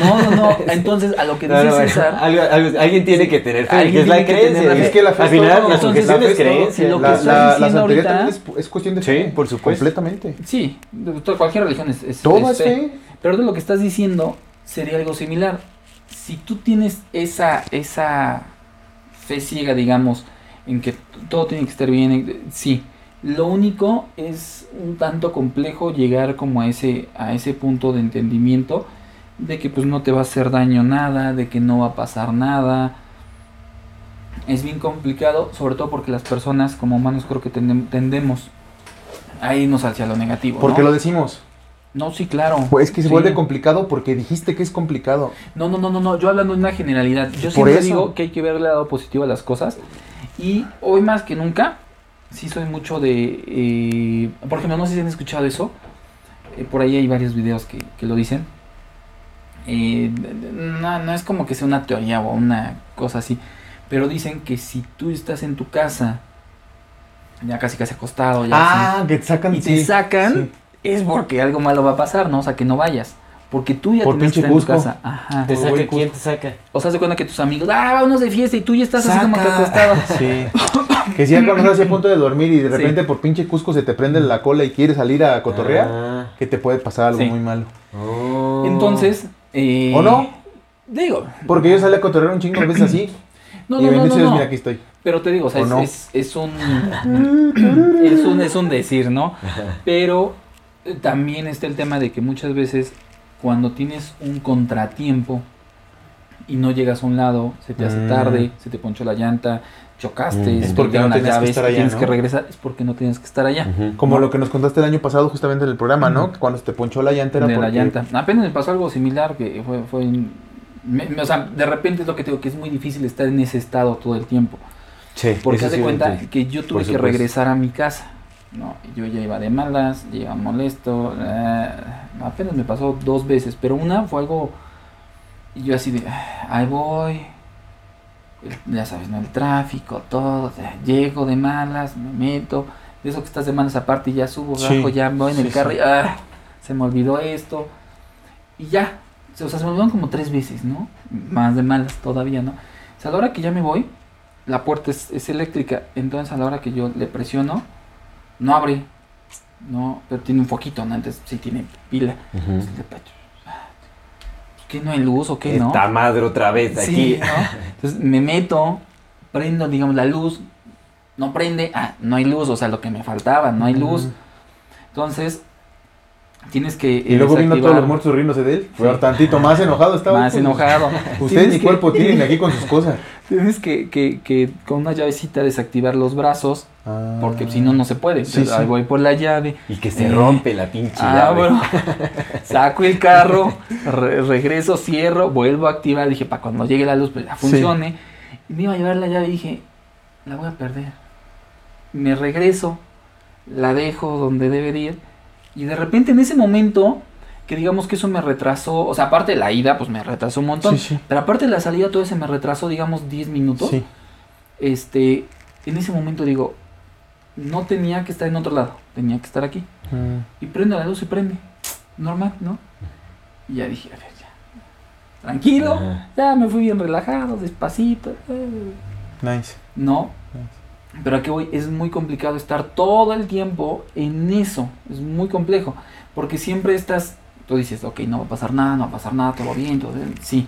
No, no, no. Entonces, a lo que No, dice no, bueno, César, algo- algo- alguien tiene que tener fe, Alguien es la creencia. Es que la fe Al final final, la sugestión la es es creencia. Lo que La, estoy la, la diciendo santería ahorita- también es, es cuestión de Sí, fe. por supuesto. Completamente. sí, cualquier religión es, es, Todo es es fe. Pero de lo que estás diciendo sería algo similar. Si tú tienes esa, esa fe ciega, digamos, en que todo tiene que estar bien, eh, sí. Lo único es un tanto complejo llegar como a ese, a ese punto de entendimiento de que pues no te va a hacer daño nada, de que no va a pasar nada. Es bien complicado, sobre todo porque las personas como humanos creo que tendem- tendemos a irnos hacia lo negativo. Porque ¿no? lo decimos. No, sí, claro. Pues es que se Sí. vuelve complicado porque dijiste que es complicado. No, no, no, no, no. Yo hablando de una generalidad. Yo Por siempre eso. digo que hay que verle lado positivo a las cosas. Y hoy más que nunca, sí soy mucho de. eh, por ejemplo, no sé si han escuchado eso. eh, por ahí hay varios videos que, que lo dicen. Eh, no, no es como que sea una teoría o una cosa así. Pero dicen que si tú estás en tu casa, ya casi casi acostado, ya así, Ah, que te sacan. y te sí, sacan, sí. Es porque algo malo va a pasar, ¿no? O sea, que no vayas. Porque tú ya Por en tu casa. Ajá. ¿Te saca? ¿Quién te saca? O sea, se cuenta que tus amigos, ah, vámonos de fiesta y tú ya estás así como que acostado. Sí. que si ya cuando estás a punto de dormir y de Sí. repente por pinche Cusco se te prende la cola y quieres salir a cotorrear, Ah. que te puede pasar algo Sí. muy malo. Oh. Entonces, eh, ¿O no? Digo, Porque yo salí a cotorrear un chingo de veces así. no, y no, no, bendito no, Dios, no. mira, aquí estoy. Pero te digo, o sea, ¿O es, no? es, es un, es un es un decir, ¿no? Pero también está el tema de que muchas veces cuando tienes un contratiempo y no llegas a un lado, se te hace Mm. tarde, se te ponchó la llanta, chocaste, Mm. se Es porque no tenías que estar allá, tienes ¿no? que regresar, es porque no tienes que estar allá. Como No. lo que nos contaste el año pasado justamente en el programa, ¿no? Que cuando se te ponchó la llanta era de porque... la llanta. Apenas me pasó algo similar que fue, fue en- me- me- o sea, de repente es lo que te digo, que es muy difícil estar en ese estado todo el tiempo. Sí, Porque lo cuenta que yo tuve que regresar a mi casa. No, yo ya iba de malas, ya iba molesto. eh, apenas me pasó dos veces, pero una fue algo. Y yo así de, "Ah, ahí voy. el- ya sabes, ¿no? El tráfico, todo. o sea, llego de malas, me meto. De eso que estás de malas aparte, y ya subo, Sí, bajo, ya voy en el sí, carro sí. y ah, se me olvidó esto. Y ya. O sea, se me olvidaron como tres veces, ¿no? Más de malas todavía, ¿no? O sea, a la hora que ya me voy, la puerta es, es eléctrica. Entonces a la hora que yo le presiono, no abre. No, pero tiene un foquito, ¿no? Antes sí tiene pila. Entonces, ah, ¿Qué no hay luz o qué no? Esta madre otra vez Sí, aquí. ¿no? Entonces me meto, prendo, digamos, la luz. No prende, ah, no hay luz, o sea, lo que me faltaba, no hay luz. Entonces, tienes que. Y luego vino todos los muertos riéndose de él. Sí. Fue tantito más enojado estaba. Más pues. enojado. Usted Tienes ni que- cuerpo tienen aquí con sus cosas. Tienes que, que, que con una llavecita desactivar los brazos, Ah. porque si no, no se puede. Sí, sí. voy por la llave. Y que se Eh, rompe la pinche Ah, llave. bueno. Saco el carro, re- regreso, cierro, vuelvo a activar. Dije, para cuando llegue la luz, pues ya funcione. Y me iba a llevar la llave y dije, la voy a perder. Me regreso, la dejo donde debe de ir. Y de repente en ese momento, que digamos que eso me retrasó, o sea, aparte de la ida, pues me retrasó un montón. Sí, sí. Pero aparte de la salida, todo se me retrasó, digamos, 10 minutos. Sí. Este, en ese momento digo, no tenía que estar en otro lado, tenía que estar aquí. Mm. Y prende la luz y prende. Normal, ¿no? Y ya dije, a ver, ya. Tranquilo, Ajá. ya me fui bien relajado, despacito. eh. Nice. No. Pero a qué voy, es muy complicado estar todo el tiempo en eso. Es muy complejo. Porque siempre estás, tú dices, ok, no va a pasar nada, no va a pasar nada, todo bien, todo bien. Sí.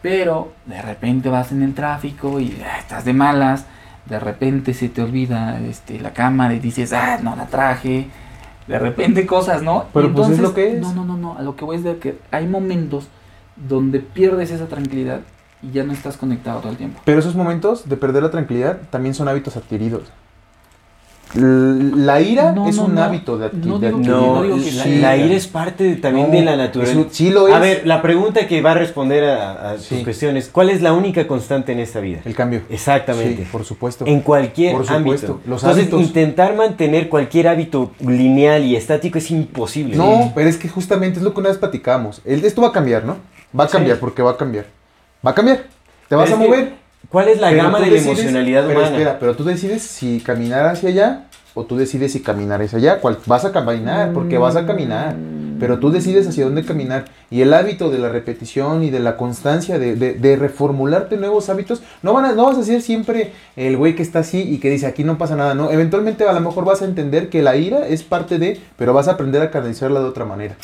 Pero de repente vas en el tráfico y ah, estás de malas. De repente se te olvida este, la cámara y dices, ah, no la traje. De repente cosas, ¿no? Pero, pues, es lo que es. No, no, no, no. A lo que voy es de que hay momentos donde pierdes esa tranquilidad y ya no estás conectado todo el tiempo. Pero esos momentos de perder la tranquilidad también son hábitos adquiridos. La ira No, es no, un no. hábito de, adqui- No digo que- la, sí. la ira es parte de- también de la naturaleza. un- sí lo es. A ver, la pregunta que va a responder a, a Sí. tus cuestiones, ¿cuál es la única constante en esta vida? El cambio. Exactamente. Sí, por supuesto. En cualquier Por supuesto. ámbito. Los Entonces, hábitos. intentar mantener cualquier hábito lineal y estático es imposible. No, pero es que justamente es lo que una vez platicamos. Esto va a cambiar, ¿no? Va a Sí. cambiar porque va a cambiar. Va a cambiar. Te vas a mover. ¿Cuál es la Pero gama de la decides- emocionalidad pero humana? espera, pero tú decides si caminar hacia allá o tú decides si caminar hacia allá. ¿Cuál? Vas a caminar, porque vas a caminar. Pero tú decides hacia dónde caminar. Y el hábito de la repetición y de la constancia de, de- de reformularte nuevos hábitos, no, van a, no vas a ser siempre el güey que está así y que dice aquí no pasa nada. No, eventualmente a lo mejor vas a entender que la ira es parte de, pero vas a aprender a canalizarla de otra manera.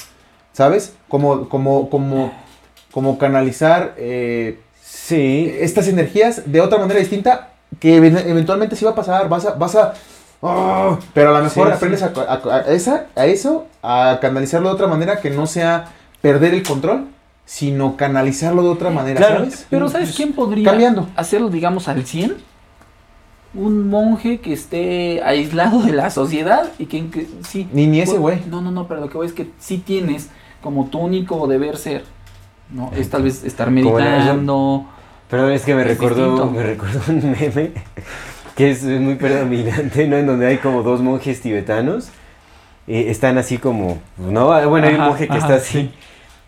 ¿Sabes? Como, como, como, como canalizar eh, Sí. estas energías de otra manera distinta que even- eventualmente sí va a pasar, vas a, vas a, ¡ah! pero a lo mejor Sí, aprendes A, a- a esa, a eso, a canalizarlo de otra manera que no sea perder el control, sino canalizarlo de otra manera, Claro, ¿sabes? Pero ¿sabes quién podría Cambiando. hacerlo, digamos, al 100? Un monje que esté aislado de la sociedad y que, que sí. Ni- ni ese Pues, güey. No, no, no, pero lo que voy es que sí tienes como tu único deber ser. ¿No? Es tal vez estar meditando. Pero es que me recordó, me recordó un meme que es muy predominante, ¿no? En donde hay como dos monjes tibetanos. eh, están así como, ¿no? Ah, Bueno, hay un Ajá, monje que ajá, está así.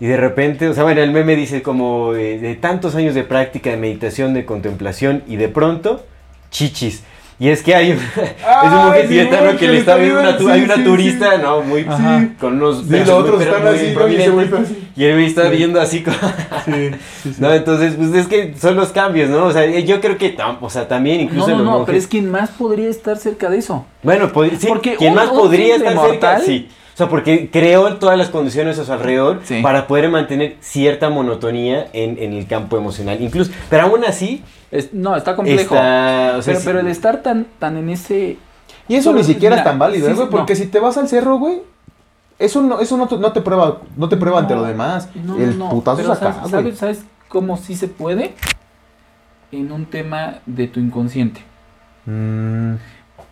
Y de repente, o sea, bueno, el meme dice como eh, de tantos años de práctica, de meditación, de contemplación, y de pronto, chichis. Y es que hay un, es un monje tibetano que le está viendo una, sí, hay una sí, turista, sí. ¿no? Muy, con unos los muy- otros pero están muy así, ¿no? Y así. Y el güey está Sí. viendo así como... Sí, sí, sí. No, entonces, pues es que son los cambios, ¿no? O sea, yo creo que, o sea, también incluso no, los no, monjes... pero es quien más podría estar cerca de eso. Bueno, sí, Porque quien un- más podría estar cerca, mortal- sí. O sea, porque creó todas las condiciones a su alrededor Sí. para poder mantener cierta monotonía en, en el campo emocional. Incluso, pero aún así, Es- no, está complejo. está... o sea, pero, sí- pero el estar tan, tan en ese... Y eso ni siquiera mira, es tan válido, ¿eh, güey, sí, porque no. si te vas al cerro, güey, eso no, eso no, te, no te prueba, no te prueba ante lo demás. No, el no, putazo pero es acá, ¿sabes, güey. sabes, sabes cómo sí se puede? En un tema de tu inconsciente. Mm,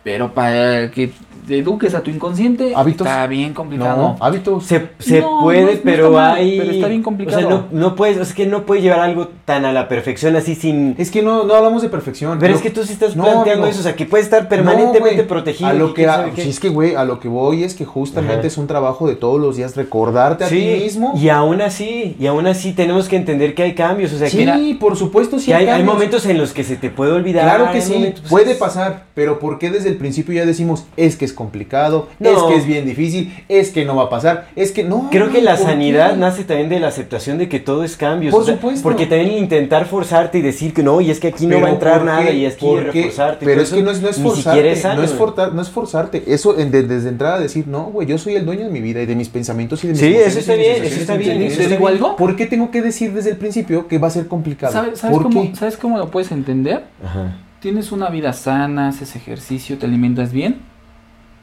Pero para que te eduques a tu inconsciente Hábitos. está bien complicado. no, hábitos. Se, se No, puede, no es- no pero mal, hay... pero está bien complicado. O sea, no, no puedes, es que no puedes llevar algo tan a la perfección así sin... Es que no, no hablamos de perfección. Pero es que tú sí estás No, planteando eso, o sea, que puedes estar permanentemente protegido. A lo que, a- si es que, güey, a lo que voy es que justamente Ajá. es un trabajo de todos los días recordarte a Sí, ti mismo. y aún así, y aún así tenemos que entender que hay cambios, o sea, sí, que, mira, por supuesto, sí que hay, hay momentos en los que se te puede olvidar. Claro que sí, momentos, pues, puede pasar, pero ¿por qué desde el principio ya decimos es que es complicado, No. es que es bien difícil, es que no va a pasar, es que no? Creo que la ¿por sanidad qué? nace también de la aceptación de que todo es cambio. Por supuesto. Porque también intentar forzarte y decir que no, y es que aquí no va a entrar ¿por nada y es que reforzarte. Pero es que no es, no es forzarte, siquiera es sano, no, es güey. fortar- no es forzarte. Eso en- de- desde entrada decir, no, güey, yo soy el dueño de mi vida y de mis pensamientos y de mis Sí, eso está bien, eso está bien, ¿Te digo algo? ¿Por qué tengo que decir desde el principio que va a ser complicado? ¿Sabes, sabes ¿Por cómo, qué? ¿Sabes cómo lo puedes entender? Ajá. Tienes una vida sana, haces ejercicio, te alimentas bien.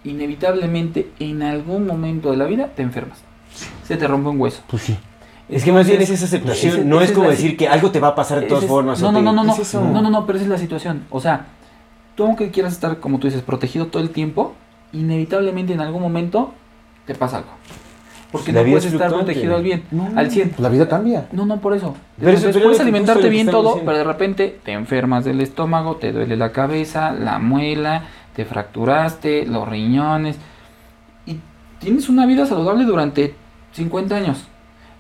Inevitablemente en algún momento de la vida te enfermas. Se te rompe un hueso. Pues sí. Es que más bien es esa aceptación, ese- no es como decir que algo te va a pasar de todas es- formas. No, no, no, no, no, es no, no, no, pero esa es la situación. O sea, tú aunque quieras estar, como tú dices, protegido todo el tiempo, inevitablemente en algún momento te pasa algo. Porque La no vida puedes es estar protegido al bien, No, al 100. La vida cambia. No, no, por eso. Pero eso- Entonces, pero puedes alimentarte bien todo, diciendo. pero de repente te enfermas del estómago, te duele la cabeza, la muela, te fracturaste, los riñones. Y tienes una vida saludable durante 50 años.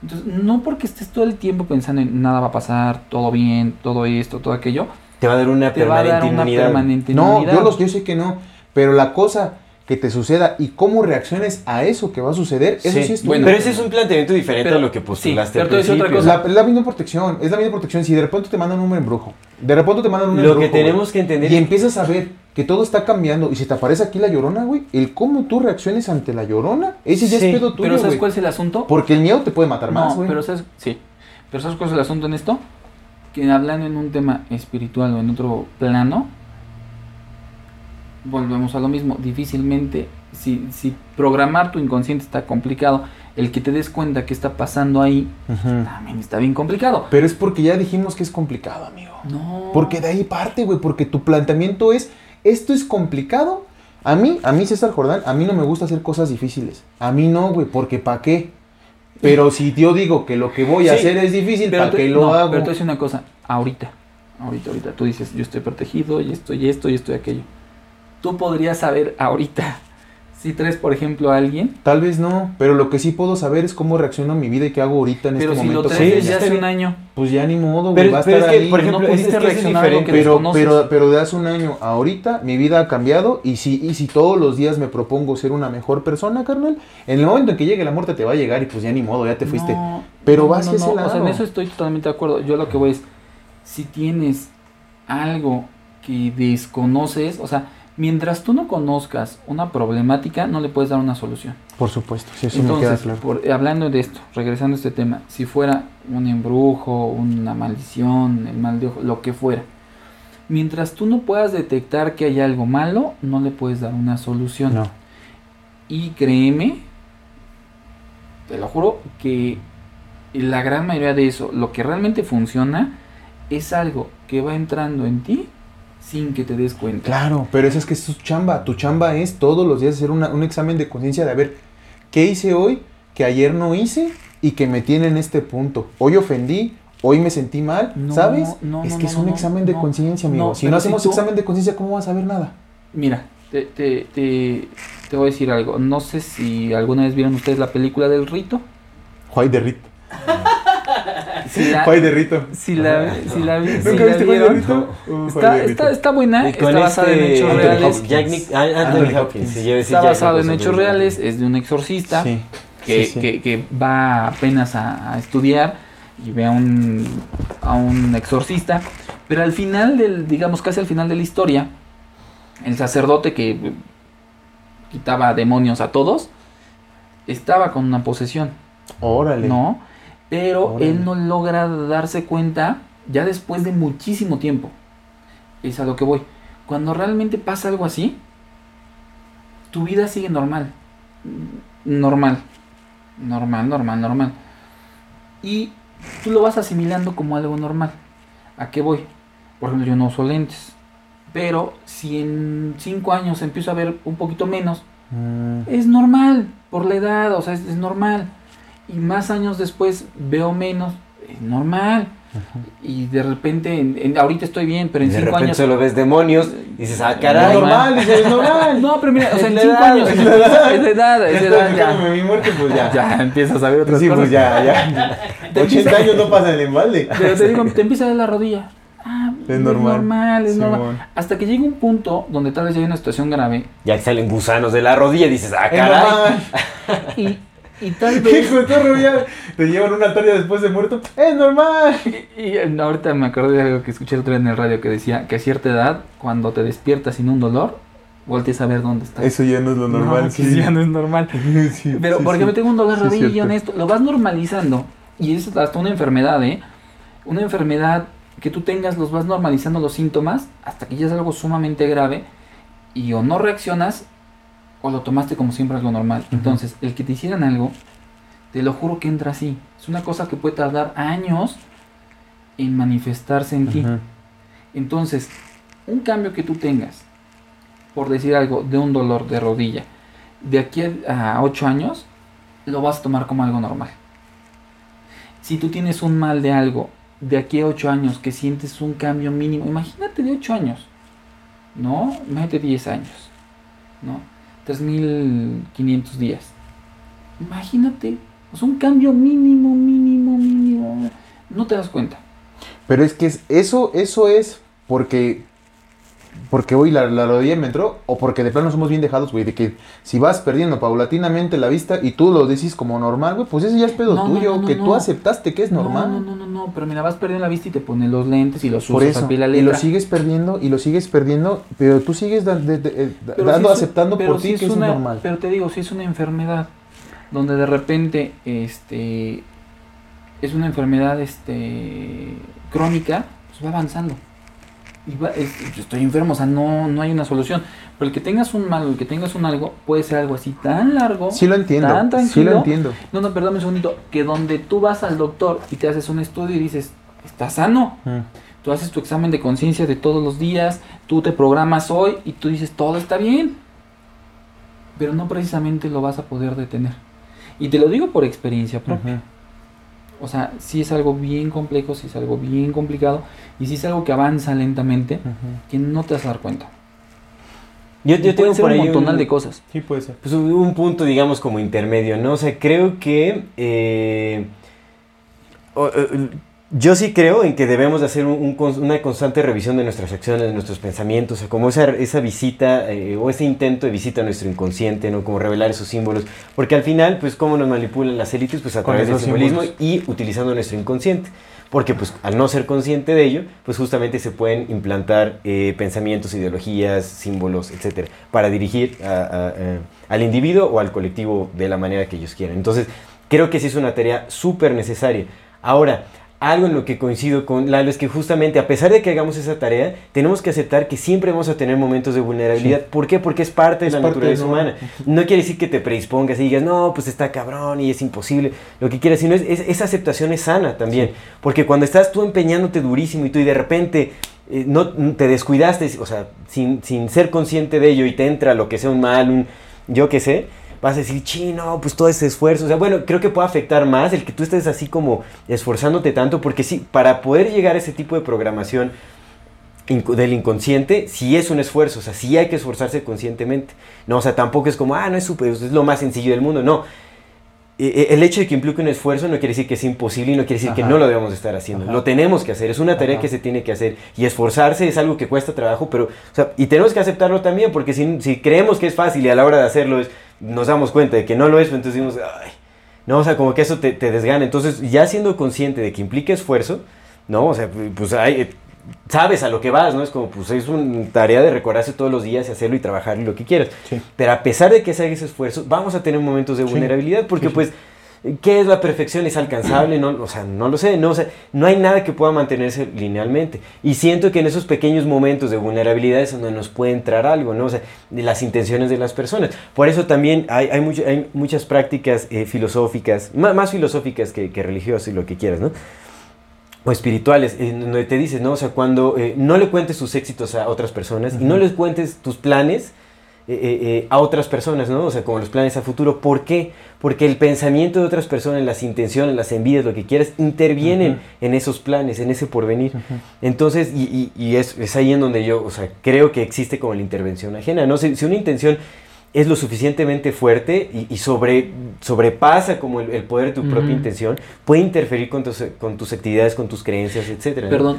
Entonces, no porque estés todo el tiempo pensando en nada va a pasar, todo bien, todo esto, todo aquello, Te va a dar una te va a dar permanente una inmunidad. permanente No, yo, los, yo sé que no. Pero la cosa que te suceda y cómo reacciones a eso que va a suceder, eso sí, Sí, es tu bueno, pero ese es un planteamiento diferente Pero- a lo que sí, postulaste pero al decir otra principio. cosa. La, es la misma protección, es la misma protección. Si de repente te mandan un embrujo, de repente te mandan un Lo embrujo. que tenemos que entender Y empiezas a ver que todo está cambiando y se te aparece aquí la llorona, güey. El cómo tú reacciones ante la llorona, ese ya Sí, es pedo tuyo, pero ¿sabes cuál es el asunto? Porque el miedo te puede matar más, no, güey. pero ¿sabes? Sí. Pero ¿sabes cuál es el asunto en esto? Que hablando en un tema espiritual o en otro plano, volvemos a lo mismo. Difícilmente, si, si programar tu inconsciente está complicado, el que te des cuenta que está pasando ahí, también está bien complicado. Pero es porque ya dijimos que es complicado, amigo. No. Porque de ahí parte, güey, porque tu planteamiento es, esto es complicado. A mí, a mí César Jordán, a mí no me gusta hacer cosas difíciles. A mí no, güey, porque ¿para qué? Pero si yo digo que lo que voy a Sí, hacer es difícil, ¿para qué lo no, hago? Pero te voy a decir una cosa, ahorita, ahorita, ahorita, tú dices, yo estoy protegido, y esto, y esto, y esto, y aquello. Tú podrías saber ahorita si traes, por ejemplo, a alguien, Tal vez no, pero lo que sí puedo saber es cómo reacciono a mi vida y qué hago ahorita en pero este si lo momento. traes desde ella. hace un año, Pues ya ni modo, güey, Pero, va a pero estar es que, ahí. por no ejemplo, pudiste es que es reaccionar a algo diferente. que pero, pero, pero de hace un año a ahorita mi vida ha cambiado y si, y si todos los días me propongo ser una mejor persona, carnal, en el momento en que llegue la muerte te va a llegar y pues ya ni modo, ya te fuiste. No, Pero no, vas no, hacia ese no, O sea, en lado. eso estoy totalmente de acuerdo. Yo lo que voy es, si tienes algo que desconoces, o sea, mientras tú no conozcas una problemática, no le puedes dar una solución. Por supuesto, sí, eso me queda Entonces, claro. por- hablando de esto, regresando a este tema, si fuera un embrujo, una maldición, el mal de ojo, lo que fuera, mientras tú no puedas detectar que hay algo malo, no le puedes dar una solución. No. Y créeme, te lo juro, que la gran mayoría de eso, lo que realmente funciona, es algo que va entrando en ti sin que te des cuenta. Claro, pero eso es que es tu chamba. Tu chamba es todos los días hacer una- un examen de conciencia de a ver qué hice hoy que ayer no hice y que me tiene en este punto. Hoy ofendí, hoy me sentí mal, No, ¿sabes? no, es no, que no, es un examen de conciencia, amigo. si no si hacemos tú- examen de conciencia, ¿cómo vas a ver nada? Mira, te, te, te, te voy a decir algo. No sé si alguna vez vieron ustedes la película del rito. Juay de Rito. Si la, de Rito. si la, si la, vi- si ¿Nunca la viste Juay de vieron, Rito? Uh, Está, de Rito. está, está buena, está basada en este hechos Anthony reales. Hopkins, Jack Nic- ah, Anthony Hopkins. Está basado en hechos reales, es de un exorcista Sí. que, sí, sí. Que, que va apenas a, a estudiar y ve a un, a un exorcista. Pero al final del, digamos casi al final de la historia, el sacerdote que quitaba demonios a todos, estaba con una posesión. Órale. ¿no? Pero Órale. él no logra darse cuenta ya después de muchísimo tiempo. Es a lo que voy. Cuando realmente pasa algo así, tu vida sigue normal. Normal. Normal, normal, normal. Y tú lo vas asimilando como algo normal. ¿A qué voy? Por ejemplo, yo no uso lentes. Pero si en cinco años empiezo a ver un poquito menos, Mm, es normal, por la edad, o sea, es, es normal. Y más años después veo menos, es normal. Y de repente, en- en- ahorita estoy bien, pero en De cinco repente años... solo ves demonios y dices, ah, es caray. normal, dice, es normal. No, pero mira, o sea, en Es cinco edad, años... es Es la edad, es la edad, es la edad, ya. mi muerte, pues ya. Ya empiezas a ver otras Sí, cosas. pues ya, ya. 80 años no pasa el embalde. Pero te digo, te empieza a dar la rodilla. Ah, Es normal. es normal. Simón. Hasta que llega un punto donde tal vez hay una situación grave Ya salen gusanos de la rodilla y dices, ah, Es caray. normal. y, y tal ¿Qué vez... cotorro ya? Te llevan una ya después de muerto. Es normal. Y, y ahorita me acordé de algo que escuché el otro día en el radio que decía que a cierta edad, cuando te despiertas sin un dolor, voltees a ver dónde estás. Eso ya no es lo normal. No, sí. ya no es normal. Sí, Pero sí, porque sí. me tengo un dolor de rodilla cierto. honesto, lo vas normalizando. Y es hasta una enfermedad, ¿eh? Una enfermedad que tú tengas, los vas normalizando los síntomas hasta que ya es algo sumamente grave y o no reaccionas o lo tomaste como siempre algo normal. Entonces, el que te hicieran algo, te lo juro que entra así. Es una cosa que puede tardar años en manifestarse en ti. Entonces, un cambio que tú tengas, por decir algo, de un dolor de rodilla, de aquí a a 8 años, lo vas a tomar como algo normal. Si tú tienes un mal de algo, de aquí a 8 años, que sientes un cambio mínimo, imagínate de 8 años, ¿no? Imagínate 10 años, ¿no? 3.500 días. Imagínate, sea, un cambio mínimo, mínimo, mínimo. No te das cuenta. Pero es que es- eso, eso es porque. Porque hoy la, la rodilla me entró, o porque de plano somos bien dejados, güey, de que si vas perdiendo paulatinamente la vista y tú lo decís como normal, güey, pues eso ya es pedo No, tuyo, no, no, que tú aceptaste que es normal. No, no, no, no, no, pero mira, vas perdiendo la vista y te pones los lentes y los Por usas eso, la y lo sigues perdiendo, y lo sigues perdiendo, pero tú sigues da- de- de- eh, Pero dando, es aceptando pero por ti es que una- es normal. Pero te digo, si es una enfermedad donde de repente este es una enfermedad este crónica, pues va avanzando. Va- es- yo estoy enfermo, o sea, no, no hay una solución. Pero el que tengas un mal, el que tengas un algo, puede ser algo así tan largo, Sí lo entiendo, tan sí tranquilo. lo entiendo. No, no, perdón un segundito, que donde tú vas al doctor y te haces un estudio y dices, estás sano. Mm. Tú haces tu examen de conciencia de todos los días, tú te programas hoy y tú dices, todo está bien. Pero no precisamente lo vas a poder detener. Y te lo digo por experiencia propia. O sea, si es algo bien complejo, si es algo bien complicado y si es algo que avanza lentamente, que no te vas a dar cuenta. Yo, yo tengo por un ahí montonal un, de cosas. Sí, puede ser. pues, un- un punto, digamos, como intermedio, ¿no? O sea, creo que... eh, o- yo sí creo en que debemos de hacer un- un cons- una constante revisión de nuestras acciones, de nuestros pensamientos, o sea, como esa, esa visita eh, o ese intento de visita a nuestro inconsciente, ¿no? Como revelar esos símbolos, porque al final, pues, ¿cómo nos manipulan las élites? Pues a través del simbolismo símbolos. y utilizando nuestro inconsciente. Porque pues al no ser consciente de ello, pues justamente se pueden implantar eh, pensamientos, ideologías, símbolos, etcétera, para dirigir a- a, eh, al individuo o al colectivo de la manera que ellos quieran. Entonces, creo que sí es una tarea súper necesaria. Ahora, algo en lo que coincido con Lalo es que justamente a pesar de que hagamos esa tarea, tenemos que aceptar que siempre vamos a tener momentos de vulnerabilidad. ¿Por qué? Porque es parte de la parte, naturaleza ¿no? humana. No quiere decir que te predispongas y digas, no, pues está cabrón y es imposible, lo que quieras, sino es, es- esa aceptación es sana también. Porque cuando estás tú empeñándote durísimo y tú y de repente eh, no te descuidaste, o sea, sin, sin ser consciente de ello y te entra lo que sea un mal, un yo qué sé, vas a decir, chino, pues todo ese esfuerzo. O sea, bueno, creo que puede afectar más el que tú estés así como esforzándote tanto, porque sí, para poder llegar a ese tipo de programación del inconsciente, sí es un esfuerzo, o sea, sí hay que esforzarse conscientemente. No, o sea, tampoco es como, ah, no es súper, es lo más sencillo del mundo, no. E- e- El hecho de que implique un esfuerzo no quiere decir que es imposible y no quiere decir que no lo debemos de estar haciendo. Ajá. Lo tenemos que hacer, es una tarea Ajá. que se tiene que hacer. Y esforzarse es algo que cuesta trabajo, pero, o sea, y tenemos que aceptarlo también, porque si, si creemos que es fácil y a la hora de hacerlo es- nos damos cuenta de que no lo es, entonces decimos, ay, no, o sea, como que eso te, te desgana. Entonces, ya siendo consciente de que implica esfuerzo, ¿no? O sea, pues hay, eh, sabes a lo que vas, ¿no? Es como, pues es una tarea de recordarse todos los días y hacerlo y trabajar y lo que quieras. Sí. Pero a pesar de que se haga ese esfuerzo, vamos a tener momentos de vulnerabilidad, porque Sí, sí. pues, ¿qué es la perfección? ¿Es alcanzable? No, o sea, no lo sé, no, o sea, no hay nada que pueda mantenerse linealmente. Y siento que en esos pequeños momentos de vulnerabilidad es donde nos puede entrar algo, ¿no? O sea, de las intenciones de las personas. Por eso también hay, hay, mucho- hay muchas prácticas eh, filosóficas, más, filosóficas que, que religiosas y lo que quieras, ¿no? o espirituales, en donde te dices, ¿no? O sea, cuando eh, no le cuentes tus éxitos a otras personas y no les cuentes tus planes eh, eh, eh, a otras personas, ¿no? O sea, como los planes a futuro. ¿Por qué? Porque el pensamiento de otras personas, las intenciones, las envidias, lo que quieras, intervienen Ujú. en esos planes, en ese porvenir. Entonces, y, y- y es, es ahí en donde yo, o sea, creo que existe como la intervención ajena, ¿no? Si, si una intención es lo suficientemente fuerte y, y sobre, sobrepasa como el, el poder de tu propia Ujú. intención, puede interferir con tus, con tus actividades, con tus creencias. ¿no? Perdón,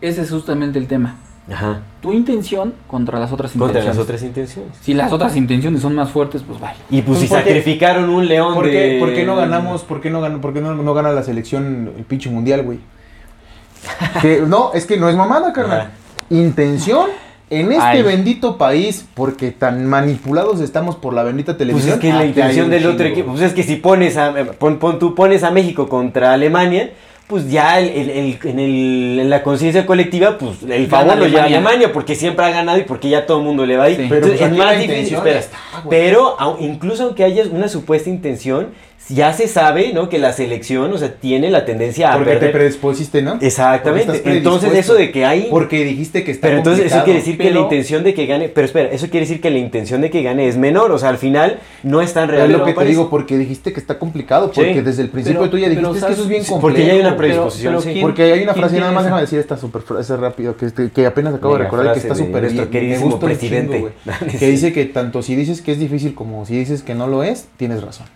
ese es justamente el tema. Ajá. Tu intención contra las otras Contra intenciones. las otras intenciones. Si las otras intenciones son más fuertes, pues vaya. Y pues, Pues, si sacrificaron un león ¿Por de... qué, por qué no ganamos? ¿Por qué no, gan- por qué no, no gana la selección el pinche mundial, güey? Que- no, es que no es mamada, carnal. Ajá. Intención en este Ay. bendito país, porque tan manipulados estamos por la bendita Pues televisión. es que la intención del otro equipo, pues es que si pones a, pon, pon- tú pones a México contra Alemania, pues ya el, el- el- en, el- en la conciencia colectiva, pues el favor lo lleva Alemania. Alemania porque siempre ha ganado y porque ya todo el mundo le va a ir. Sí. Pero, Entonces, pues, es más difícil, está, pero incluso aunque haya una supuesta intención, ya se sabe, ¿no? Que la selección, o sea, tiene la tendencia a Porque te perder. predispusiste, ¿no? Exactamente. Entonces eso de que hay Porque dijiste que está pero entonces eso quiere decir que la intención de que gane, pero espera, eso quiere decir que la intención de que gane es menor, o sea, al final no es tan Es real. lo como que te parece. digo, porque dijiste que está complicado, porque Sí. desde el principio Pero- tú ya dijiste pero, "Es que eso es bien complejo. porque ya hay una güey". predisposición, pero sí. ¿quién- Porque hay una frase, nada más esa? déjame decir esta super frase rápido, que, que, apenas acabo de recordar que está súper bien, queridísimo presidente. Que dice que tanto si dices que es difícil como si dices que no lo es, tienes razón.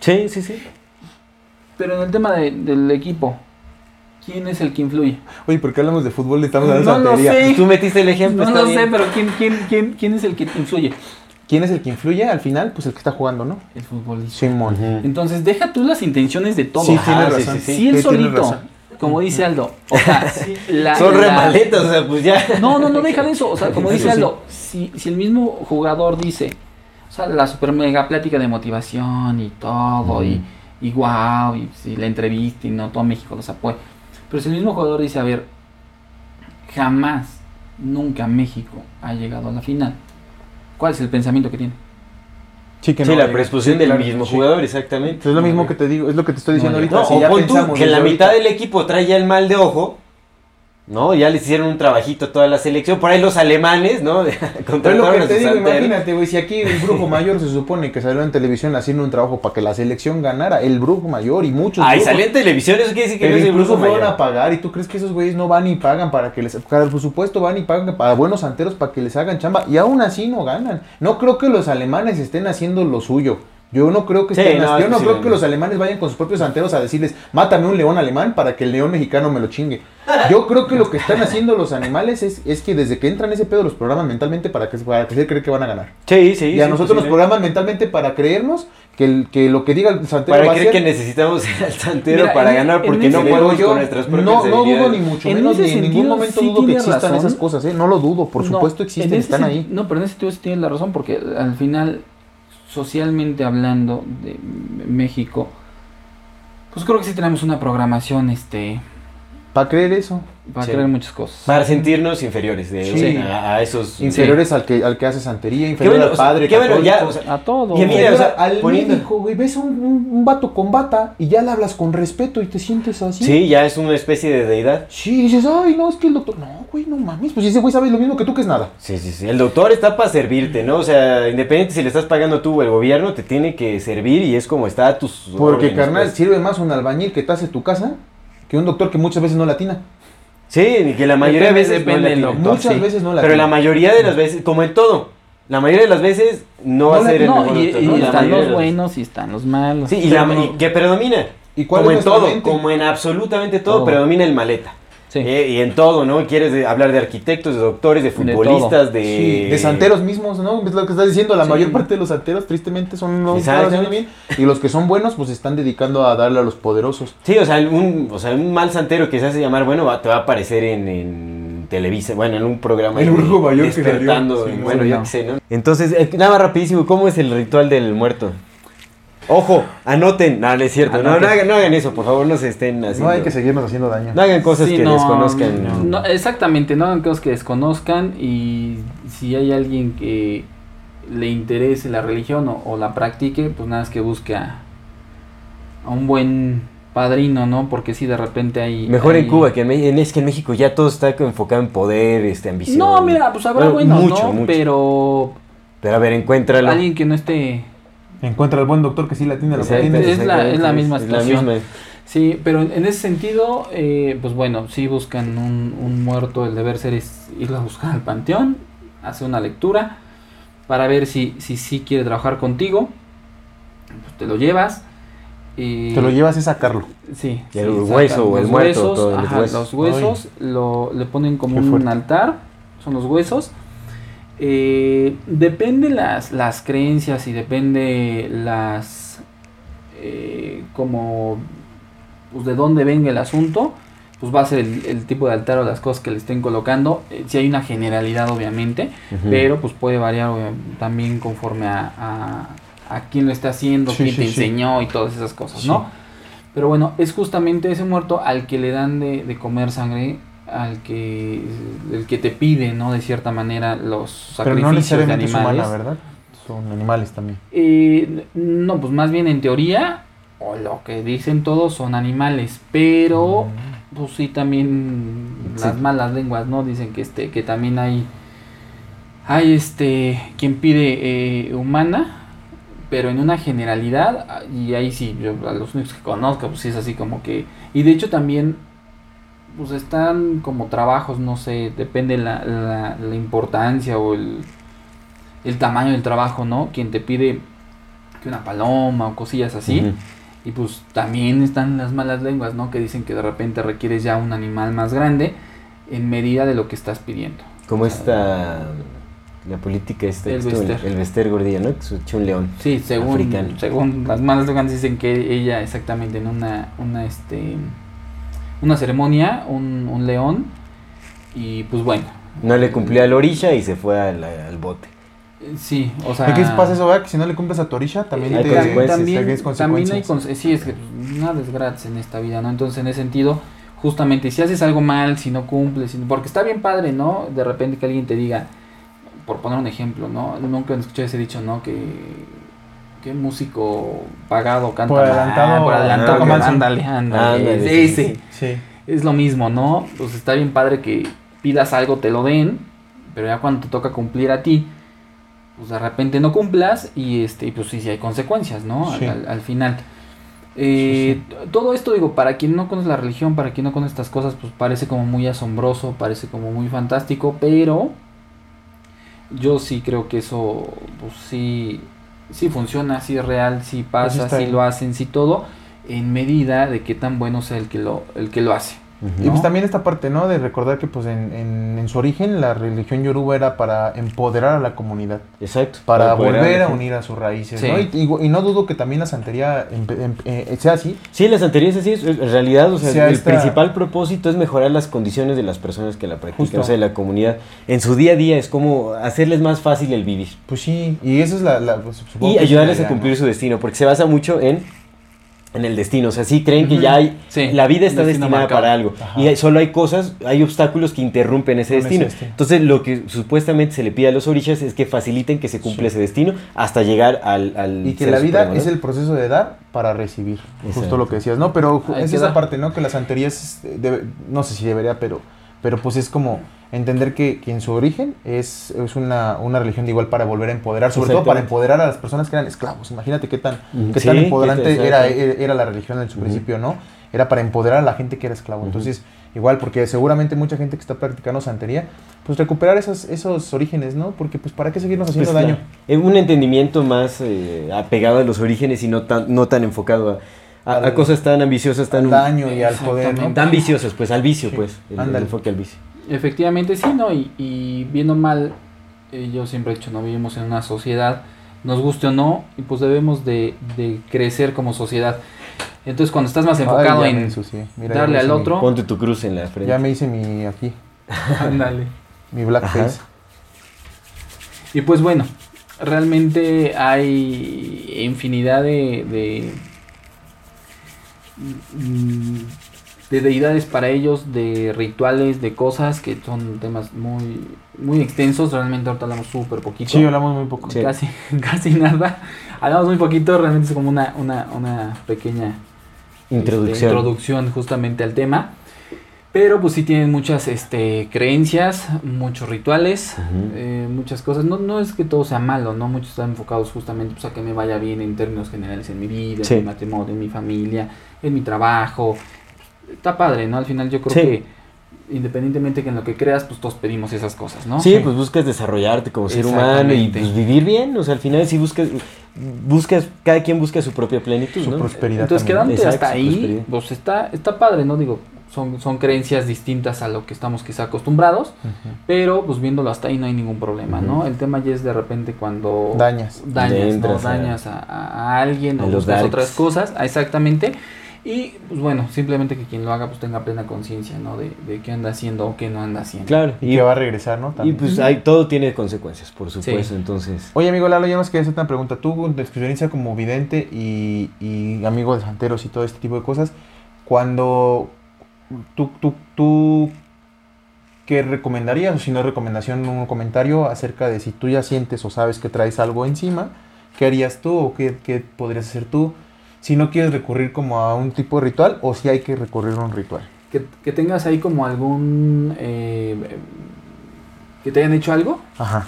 Sí, sí, sí. Pero en el tema de- del equipo, ¿quién es el que influye? Oye, ¿por qué hablamos de fútbol y estamos No dando lo santería? sé. Tú metiste el ejemplo, No está lo bien. sé, pero ¿quién, quién, quién, quién es el que influye? ¿Quién es el que influye al final? Pues el que está jugando, ¿no? El futbolista. Simón. Ujú. Entonces, deja tú las intenciones de todo. Sí, Ajá, tienes sí, razón. sí, sí. Si él solito, razón. como dice Aldo, o sea, la- Son re la- maletas, o sea, pues ya. No, no, no deja de eso. O sea, como dice. Aldo, si, si el mismo jugador dice, o sea, la super mega plática de motivación y todo, y, y wow, y si la entrevista y no todo México los apoya. Pero si el mismo jugador dice, a ver, jamás, nunca México ha llegado a la final, ¿cuál es el pensamiento que tiene? Sí, que Sí, no la llega. predisposición Sí, del claro, mismo sí. jugador, exactamente. Es lo mismo que te digo, es lo que te estoy diciendo No, ahorita. No, si o ya pon tú que la desde mitad del equipo trae ya el mal de ojo, ¿no? Ya les hicieron un trabajito a toda la selección. Por ahí los alemanes, ¿no? Pero lo que te digo, imagínate, güey, si aquí el brujo mayor se supone que salió en televisión haciendo un trabajo para que la selección ganara, el brujo mayor y muchos Ay, salió en televisión, eso quiere decir que pero no es el brujo mayor. a pagar y tú crees que esos güeyes no van y pagan para que les, por supuesto van y pagan para buenos santeros para que les hagan chamba y aún así no ganan. No creo que los alemanes estén haciendo lo suyo. Yo no creo que Sí, estén, no, yo no sí, creo sí. que los alemanes vayan con sus propios santeros a decirles, mátame un león alemán para que el león mexicano me lo chingue. Yo creo que lo que están haciendo los animales es, es que desde que entran ese pedo los programan mentalmente para que, para que se cree que van a ganar. Sí, sí. Y a sí, nosotros nos programan mentalmente para creernos que, el, que lo que diga el santero Para va a creer que ser. necesitamos al santero Mira, para en- ganar en porque no podemos yo con nuestras propias no, no dudo ni mucho En menos, ni en ningún momento sí dudo que existan razón. esas cosas, ¿eh? No lo dudo, por No, supuesto en existen, están ahí. No, pero en ese sentido sí tienes la razón, porque al final, socialmente hablando de México, pues creo que sí tenemos una programación este Para creer eso. para Sí. creer muchas cosas. Para sentirnos inferiores de, Sí. a, a esos... Inferiores al que al que hace santería, inferior bueno, al padre, qué bueno, ya, católico. o sea, A todo. Y mira, o sea, al poniendo- médico, güey, ves a un, un- un vato con bata y ya le hablas con respeto y te sientes así. Sí, ya es una especie de deidad. Sí, dices, ay, no, es que el doctor. No, güey, no mames. Pues ese güey sabe lo mismo que tú, que es nada. Sí, sí, sí. El doctor está para servirte, ¿no? O sea, independiente si le estás pagando tú o el gobierno, te tiene que servir y es como está a tus Porque, órdenes, carnal, pues. sirve más un albañil que te hace tu casa que un doctor que muchas veces no latina. Sí, y que la mayoría Depende- de veces depende no del doctor. Muchas sí. veces no latina. Pero la mayoría de las veces, como en todo, la mayoría de las veces no, va No a ser el no, mejor y, doctor, y ¿no? La están los buenos y están los malos. Sí, y, la, y que predomina. ¿Y cuál como es en todo, mente? como en absolutamente todo, Todo. predomina el maleta. Sí. Eh, y en todo, ¿no? Quieres de- hablar de arquitectos, de doctores, de futbolistas, de... Sí, de santeros mismos, ¿no? Es lo que estás diciendo, la Sí. mayor parte de los santeros tristemente son los que Exacto. están haciendo bien y los que son buenos pues se están dedicando a darle a los poderosos. Sí, o sea, un, o sea, un mal santero que se hace llamar, bueno, va- te va a aparecer en, en Televisa, bueno, en un programa. El brujo mayor que salió, sí, bueno, no. yo qué sé, ¿no? Entonces, eh, nada más rapidísimo, ¿cómo es el ritual del muerto? Ojo, anoten, no, no es cierto, no, no, hagan, no hagan eso, por favor, no se estén haciendo. No hay que seguirnos haciendo daño. no hagan cosas Sí, que no, desconozcan. no, exactamente, no hagan cosas que desconozcan y si hay alguien que le interese la religión o, o la practique, pues nada es que busque a, a un buen padrino, ¿no? Porque si de repente hay... Mejor en Cuba que en, en- es que en México ya todo está enfocado en poder, este, ambición. No, mira, pues habrá Bueno, buenos, mucho, ¿no? mucho. Pero Pero a ver, encuéntralo. alguien que no esté... Encuentra al buen doctor que sí la tiene, lo que tiene. es la- es la misma es situación. misma. Sí, pero en, ese sentido, eh, pues bueno, si buscan un, un muerto, el deber ser es irlo a buscar al panteón, hacer una lectura para ver si si, si quiere trabajar contigo, pues te lo llevas. y- Te lo llevas es sacarlo. Sí, Y el sí, hueso o el los muerto, huesos, ajá, huesos. los huesos, lo, le ponen como un altar, son los huesos. Eh, depende las, las creencias y depende las eh, como pues de dónde venga el asunto, pues va a ser el, el tipo de altar o las cosas que le estén colocando. Eh, si hay una generalidad obviamente, pero pues puede variar también conforme a, a, a quién lo está haciendo, Sí, quién sí, te sí. enseñó y todas esas cosas. ¿no? Pero bueno, es justamente ese muerto al que le dan de, de comer sangre, al que el que te pide, ¿no? De cierta manera los Pero no sacrificios de necesariamente es animales. humana, ¿verdad? Son animales también. Eh, no, pues más bien en teoría, o lo que dicen todos son animales, pero pues sí también las malas lenguas, ¿no? Dicen que este, que también hay, hay este, quien pide eh, humana, pero en una generalidad, y ahí sí, yo a los únicos que conozco, pues sí es así como que, y de hecho también, pues están como trabajos, no sé, depende la, la, la importancia o el, el tamaño del trabajo, ¿no? Quien te pide que una paloma o cosillas así. Y pues también están las malas lenguas, ¿no? Que dicen que de repente requieres ya un animal más grande en medida de lo que estás pidiendo. Como esta, la política esta, El Bester Gordillo, ¿no? Que echó un león. Sí, según, Africano. según las malas lenguas dicen que ella exactamente en una, una, este, una ceremonia, un, un león, y pues bueno. No le cumplió a la orilla y se fue al, al bote. Sí, o sea... ¿Y qué pasa eso, verdad? Que si no le cumples a tu orilla, también Hay te... consecuencias, también, hay también hay consecuencias. conse- sí es que pues, nada es gratis en esta vida no entonces en ese sentido justamente si haces algo mal si no cumples si- porque está bien padre no de repente que alguien te diga por poner un ejemplo no nunca escuché ese dicho no que que músico pagado canta Por adelantado, por adelantado ándale ándale Ándale, sí, sí, Sí. es lo mismo, ¿no? Pues está bien padre que pidas algo, te lo den, pero ya cuando te toca cumplir a ti, pues de repente no cumplas y este, y pues sí, sí hay consecuencias, ¿no? Al- Sí. Al, al final. Eh, Todo esto, digo, para quien no conoce la religión, para quien no conoce estas cosas, pues parece como muy asombroso, parece como muy fantástico, pero yo sí creo que eso, pues sí, sí funciona, sí es real, sí pasa, sí ahí. lo hacen, sí todo, en medida de qué tan bueno sea el que lo, el que lo hace. Y pues también esta parte, ¿no? De recordar que pues en, en- en su origen la religión yoruba era para empoderar a la comunidad. Exacto. Para volver a unir a sus raíces, Sí. ¿no? Y, y- y no dudo que también la santería em- eh, sea así. Sí, la santería es así, en realidad, o sea, Sea el esta- principal propósito es mejorar las condiciones de las personas que la practican, Justo. o sea, de la comunidad. En su día a día es como hacerles más fácil el vivir. Pues sí, y esa es la... la- pues, Y ayudarles a cumplir ¿no? su destino, porque se basa mucho en, en el destino. O sea, sí creen que ya hay... Sí, la vida está destinada marcado. para algo. Ajá. Y hay- solo hay cosas, hay obstáculos que interrumpen ese destino. Entonces, lo que supuestamente se le pide a los orishas es que faciliten que se cumpla Sí. ese destino hasta llegar al... al Y que ser la vida supremo, ¿no? es el proceso de dar para recibir. Justo lo que decías, ¿no? Pero es esa parte, ¿no? Que la santería es... eh, debe- no sé si debería, pero... Pero pues es como entender que, que en su origen es, es una, una religión de igual para volver a empoderar, sobre todo para empoderar a las personas que eran esclavos. Imagínate qué tan, qué Sí, tan empoderante era, era, era la religión en su principio, ¿no? Era para empoderar a la gente que era esclavo. Entonces, igual, porque seguramente mucha gente que está practicando santería, pues recuperar esos, esos orígenes, ¿no? Porque pues para qué seguirnos haciendo Pues, daño. claro. Eh, Un entendimiento más eh, apegado a los orígenes y no tan, no tan enfocado a, a- cosas tan ambiciosas, tan, Al daño y al poder, tan viciosas, pues al vicio, Sí, pues. El, el enfoque al vicio. Efectivamente, sí, ¿no? Y, y bien o mal, eh, yo siempre he dicho, no vivimos en una sociedad, nos guste o no, y pues debemos de, de crecer como sociedad. Entonces, cuando estás más enfocado Ay, en. Mira, darle al mi- otro, Ponte tu cruz en la frente. Ya me hice mi aquí, ándale. mi blackface. Y pues bueno, realmente hay infinidad de, de, mm, de deidades para ellos, de rituales, de cosas que son temas muy, muy extensos. Realmente ahorita hablamos súper poquito. Sí, hablamos muy poco. Sí. Casi, casi nada. Hablamos muy poquito, realmente es como una, una, una pequeña este, Introducción. introducción justamente al tema. Pero pues sí tienen muchas este, creencias, muchos rituales, eh, muchas cosas. No, no es que todo sea malo, ¿no? Muchos están enfocados justamente pues, a que me vaya bien en términos generales en mi vida, Sí. en mi matrimonio, en mi familia, en mi trabajo. Está padre, ¿no? Al final yo creo Sí. que independientemente que en lo que creas, pues todos pedimos esas cosas, ¿no? Sí, pues buscas desarrollarte como ser humano y Exactamente. pues, vivir bien. O sea, al final sí buscas, buscas, cada quien busca su propia plenitud, Su ¿no? prosperidad. Entonces también. quedándote Exacto, hasta ahí, pues está, está padre, ¿no? Digo, son, son creencias distintas a lo que estamos quizá acostumbrados, pero pues viéndolo hasta ahí no hay ningún problema, ¿no? El tema ya es de repente cuando Dañas. dañas, dañas a, alguien a o los buscas darks. otras cosas, ah, exactamente. Y pues bueno, simplemente que quien lo haga pues tenga plena conciencia, ¿no? De, de qué anda haciendo o qué no anda haciendo. Claro. Y que va a regresar, ¿no? y También. pues hay, todo tiene consecuencias, por supuesto. Entonces, Oye, amigo Lalo, yo nos quería hacerte una pregunta. Tú, de experiencia como vidente y, y amigo de santeros y todo este tipo de cosas, cuando tú, tú, tú, ¿qué recomendarías? O si no es recomendación, un comentario acerca de si tú ya sientes o sabes que traes algo encima, ¿qué harías tú o qué, qué podrías hacer tú? Si no quieres recurrir como a un tipo de ritual o si hay que recurrir a un ritual. Que, que tengas ahí como algún... eh, que te hayan hecho algo. Ajá.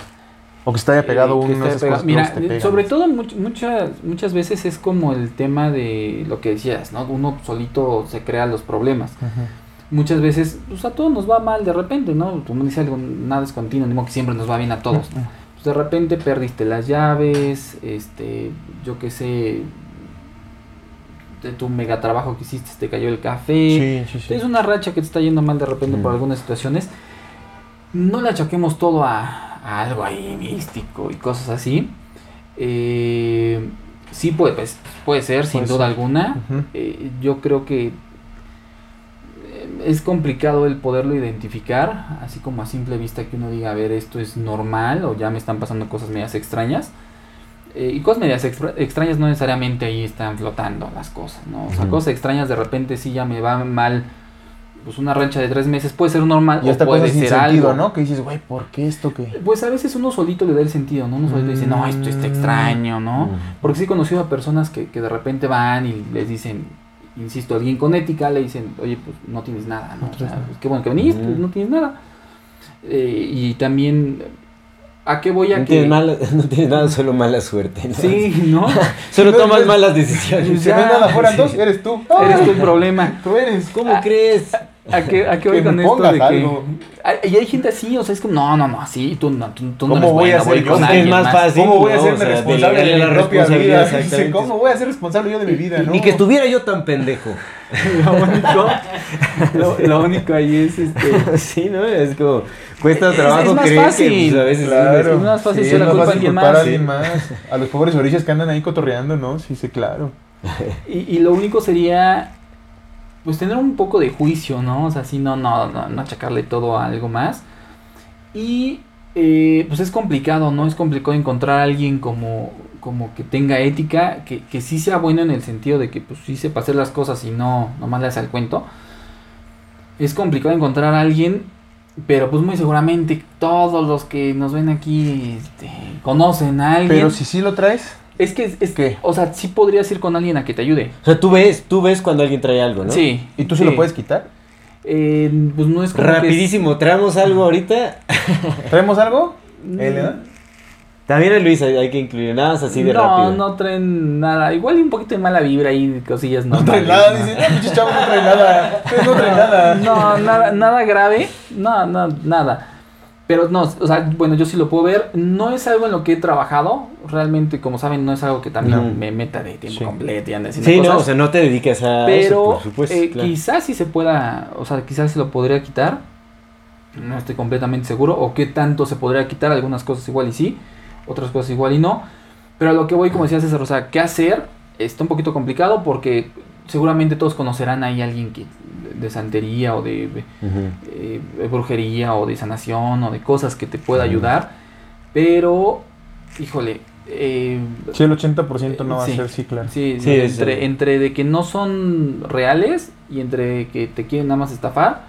O que se te haya pegado Eh, uno Mira, pegan. sobre todo much- muchas muchas veces es como el tema de lo que decías, ¿no? Uno solito se crea los problemas. Muchas veces, pues a todos nos va mal de repente, ¿no? Como dice algo, nada es continuo, ni modo que siempre nos va bien a todos. Pues de repente perdiste las llaves, este, yo qué sé, de tu mega trabajo que hiciste, te cayó el café. Sí, sí, sí. Es una racha que te está yendo mal de repente por Mm. algunas situaciones. No le achaquemos todo a, a algo ahí místico y cosas así. Eh, sí puede, pues, puede ser, sin duda alguna. Eh, yo creo que eh, es complicado el poderlo identificar, así como a simple vista que uno diga, a ver, esto es normal o ya me están pasando cosas medias extrañas. Eh, y cosas medias extra- extrañas no necesariamente ahí están flotando las cosas, ¿no? O sea, cosas extrañas de repente sí ya me va mal. Pues una rancha de tres meses puede ser normal Y o puede cosas sin ser sentido, algo. ¿no? Que dices, güey, ¿por qué esto que...? Pues a veces uno solito le da el sentido, ¿no? Uno solito dice, no, esto está extraño, ¿no? Mm. Porque sí he conocido a personas que, que de repente van y les dicen, insisto, alguien con ética le dicen, oye, pues no tienes nada, ¿no? O sea, pues, qué bueno que veniste, pues, no tienes nada. Eh, y también, ¿a qué voy a No que... tienes, mala- no tienes nada, solo mala suerte. ¿no? Sí, ¿no? Solo No, tomas no, malas decisiones. Si no hay nada fuera dos, eres tú. Eres tu problema. Tú eres. ¿Cómo crees? ¿A qué, a qué voy Que con esto de que... algo. Ay, Y hay gente así, o sea, es como, no, no, no, así, tú no, tú, tú no ¿Cómo eres voy a bueno, ser voy yo? con Es que alguien más fácil. ¿Cómo voy a ¿no? hacerme O sea, responsable de mi la propia vida? ¿cómo voy a ser responsable yo de mi vida? Y- no? Ni que estuviera yo tan pendejo. Lo único, lo, lo único ahí es este... sí, ¿no? Es como, cuesta Es- trabajo es más creer fácil. que pues, a veces sí, Claro. Es más fácil Sí, la es más culpa a fácil alguien culpar más. a alguien más. A los pobres orillas que andan ahí cotorreando, ¿no? Sí, sí, claro. Y, y lo único sería, pues tener un poco de juicio, ¿no? O sea, sí, no, no, no, no achacarle todo a algo más. Y eh, pues es complicado, ¿no? Es complicado encontrar a alguien como, como que tenga ética, que, que sí sea bueno en el sentido de que pues sí sepa hacer las cosas y no nomás le hace al cuento. Es complicado encontrar a alguien, pero pues muy seguramente todos los que nos ven aquí este, conocen a alguien. Pero si sí lo traes, Es que, es, ¿Qué? o sea, sí podrías ir con alguien a que te ayude. O sea, tú ves, tú ves cuando alguien trae algo, ¿no? Sí. ¿y tú se sí. lo puedes quitar? Eh, pues no es como que es- Rapidísimo, traemos algo ahorita. ¿Traemos algo? Mm. También a Luis hay, hay que incluir nada más así de no, rápido. no traen nada. Igual y un poquito de mala vibra ahí, cosillas No normales. trae nada, dice, no, pinches chavos no trae nada. No traen nada. No, nada, nada grave. No, no, nada. Pero no, o sea, bueno, yo sí lo puedo ver. No es algo en lo que he trabajado. Realmente, como saben, no es algo que también No. me meta de tiempo Sí. completo y ande haciendo Sí, cosas. no, o sea, no te dedicas a eso, Pero por supuesto. eh, claro. quizás sí se pueda, o sea, quizás se lo podría quitar. No estoy completamente seguro. O qué tanto se podría quitar. Algunas cosas igual y sí. Otras cosas igual y no. Pero a lo que voy, como decía César, o sea, ¿qué hacer? Está un poquito complicado porque seguramente todos conocerán ahí a alguien que de santería o de, de, eh, brujería o de sanación o de cosas que te pueda ayudar. Pero, híjole, eh, Sí, el 80% no va Sí. a ser, sí, claro. Sí, Sí, entre, entre de que no son reales y entre que te quieren nada más estafar,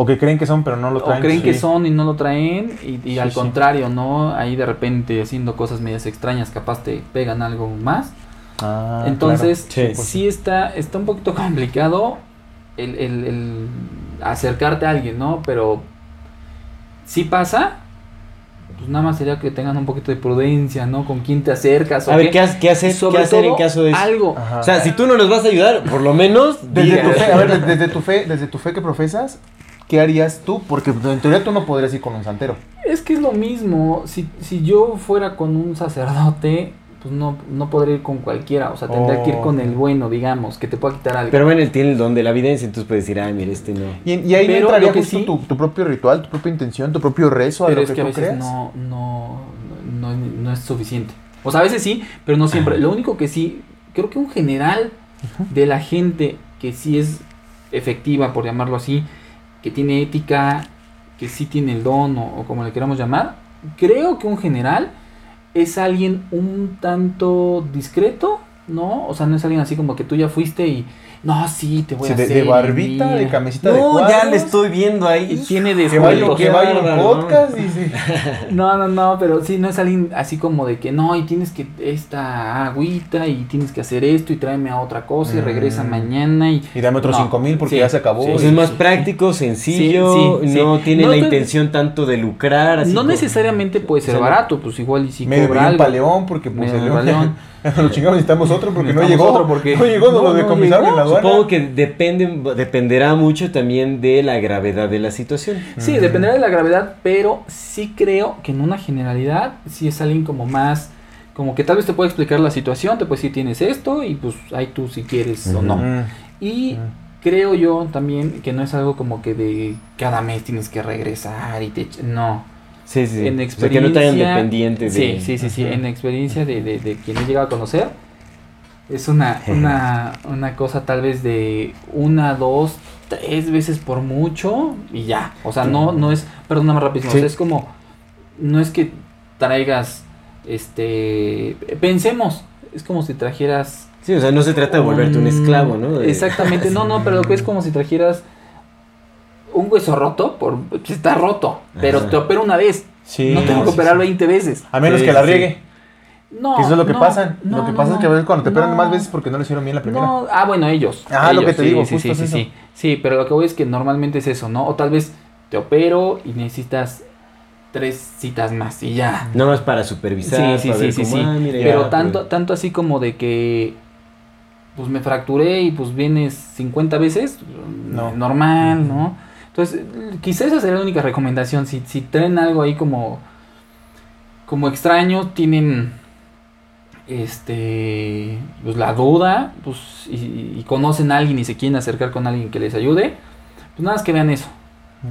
O que creen que son, pero no lo o traen. creen que son y no lo traen, y, y Sí, al sí. contrario, ¿no? Ahí de repente haciendo cosas medias extrañas, capaz te pegan algo más. Ah, Entonces, claro. sí, Sí. está, está un poquito complicado el, el- el acercarte a alguien, ¿no? Pero si pasa, pues nada más sería que tengan un poquito de prudencia, ¿no? Con quién te acercas. o A ver, ¿qué, ha- qué hacer, Y sobre qué hacer en todo, caso de eso? Algo. Ajá. O sea, si tú no nos vas a ayudar, por lo menos. Desde diga. tu fe, a ver, desde, desde tu fe, desde tu fe que profesas, ¿qué harías tú? Porque en teoría tú no podrías ir con un santero. Es que es lo mismo. Si, si yo fuera con un sacerdote, pues no, no podría ir con cualquiera. O sea, tendría que ir con el bueno, digamos, que te pueda quitar algo. Pero bueno, él tiene el don de la evidencia, entonces puedes decir, ah, mira, este no. Y, y ahí no Pero entraría que justo sí- tu, tu propio ritual, tu propia intención, tu propio rezo a pero lo es que, que a veces creas. no, no, no, no es suficiente. O sea, a veces sí, pero no siempre. Lo único que sí, creo que un general de la gente que sí es efectiva, por llamarlo así, que tiene ética, que sí tiene el don o, como le queramos llamar, creo que un general es alguien un tanto discreto, ¿no? O sea, no es alguien así como que tú ya fuiste y, no, sí, te voy Sí, a de, hacer. de barbita, mira". de camiseta de No, ya cuadros, le estoy viendo ahí. tiene Que vaya, que vaya un podcast, dice. No, no, no, pero sí, no es alguien así como de que no, y tienes que esta agüita y tienes que hacer esto y tráeme a otra cosa y regresa Mm. mañana y... Y dame otros No, cinco mil porque sí, ya se acabó. sí, Pues es más práctico, sencillo, Sí, sí, no sí. tiene No la te- intención tanto de lucrar. Así no como- necesariamente puede ser O sea, no- barato, pues igual y si medio cobra algo. para León porque pues el León lo chingamos necesitamos otro porque no llegó otro porque- no llegó nos lo decomisaron llegó. en la Supongo que depende, dependerá mucho también de la gravedad de la situación. Sí, dependerá de la gravedad, pero sí creo que en una generalidad sí es alguien como más... Como que tal vez te puede explicar la situación, te puede decir tienes esto y pues ahí tú si quieres o no. Y creo yo también que no es algo como que de cada mes tienes que regresar y te... No. Sí, sí. En O sea, experiencia... que no te hagan dependiente de... Sí, sí, sí, sí. En experiencia de, de, de quien he llegado a conocer, es una, una, una cosa tal vez de una, dos, tres veces por mucho y ya. O sea, no, no es... Perdóname rapidísimo. Sí. o sea, es como... No es que traigas... Este... Pensemos. Es como si trajeras Sí, o sea, no se trata de volverte un esclavo, ¿no? De- Exactamente, no, no, pero lo que es como si trajeras un hueso roto, por, pues, está roto, pero Ajá. te opera una vez. Sí, no tengo que operar sí. 20 veces. a menos Sí, que la sí. riegue No, Que eso es lo que no, pasa. no, lo que no, pasa es que a no. veces cuando te operan No. más veces porque no le hicieron bien la primera. No, ah, bueno, ellos. Lo ellos, que te sí, digo, sí, justo sí, es sí, eso. sí. Sí, pero lo que voy es que normalmente es eso, ¿no? O tal vez te opero y necesitas tres citas más y ya. No más para supervisar. Sí, sí, para sí, ver sí, cómo, sí. ah, mira, Pero ya, tanto, pues. tanto así como de que pues me fracturé y pues vienes 50 veces, No. normal, ¿no? Entonces, quizás esa sería la única recomendación. Si, si traen algo ahí como, como extraño, tienen este pues la duda, pues, y, y conocen a alguien y se quieren acercar con alguien que les ayude, pues nada más que vean eso.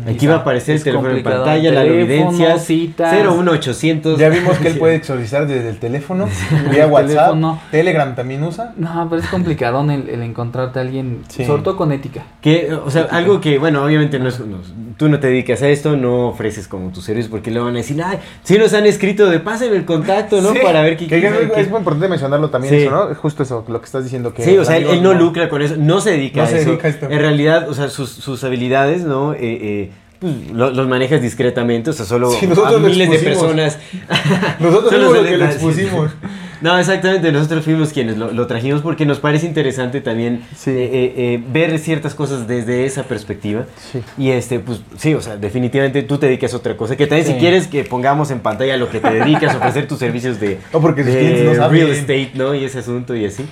Aquí va a aparecer el Es teléfono en pantalla, la evidencia. citas. 01800. Ya vimos que él puede exorcizar desde el teléfono, vía WhatsApp, teléfono. Telegram también usa. No, pero es complicado el, el encontrarte a alguien, Sí. sobre todo con ética. Que, o sea, algo que, bueno, obviamente no es, no- tú no te dedicas a esto, no ofreces como tus servicios porque le van a decir, ay, si nos han escrito de pásenme el contacto, ¿no? Sí. Para ver qué Que- qué- es muy importante mencionarlo también Sí. eso, ¿no? Justo eso, lo que estás diciendo que Sí, o sea, él, no lucra con eso, no se dedica No a se eso. dedica a esto. En realidad, o sea, sus, sus habilidades, ¿no? Eh, eh, pues, lo- los manejas discretamente, o sea, solo Sí, a miles de personas. Nosotros se los que lo expusimos. No, exactamente, nosotros fuimos quienes lo, lo trajimos porque nos parece interesante también Sí. eh, eh, eh, ver ciertas cosas desde esa perspectiva. Sí. Y este, pues sí, o sea, definitivamente tú te dedicas a otra cosa. Que también Sí. si quieres que pongamos en pantalla lo que te dedicas, ofrecer tus servicios de, No, porque sus de clientes no saben. real estate, ¿no? Y ese asunto y así.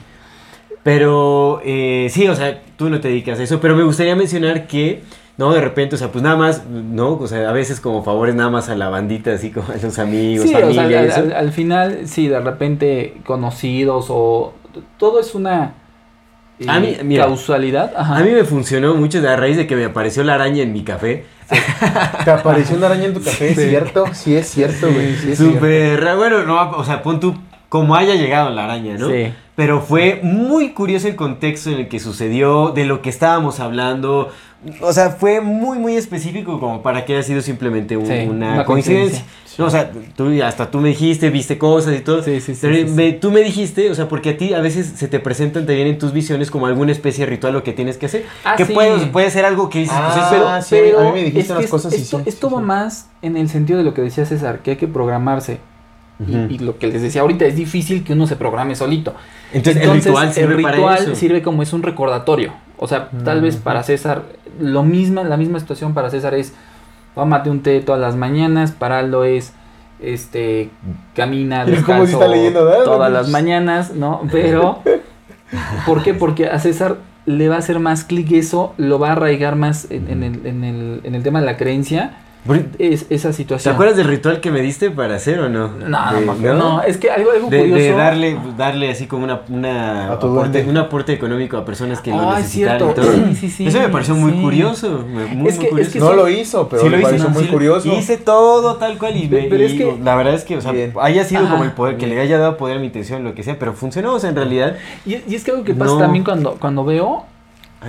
Pero sí, o sea, tú no te dedicas a eso. Pero me gustaría mencionar que, ¿no? De repente, o sea, pues nada más, ¿no? O sea, a veces como favores nada más a la bandita, así como a los amigos, Sí, o sea, familia. al, eso. al- al final, sí, de repente conocidos o todo es una eh, A mí, mira, causalidad. Ajá. A mí me funcionó mucho a raíz de que me apareció la araña en mi café. Te apareció una araña en tu café, ¿es cierto? Sí, es cierto, güey. Sí, es cierto. Súper. Bueno, no, o sea, pon tú como haya llegado la araña, ¿no? Sí. Pero fue muy curioso el contexto en el que sucedió, de lo que estábamos hablando. O sea, fue muy, muy específico como para que haya sido simplemente un- Sí, una, una coincidencia. coincidencia. No, o sea, tú, hasta tú me dijiste, viste cosas y todo. Sí, sí, sí, Pero sí, sí. me- tú me dijiste, o sea, porque a ti a veces se te presentan también en tus visiones como alguna especie de ritual lo que tienes que hacer. Ah, que sí. puede, puede ser algo que dices, pues, Ah, es- pero, sí, a mí- pero a mí me dijiste es es- cosas y esto, sí, esto sí, va sí. más en el sentido de lo que decía César, que hay que programarse. Y- y, lo que les decía ahorita, es difícil que uno se programe solito. Entonces, el ritual sirve el para ritual eso. sirve como es un recordatorio. O sea, tal vez para César, lo misma, la misma situación para César es, tómate un té todas las mañanas, para Aldo es, este, camina descalzo está leyendo, ¿verdad? todas las mañanas, ¿no? Pero, ¿por qué? Porque a César le va a hacer más clic eso, lo va a arraigar más en, en el, en, el, en el tema de la creencia, es esa ¿Te situación. acuerdas del ritual que me diste para hacer o no? No, no, De- acuerdo. no, es que algo, algo de, curioso. de darle, darle así como una, una aporte, un aporte económico a personas que lo Ah, es necesitaran. y cierto. todo. Sí, sí, sí, Eso me pareció muy curioso. Muy, Es muy que- es curioso. que No lo hizo, pero Sí me lo hice, pareció no, muy sí, curioso. Hice todo tal cual y, me- pero y es que- la verdad es que, o sea, Bien. haya sido Ajá. como el poder, que le haya dado poder a mi intención, lo que sea, pero funcionó, o sea, en realidad. Y, y es que algo que pasa No. también cuando, cuando veo,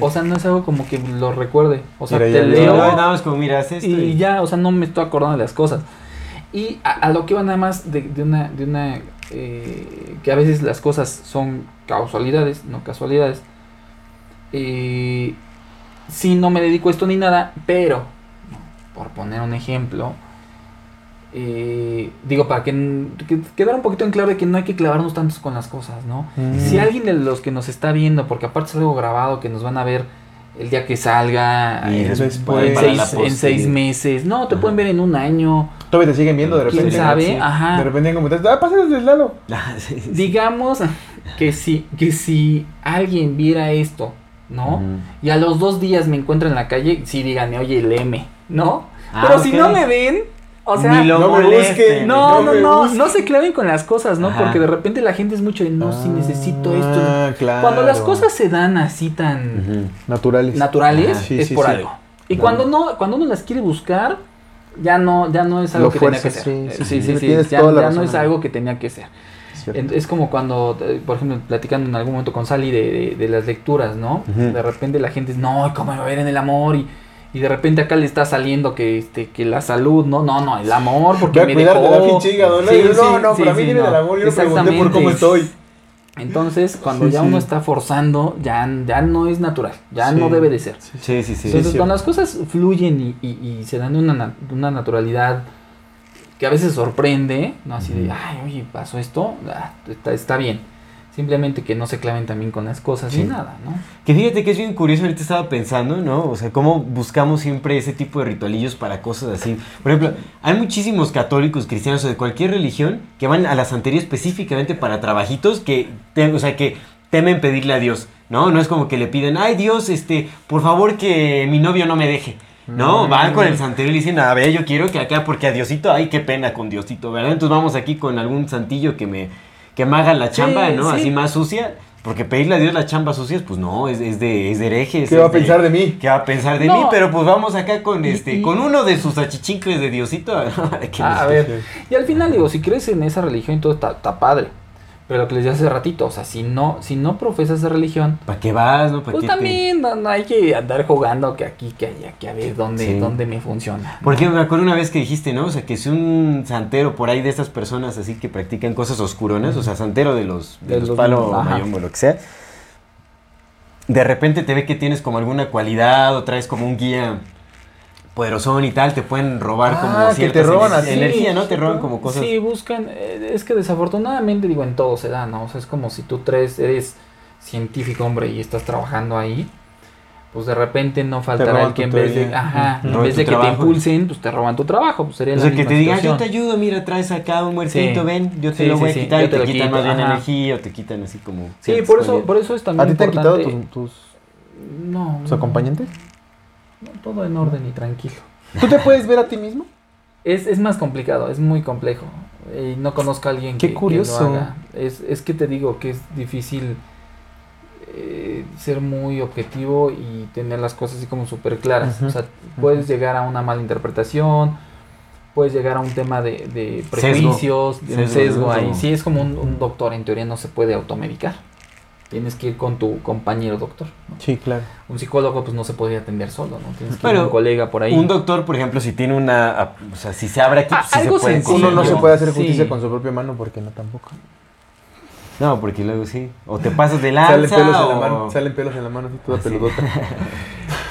o sea, no es algo como que lo recuerde. O sea, Mira, te ya leo nada más como, y ya, o sea, no me estoy acordando de las cosas. Y a, a lo que va nada más de, de una, de una eh, que a veces las cosas son causalidades, no casualidades. Eh, sí, no me dedico a esto ni nada, pero, por poner un ejemplo, eh, digo, para que, que quedar un poquito en claro de que no hay que clavarnos tantos con las cosas, ¿no? Mm. Si alguien de los que nos está viendo, porque aparte es algo grabado que nos van a ver el día que salga, Y después- en seis, en seis meses, no, te pueden ver en un año, Todavía te siguen viendo de quién repente. sabe, sí. ajá. De repente en comentarios, ah, pásale del lado. Ah, sí, sí. Digamos que si, que si alguien viera esto, ¿no? Y a los dos días me encuentra en la calle, sí díganme, oye, leme, ¿no? Ah, Pero si no me ven, o sea, Ni lo no busquen. no, no, no, busques. no se claven con las cosas, ¿no? Ajá. Porque de repente la gente es mucho de, no, si necesito esto. Ah, claro. Cuando las cosas se dan así tan naturales. naturales, Ajá. Sí, es sí, por sí. algo. Y cuando no, cuando uno las quiere buscar, ya no, ya no es algo Lo que tenía que ser. sí, sí, sí, sí, sí, sí, tienes ya, no es algo que tenía que ser. Es como cuando, eh, por ejemplo, platicando en algún momento con Sally de, de- de las lecturas, ¿no? De repente la gente dice, no, ¿cómo me va a ver en el amor? Y, y de repente acá le está saliendo que, este, que la salud, no, no, no, el amor, porque Voy a me cuidar de la dejó. ¿no? Sí, yo, no, sí, no, sí, para mí sí, viene no. del amor, yo pregunté por cómo estoy. Entonces, cuando Sí, ya sí. uno está forzando, ya, ya no es natural, ya Sí. no debe de ser. Sí, sí, sí. Entonces, sí. cuando las cosas fluyen y, y- y se dan de una, una naturalidad que a veces sorprende, ¿no? Así de, ay, oye, pasó esto, ah, está, está bien. Simplemente que no se claven también con las cosas Sí. y nada, ¿no? Que fíjate que es bien curioso, ahorita estaba pensando, ¿no? O sea, cómo buscamos siempre ese tipo de ritualillos para cosas así. Por ejemplo, hay muchísimos católicos, cristianos o de cualquier religión que van a la santería específicamente para trabajitos que, o sea, que temen pedirle a Dios, ¿no? No es como que le piden, ay Dios, este, por favor que mi novio no me deje. No, van con el santero y le dicen, a ver, yo quiero que acá, porque a Diosito, ay, qué pena con Diosito, ¿verdad? Entonces vamos aquí con algún santillo que me, que me haga la chamba, ¿no? sí. Así más sucia. Porque pedirle a Dios las chambas sucias, pues no, es, es de, es de herejes. ¿Qué va a pensar de mí? ¿Qué va a pensar de No. mí? Pero pues vamos acá con este, y- con uno de sus achichincles de Diosito. Ah, a nos- ver, y al final digo, si crees en esa religión y todo está, está padre. Pero lo que les dije hace ratito, o sea, si no, si no profesas esa religión, ¿Para qué vas, no? ¿Para pues qué te- también no, no hay que andar jugando que aquí, que allá, que a ver dónde, Sí. dónde me funciona. Porque me acuerdo una vez que dijiste, ¿no? O sea, que si un santero por ahí de estas personas así que practican cosas oscuronas, o sea, santero de los, de De los los- palo ajá. mayombo, lo que sea, de repente te ve que tienes como alguna cualidad o traes como un guía poderosón y tal, te pueden robar Ah, como que ciertas te roban ener- energía, ¿no? Te roban como cosas. Sí, buscan, eh, es que desafortunadamente digo, en todo se da, ¿no? O sea, es como si tú tres eres científico, hombre, y estás trabajando ahí, pues de repente no faltará el que en vez de, ajá, en vez de que te impulsen, pues te roban tu trabajo, pues sería O la sea, que misma te digan, yo te ayudo, mira, traes acá un muertito, Sí. ven, yo te Sí, lo sí, voy a quitar y te te, lo quitan más bien energía o te quitan así como... Sí, por eso, por eso es también ¿A ti te han quitado tus, tus, No, tus acompañantes? Todo en orden y tranquilo. ¿Tú te puedes ver a ti mismo? Es, es más complicado, es muy complejo. Y no conozco a alguien Qué que, lo haga. Es, es que te digo que es difícil eh, ser muy objetivo y tener las cosas así como súper claras. O sea, puedes llegar a una mala interpretación, puedes llegar a un tema de, de prejuicios, de un Sesgo, sesgo ahí. Sí, es como un, un doctor, en teoría no se puede automedicar. Tienes que ir con tu compañero doctor. ¿no? Sí, claro. Un psicólogo pues no se podría atender solo, ¿no? Tienes que ir Pero con un colega por ahí. Un doctor, por ejemplo, si tiene una... ah, O sea, si se abre aquí, Ah, pues, sí algo se puede sencillo. Uno no se puede hacer justicia Sí. con su propia mano porque no tampoco. No, porque luego sí. O te pasas de Salen lanza pelos en la o- mano, salen pelos en la mano toda Sí. peludota.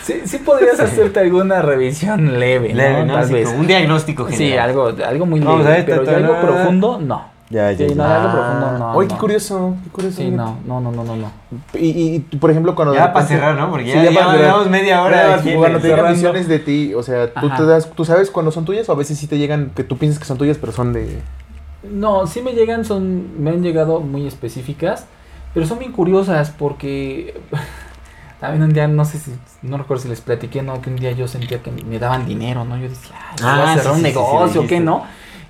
Sí, sí podrías hacerte alguna revisión leve, ¿no? Leve, ¿no? Tal Así vez. como un diagnóstico general. Sí, algo, algo muy leve, pero algo profundo, no. Ya, ya, Sí, ya. no, algo profundo, no. Oye, no. qué curioso, qué curioso. Sí, no, no, no, no, no, no. Y, y, por ejemplo, cuando... Ya para cerrar, ¿no? Porque Sí, ya, ya, llevamos media hora cuando te llegan visiones de ti, o sea, tú, Ajá. te das, tú sabes cuando son tuyas o a veces sí te llegan que tú piensas que son tuyas, pero son de... No, sí me llegan, son, me han llegado muy específicas, pero son bien curiosas porque también un día, no sé si, no recuerdo si les platiqué, ¿no? Que un día yo sentía que me daban dinero, ¿no? Yo decía, ay, Ah, voy a sí, cerrar un sí, sí, sí, negocio. ¿qué no?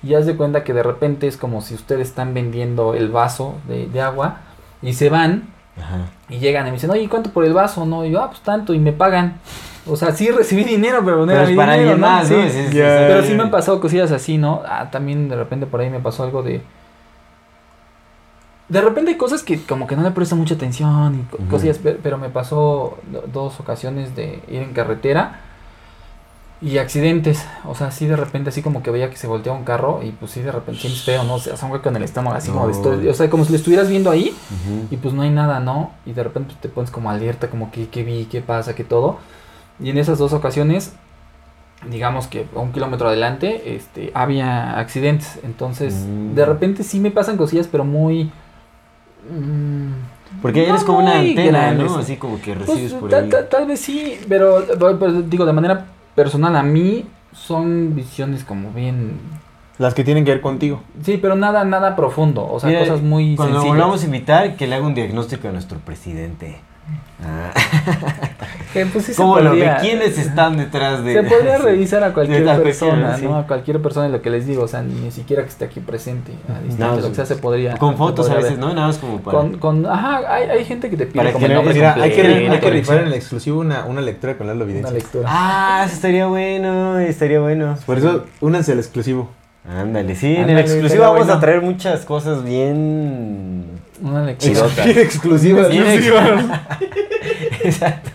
Y haz de cuenta que de repente es como si ustedes están vendiendo el vaso de, de agua y se van Ajá. y llegan y me dicen, oye, ¿cuánto por el vaso? No, y yo, ah, pues tanto, y me pagan. O sea, sí recibí dinero, pero no Pero era mi para dinero, ¿no? más, Sí. ¿no? Es- Ya. es- Pero sí me han pasado cosillas así, ¿no? Ah, también de repente por ahí me pasó algo de... De repente hay cosas que como que no le presto mucha atención y cosillas, pe- pero me pasó do- dos ocasiones de ir en carretera y accidentes. O sea, sí de repente así como que veía que se volteaba un carro y pues sí de repente sientes feo, ¿no? O sea, un hueco en el estómago así como de No. estoy- O sea, como si lo estuvieras viendo ahí Ujú. y pues no hay nada, ¿no? Y de repente pues, te pones como alerta, como que qué vi, qué pasa, qué todo. Y en esas dos ocasiones, digamos que a un kilómetro adelante, este, había accidentes. Entonces, Mm. de repente sí me pasan cosillas, pero muy... mm, Porque no eres como una antena, grandes. ¿no? Así como que Pues, recibes por tal, ahí. tal- tal vez sí, pero, pero- pero digo, de manera personal, a mí son visiones como bien... Las que tienen que ver contigo. Sí, pero nada, nada profundo. O sea, Mira, cosas muy Cuando lo sencillas. volvamos a invitar, que le haga un diagnóstico a nuestro presidente. Ah. Que, pues, sí se ¿Cómo lo ve? ¿Quiénes están detrás de...? Se podría Sí. revisar a cualquier persona. ¿no? A cualquier persona, lo que les digo, o sea, ni siquiera que esté aquí presente, a distancia, No, lo que sea, se podría. Con se fotos a veces, ver. ¿no? Nada más como para... Con, con, ajá, hay, hay gente que te pide Para como que- nombre Mira, hay que, hay que una rifar en el exclusivo una, una lectura con Lalo una Evidencia. lectura. Ah, eso estaría bueno, estaría bueno. Por eso, únanse al exclusivo. Ándale, sí, en el Ándale, exclusivo vamos bueno. a traer muchas cosas bien... Una. Bien exclusiva. Exclusiva. Exacto.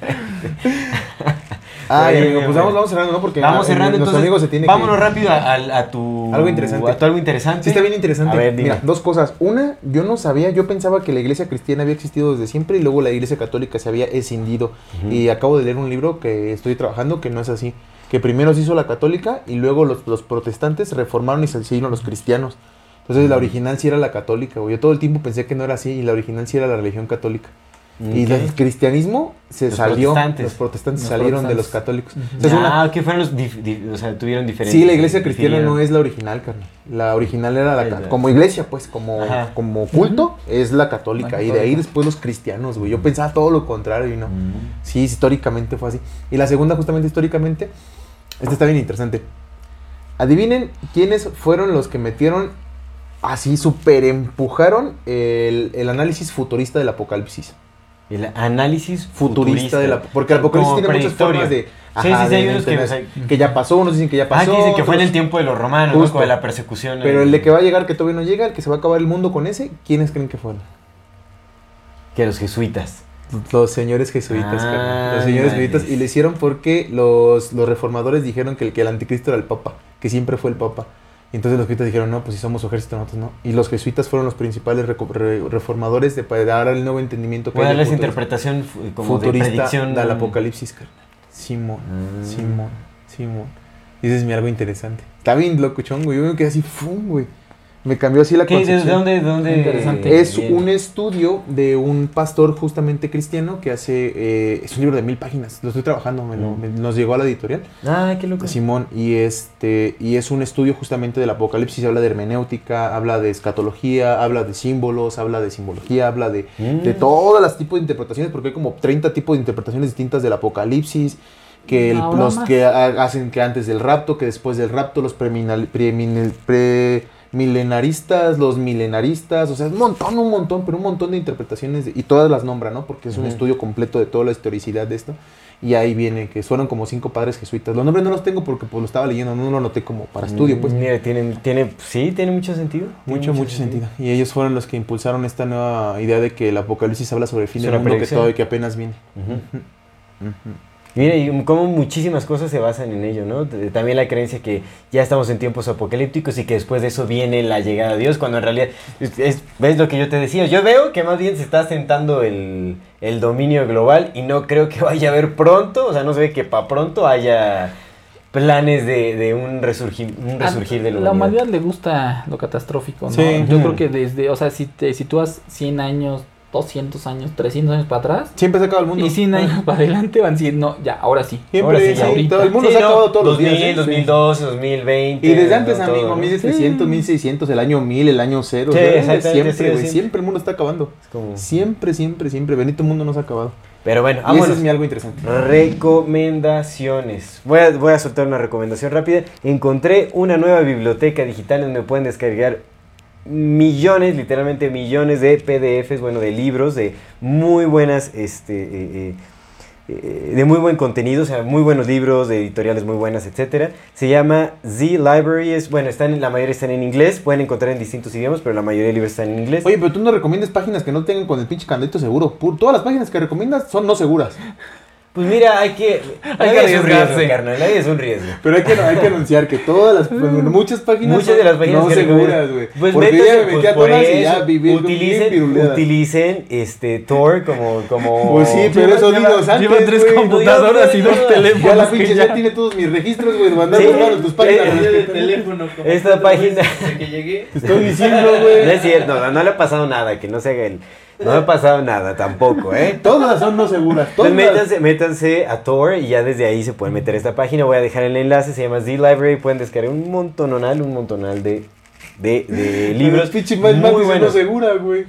Ay, Oye, amigo, pues vamos, vamos cerrando, ¿no? Porque Vamos cerrando, nuestro entonces, amigo se tiene vámonos que... rápido a, a- a tu... Algo interesante. A tu algo interesante. Sí, está bien interesante. A ver, dime. Mira, dos cosas. Una, yo no sabía, yo pensaba que la iglesia cristiana había existido desde siempre y luego la iglesia católica se había escindido. Y acabo de leer un libro que estoy trabajando que no es así. que primero se hizo la católica y luego los, los protestantes reformaron y se hicieron los cristianos. Entonces la original sí era la católica, güey. Yo todo el tiempo pensé que no era así y la original sí era la religión católica. Y Ok. el cristianismo se Los salió, protestantes. los protestantes Los salieron de los católicos. Entonces, una- Ah, ¿qué fueron los dif- dif- o sea, tuvieron diferentes? Sí, la iglesia cristiana no es la original, carnal. La original era la, Sí, como iglesia, pues, como, Ajá. como culto, es la católica. La Y de ahí después los cristianos, güey. Yo pensaba todo lo contrario y no. Mm. Sí, históricamente fue así. Y la segunda, justamente históricamente, esta está bien interesante. Adivinen quiénes fueron los que metieron, así super empujaron el, el análisis futurista del apocalipsis. El análisis Futurista, de la Porque el Como apocalipsis tiene muchas formas de. Sí, sí, hay unos que, ya pasó, unos dicen que ya Ah, pasó. que dicen que fue en el tiempo de los romanos, ¿no? Justo. De la persecución. Pero el de que va a llegar, que todavía no llega, el que se va a acabar el mundo con ese, ¿quiénes creen que fueron? Que los jesuitas. Los señores jesuitas, Ah, carnal. Los señores jesuitas. Y lo hicieron porque los, los reformadores dijeron que el, que el anticristo era el papa, que siempre fue el papa. Y entonces los jesuitas dijeron, no, pues si somos ejército, nosotros no. Y los jesuitas fueron los principales re- reformadores de, para dar el nuevo entendimiento que Voy a hay de darles interpretación como de futurista predicción. del apocalipsis, carnal. Simón, Ah. Simón, Simón. Y ese es mi algo interesante. Está bien locuchón, güey. Yo me quedé así, fum, güey. Me cambió así la ¿Qué? ¿De concepción. dónde? de dónde Interesante. Es un estudio de un pastor justamente cristiano que hace... eh, es un libro de mil páginas. Lo estoy trabajando, me lo- Mm. me- nos llegó a la editorial. Ah, qué loco. Simón, y este y es un estudio justamente del apocalipsis, habla de hermenéutica, habla de escatología, habla de símbolos, habla de simbología, habla de, Mm. de todas las tipos de interpretaciones, porque hay como 30 tipos de interpretaciones distintas del apocalipsis, que el- los que ha- hacen que antes del rapto, que después del rapto, los preminal- preminal- premilenaristas, los milenaristas, o sea, un montón, un montón, pero un montón de interpretaciones de- y todas las nombra, ¿no? Porque es un estudio completo de toda la historicidad de esto. Y ahí viene que fueron como cinco padres jesuitas. Los nombres no los tengo porque pues lo estaba leyendo, no lo anoté como para estudio, pues. Mira, tienen, tiene, sí, tiene mucho sentido. Tiene Mucho, mucho sentido. Y ellos fueron los que impulsaron esta nueva idea de que el apocalipsis habla sobre el fin del mundo que todo y que apenas viene. Mira, y como muchísimas cosas se basan en ello, ¿no? También la creencia que ya estamos en tiempos apocalípticos y que después de eso viene la llegada de Dios, cuando en realidad, es- es- ¿ves lo que yo te decía? Yo veo que más bien se está asentando el, el dominio global y no creo que vaya a haber pronto, o sea, no se ve que para pronto haya planes de, de un, resurgir, un resurgir de la Ah, la humanidad. humanidad le gusta lo catastrófico, ¿no? Sí. Yo Mm. creo que desde, o sea, si te sitúas 100 años, 200 años, 300 años para atrás, Siempre se acaba el mundo. y 100 años para adelante van decir, no, ya, ahora sí. Siempre, Ahora sí, sí, ahorita. todo el mundo Sí, se ha no, acabado todos 2000, los días. ¿eh? 2012, 2020. Y desde antes. Todo, amigo, ¿no? 1300, 1600, el año 1000, el año 0. Sí, exactamente, sí, siempre, güey. siempre. Siempre el mundo está acabando. Es como- Siempre, siempre, siempre. Benito mundo no se ha acabado. Pero bueno, ese vámonos. es mi algo interesante. Recomendaciones. Voy a, voy a soltar una recomendación rápida. Encontré una nueva biblioteca digital donde pueden descargar millones, literalmente millones de PDFs, bueno, de libros, de muy buenas, este, eh, eh, eh, de muy buen contenido, o sea, muy buenos libros, de editoriales muy buenas, etcétera. Se llama Z Library, es, bueno, están, la mayoría están en inglés, pueden encontrar en distintos idiomas, pero la mayoría de libros están en inglés. Oye, pero tú no recomiendas páginas que no tengan con el pinche candadito seguro. Todas las páginas que recomiendas son no seguras. Pues mira, hay que... la que arriesgarse. riesgo, carnal, la vida es un riesgo. Pero hay que, hay que anunciar que todas las, bueno, muchas páginas Muchas son de las páginas no que seguras, güey. Pues Porque métanse, ya me pues, por todas y eso, ya viví utilicen, utilicen este Tor como, como Pues sí, pero eso dinos antes, Llevan tres computadoras y dos teléfonos. Ya la pinche ya- tiene todos mis registros, güey. Mandar Sí. todas tus páginas. Eh, de teléfono. Esta página- que llegué. Te estoy diciendo, No güey. es cierto, no, no le ha pasado nada, que no se haga el... No le ha pasado nada tampoco, ¿eh? Todas son no seguras. Todas. Entonces métanse, métanse a Tor y ya desde ahí se pueden meter a esta página. Voy a dejar el enlace, se llama Z Library. Pueden descargar un montonal, un montonal de, de, de libros. Más muy Matis es no segura, güey.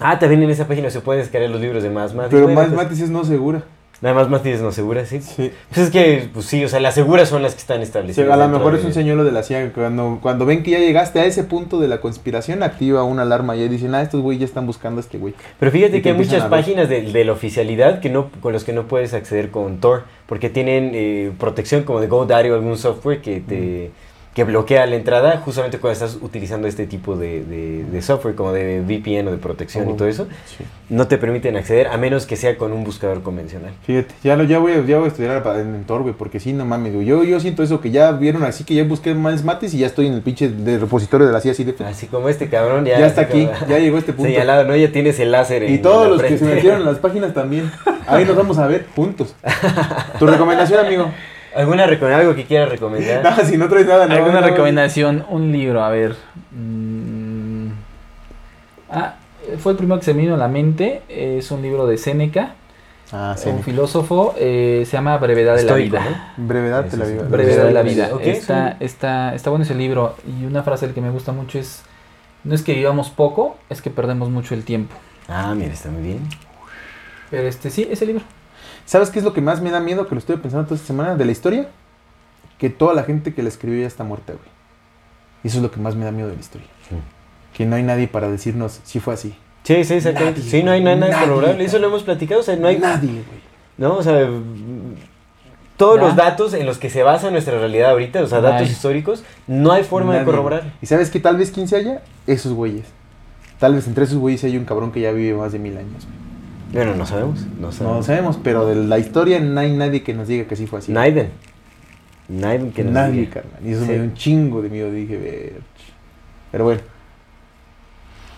Ah, también en esa página se pueden descargar los libros de Más Matis. Pero Bueno, más pues, Matis es no segura. Nada más Matis no segura, ¿sí? Sí. Pues es que, pues sí, o sea, las seguras son las que están Sí, establecidas. a lo mejor de- es un señuelo de la CIA. que Cuando, cuando ven que ya llegaste a ese punto de la conspiración, activa una alarma y dicen, ah, estos güey ya están buscando a este güey. Pero fíjate te que hay muchas páginas de, de la oficialidad que no, con los que no puedes acceder con Tor, porque tienen eh, protección como de GoDaddy o algún software que te que bloquea la entrada justamente cuando estás utilizando este tipo de, de- de software como de VPN o de protección y Oh, todo eso, sí. no te permiten acceder a menos que sea con un buscador convencional. Fíjate, ya, lo, ya, voy, a- ya voy a estudiar en, Tor, güey, porque sí, no mames, güey. Yo, yo siento eso, que ya vieron así, que ya busqué más mates y ya estoy en el pinche de repositorio de la CIA, así de... Así como este cabrón ya, Ya está aquí, como- ya llegó este punto. Señalado, ¿no? Ya tienes el láser en Y todos los que se metieron en las páginas también. Ahí nos vamos a ver juntos. Tu recomendación, amigo. ¿Alguna algo que quiera recomendar? No, si no traes nada, no. ¿Alguna no, recomendación? Un libro, a ver. Mm. Ah, fue el primero que se me vino a la mente. Es un libro de Séneca, Ah, sí. un filósofo. eh, se llama Brevedad de la Vida. Brevedad te la vida. Brevedad de la vida. Ok, está, está, está bueno ese libro. Y una frase que me gusta mucho es: No es que vivamos poco, es que perdemos mucho el tiempo. Ah, mira, está muy bien. Pero este sí, ese libro. ¿Sabes qué es lo que más me da miedo que lo estuve pensando toda esta semana de la historia? Que toda la gente que la escribió ya está muerta, güey. Y eso es lo que más me da miedo de la historia. Que no hay nadie para decirnos si fue así. Sí, sí, exactamente. Nadie, sí, no hay nada nadie. Eso lo hemos platicado. O sea, no hay. nadie, güey. ¿No? O sea. Todos los datos en los que se basa nuestra realidad ahorita, o sea, datos históricos, no hay forma de corroborar. ¿Y sabes qué? Tal vez quién se haya, esos güeyes. Tal vez entre esos güeyes hay un cabrón que ya vive más de mil años. Bueno, no sabemos. No sabemos. sabemos, pero de la historia no hay nadie que nos diga que sí fue así. Naiden. Naiden que nos nadie, diga. carnal. Y eso Sí. me dio un chingo de miedo. Dije, ver. Pero bueno.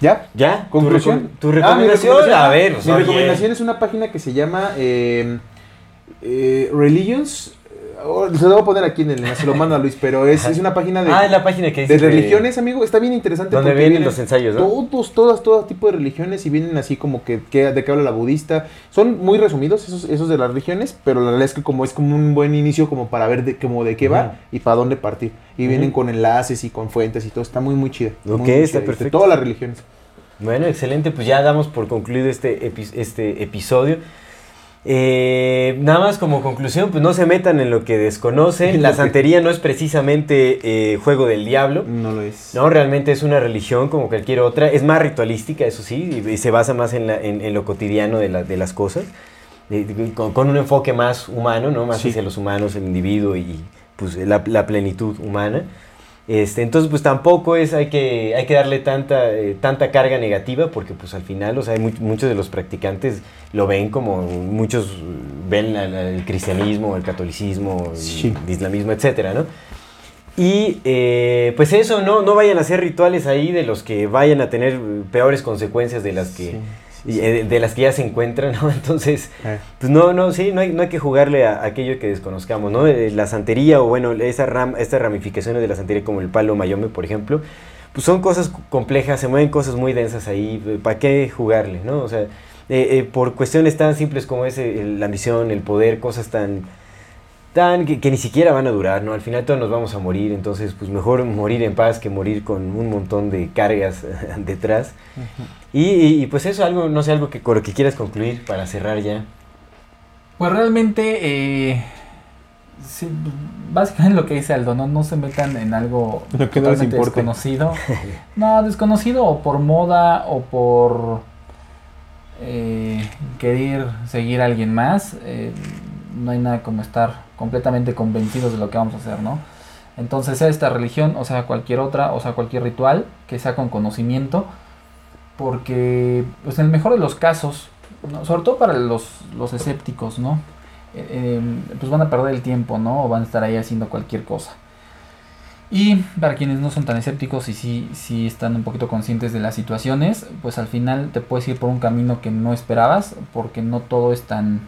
¿Ya? ¿Ya? ¿Tu ¿Conclusión? ¿Tu, Ah, recomendación? A ver, Mi recomendación es una página que se llama eh, eh, Religions. Oh, se lo voy a poner aquí en el enlace, lo mando a Luis, pero es, es una página de, Ah, es la página que de religiones, amigo. Está bien interesante. Donde vienen los ensayos, ¿no? Todos, todas, todo tipo de religiones y vienen así como que, que- de qué habla la budista. Son muy resumidos esos, esos de las religiones, pero la realidad es que como es como un buen inicio como para ver de, como de qué va y para dónde partir. Y vienen con enlaces y con fuentes y todo. Está muy, muy chido. Ok, Muy, está chida, de perfecto. todas las religiones. Bueno, excelente, pues ya damos por concluido este, epi- este episodio. Eh, nada más como conclusión, pues no se metan en lo que desconocen. La santería no es precisamente eh, juego del diablo. No lo es. No, realmente es una religión como cualquier otra. Es más ritualística, eso sí, y, y se basa más en, la- en- en lo cotidiano de, la- de las cosas. Eh, con, con un enfoque más humano, ¿no? Más Sí. hacia los humanos, el individuo y pues la, la plenitud humana. Este, entonces, pues tampoco es, hay que, hay que darle tanta, eh, tanta carga negativa, porque pues al final, o sea, hay mu- muchos de los practicantes lo ven como, muchos ven la- la- el cristianismo, el catolicismo, el, Sí. islamismo, etcétera, ¿no? Y eh, pues eso, ¿no? No vayan a hacer rituales ahí de los que vayan a tener peores consecuencias de las que, Sí, eh, de las que ya se encuentran, ¿no? Entonces, Eh. pues no, no, sí, no hay, no hay que jugarle a, aquello que desconozcamos, ¿no? Eh, La santería o bueno, esa ram, estas ramificaciones de la santería como el palo mayome, por ejemplo, pues son cosas complejas, se mueven cosas muy densas ahí, ¿para qué jugarle, no? O sea, eh, eh, por cuestiones tan simples como es la ambición, el poder, cosas tan tan que, que ni siquiera van a durar, ¿no? Al final todos nos vamos a morir, entonces pues mejor morir en paz que morir con un montón de cargas detrás. Y, y- y, pues eso, algo, no sé, algo que con lo que quieras concluir para cerrar ya. Pues realmente, eh, sí, básicamente lo que dice Aldo, ¿no? No se metan en algo Lo que no totalmente importe. desconocido. No, desconocido o por moda o por eh, querer seguir a alguien más. eh, no hay nada como estar completamente convencidos de lo que vamos a hacer, ¿no? Entonces, sea esta religión, o sea cualquier otra, o sea cualquier ritual, que sea con conocimiento, porque, pues en el mejor de los casos, ¿no? sobre todo para los, los escépticos, ¿no? Eh, eh, pues van a perder el tiempo, ¿no? O van a estar ahí haciendo cualquier cosa. Y para quienes no son tan escépticos y sí, sí están un poquito conscientes de las situaciones, pues al final te puedes ir por un camino que no esperabas, porque no todo es tan,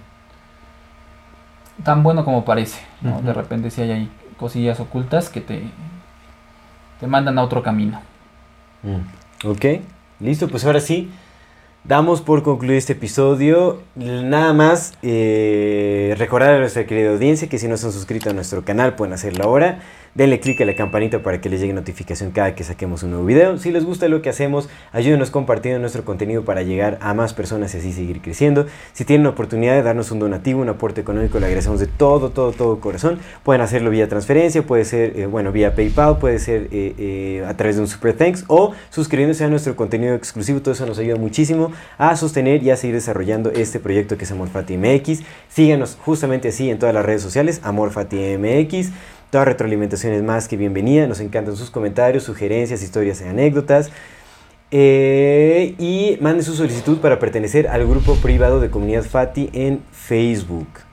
tan bueno como parece, ¿no? De repente sí hay ahí cosillas ocultas que te, te mandan a otro camino. Mm, Ok, listo, pues ahora sí, damos por concluido este episodio. Nada más eh, recordar a nuestra querida audiencia que si no se han suscrito a nuestro canal pueden hacerlo ahora. Denle click a la campanita para que les llegue notificación cada que saquemos un nuevo video. Si les gusta lo que hacemos, ayúdenos compartiendo nuestro contenido para llegar a más personas y así seguir creciendo. Si tienen la oportunidad de darnos un donativo, un aporte económico, le agradecemos de todo, todo, todo corazón. Pueden hacerlo vía transferencia, puede ser, eh, bueno, vía PayPal, puede ser eh, eh, a través de un Super Thanks o suscribiéndose a nuestro contenido exclusivo. Todo eso nos ayuda muchísimo a sostener y a seguir desarrollando este proyecto que es Amorfati MX. Síganos justamente así en todas las redes sociales, Amorfati MX. Toda retroalimentación es más que bienvenida. Nos encantan sus comentarios, sugerencias, historias y anécdotas. Eh, y mande su solicitud para pertenecer al grupo privado de Comunidad Fati en Facebook.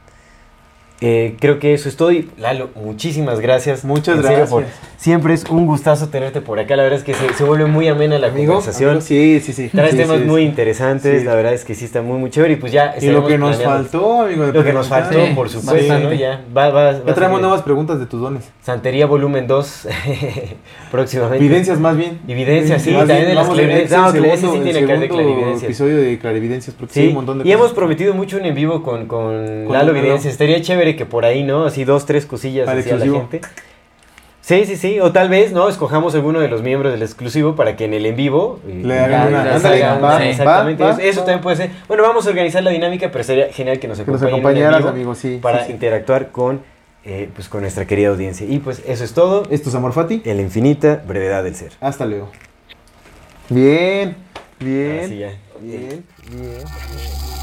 Eh, creo que eso es todo y Lalo, muchísimas gracias. Muchas gracias. por- siempre es un gustazo tenerte por acá. La verdad es que se, se vuelve muy amena la Amigo, conversación. sí, sí, sí. Traes Sí, temas sí, muy sí. interesantes, la verdad es que sí está muy, muy chévere y pues ya Y lo que nos planeando- faltó, amigo. de Lo que nos faltó, por supuesto. Ya, va, va, Ya traemos nuevas preguntas de tus dones. Santería volumen 2 próximamente. Evidencias más bien. Evidencias, sí, también de las clarividencias. No, sí tiene que clarividencias. episodio de clarividencias, porque sí, un montón de y hemos prometido mucho un en vivo con, Lalo. Evidencias. Estaría chévere que por ahí, ¿no? Así dos, tres cosillas Para así a la exclusivo. gente. Sí, sí, sí. O tal vez, ¿no? Escojamos alguno de los miembros del exclusivo para que en el en vivo eh, Le hagan una- ándale, va, va, Exactamente. va, eso también puede ser. Bueno, vamos a organizar la dinámica, pero sería genial que nos Que nos acompañen en acompañaras, vivo amigo, sí. para sí, sí. interactuar con, eh, pues, con nuestra querida audiencia. Y pues eso es todo. Esto es Amor Fati. En la infinita brevedad del ser. Hasta luego. Bien, bien. Ahora sí ya. Bien, bien.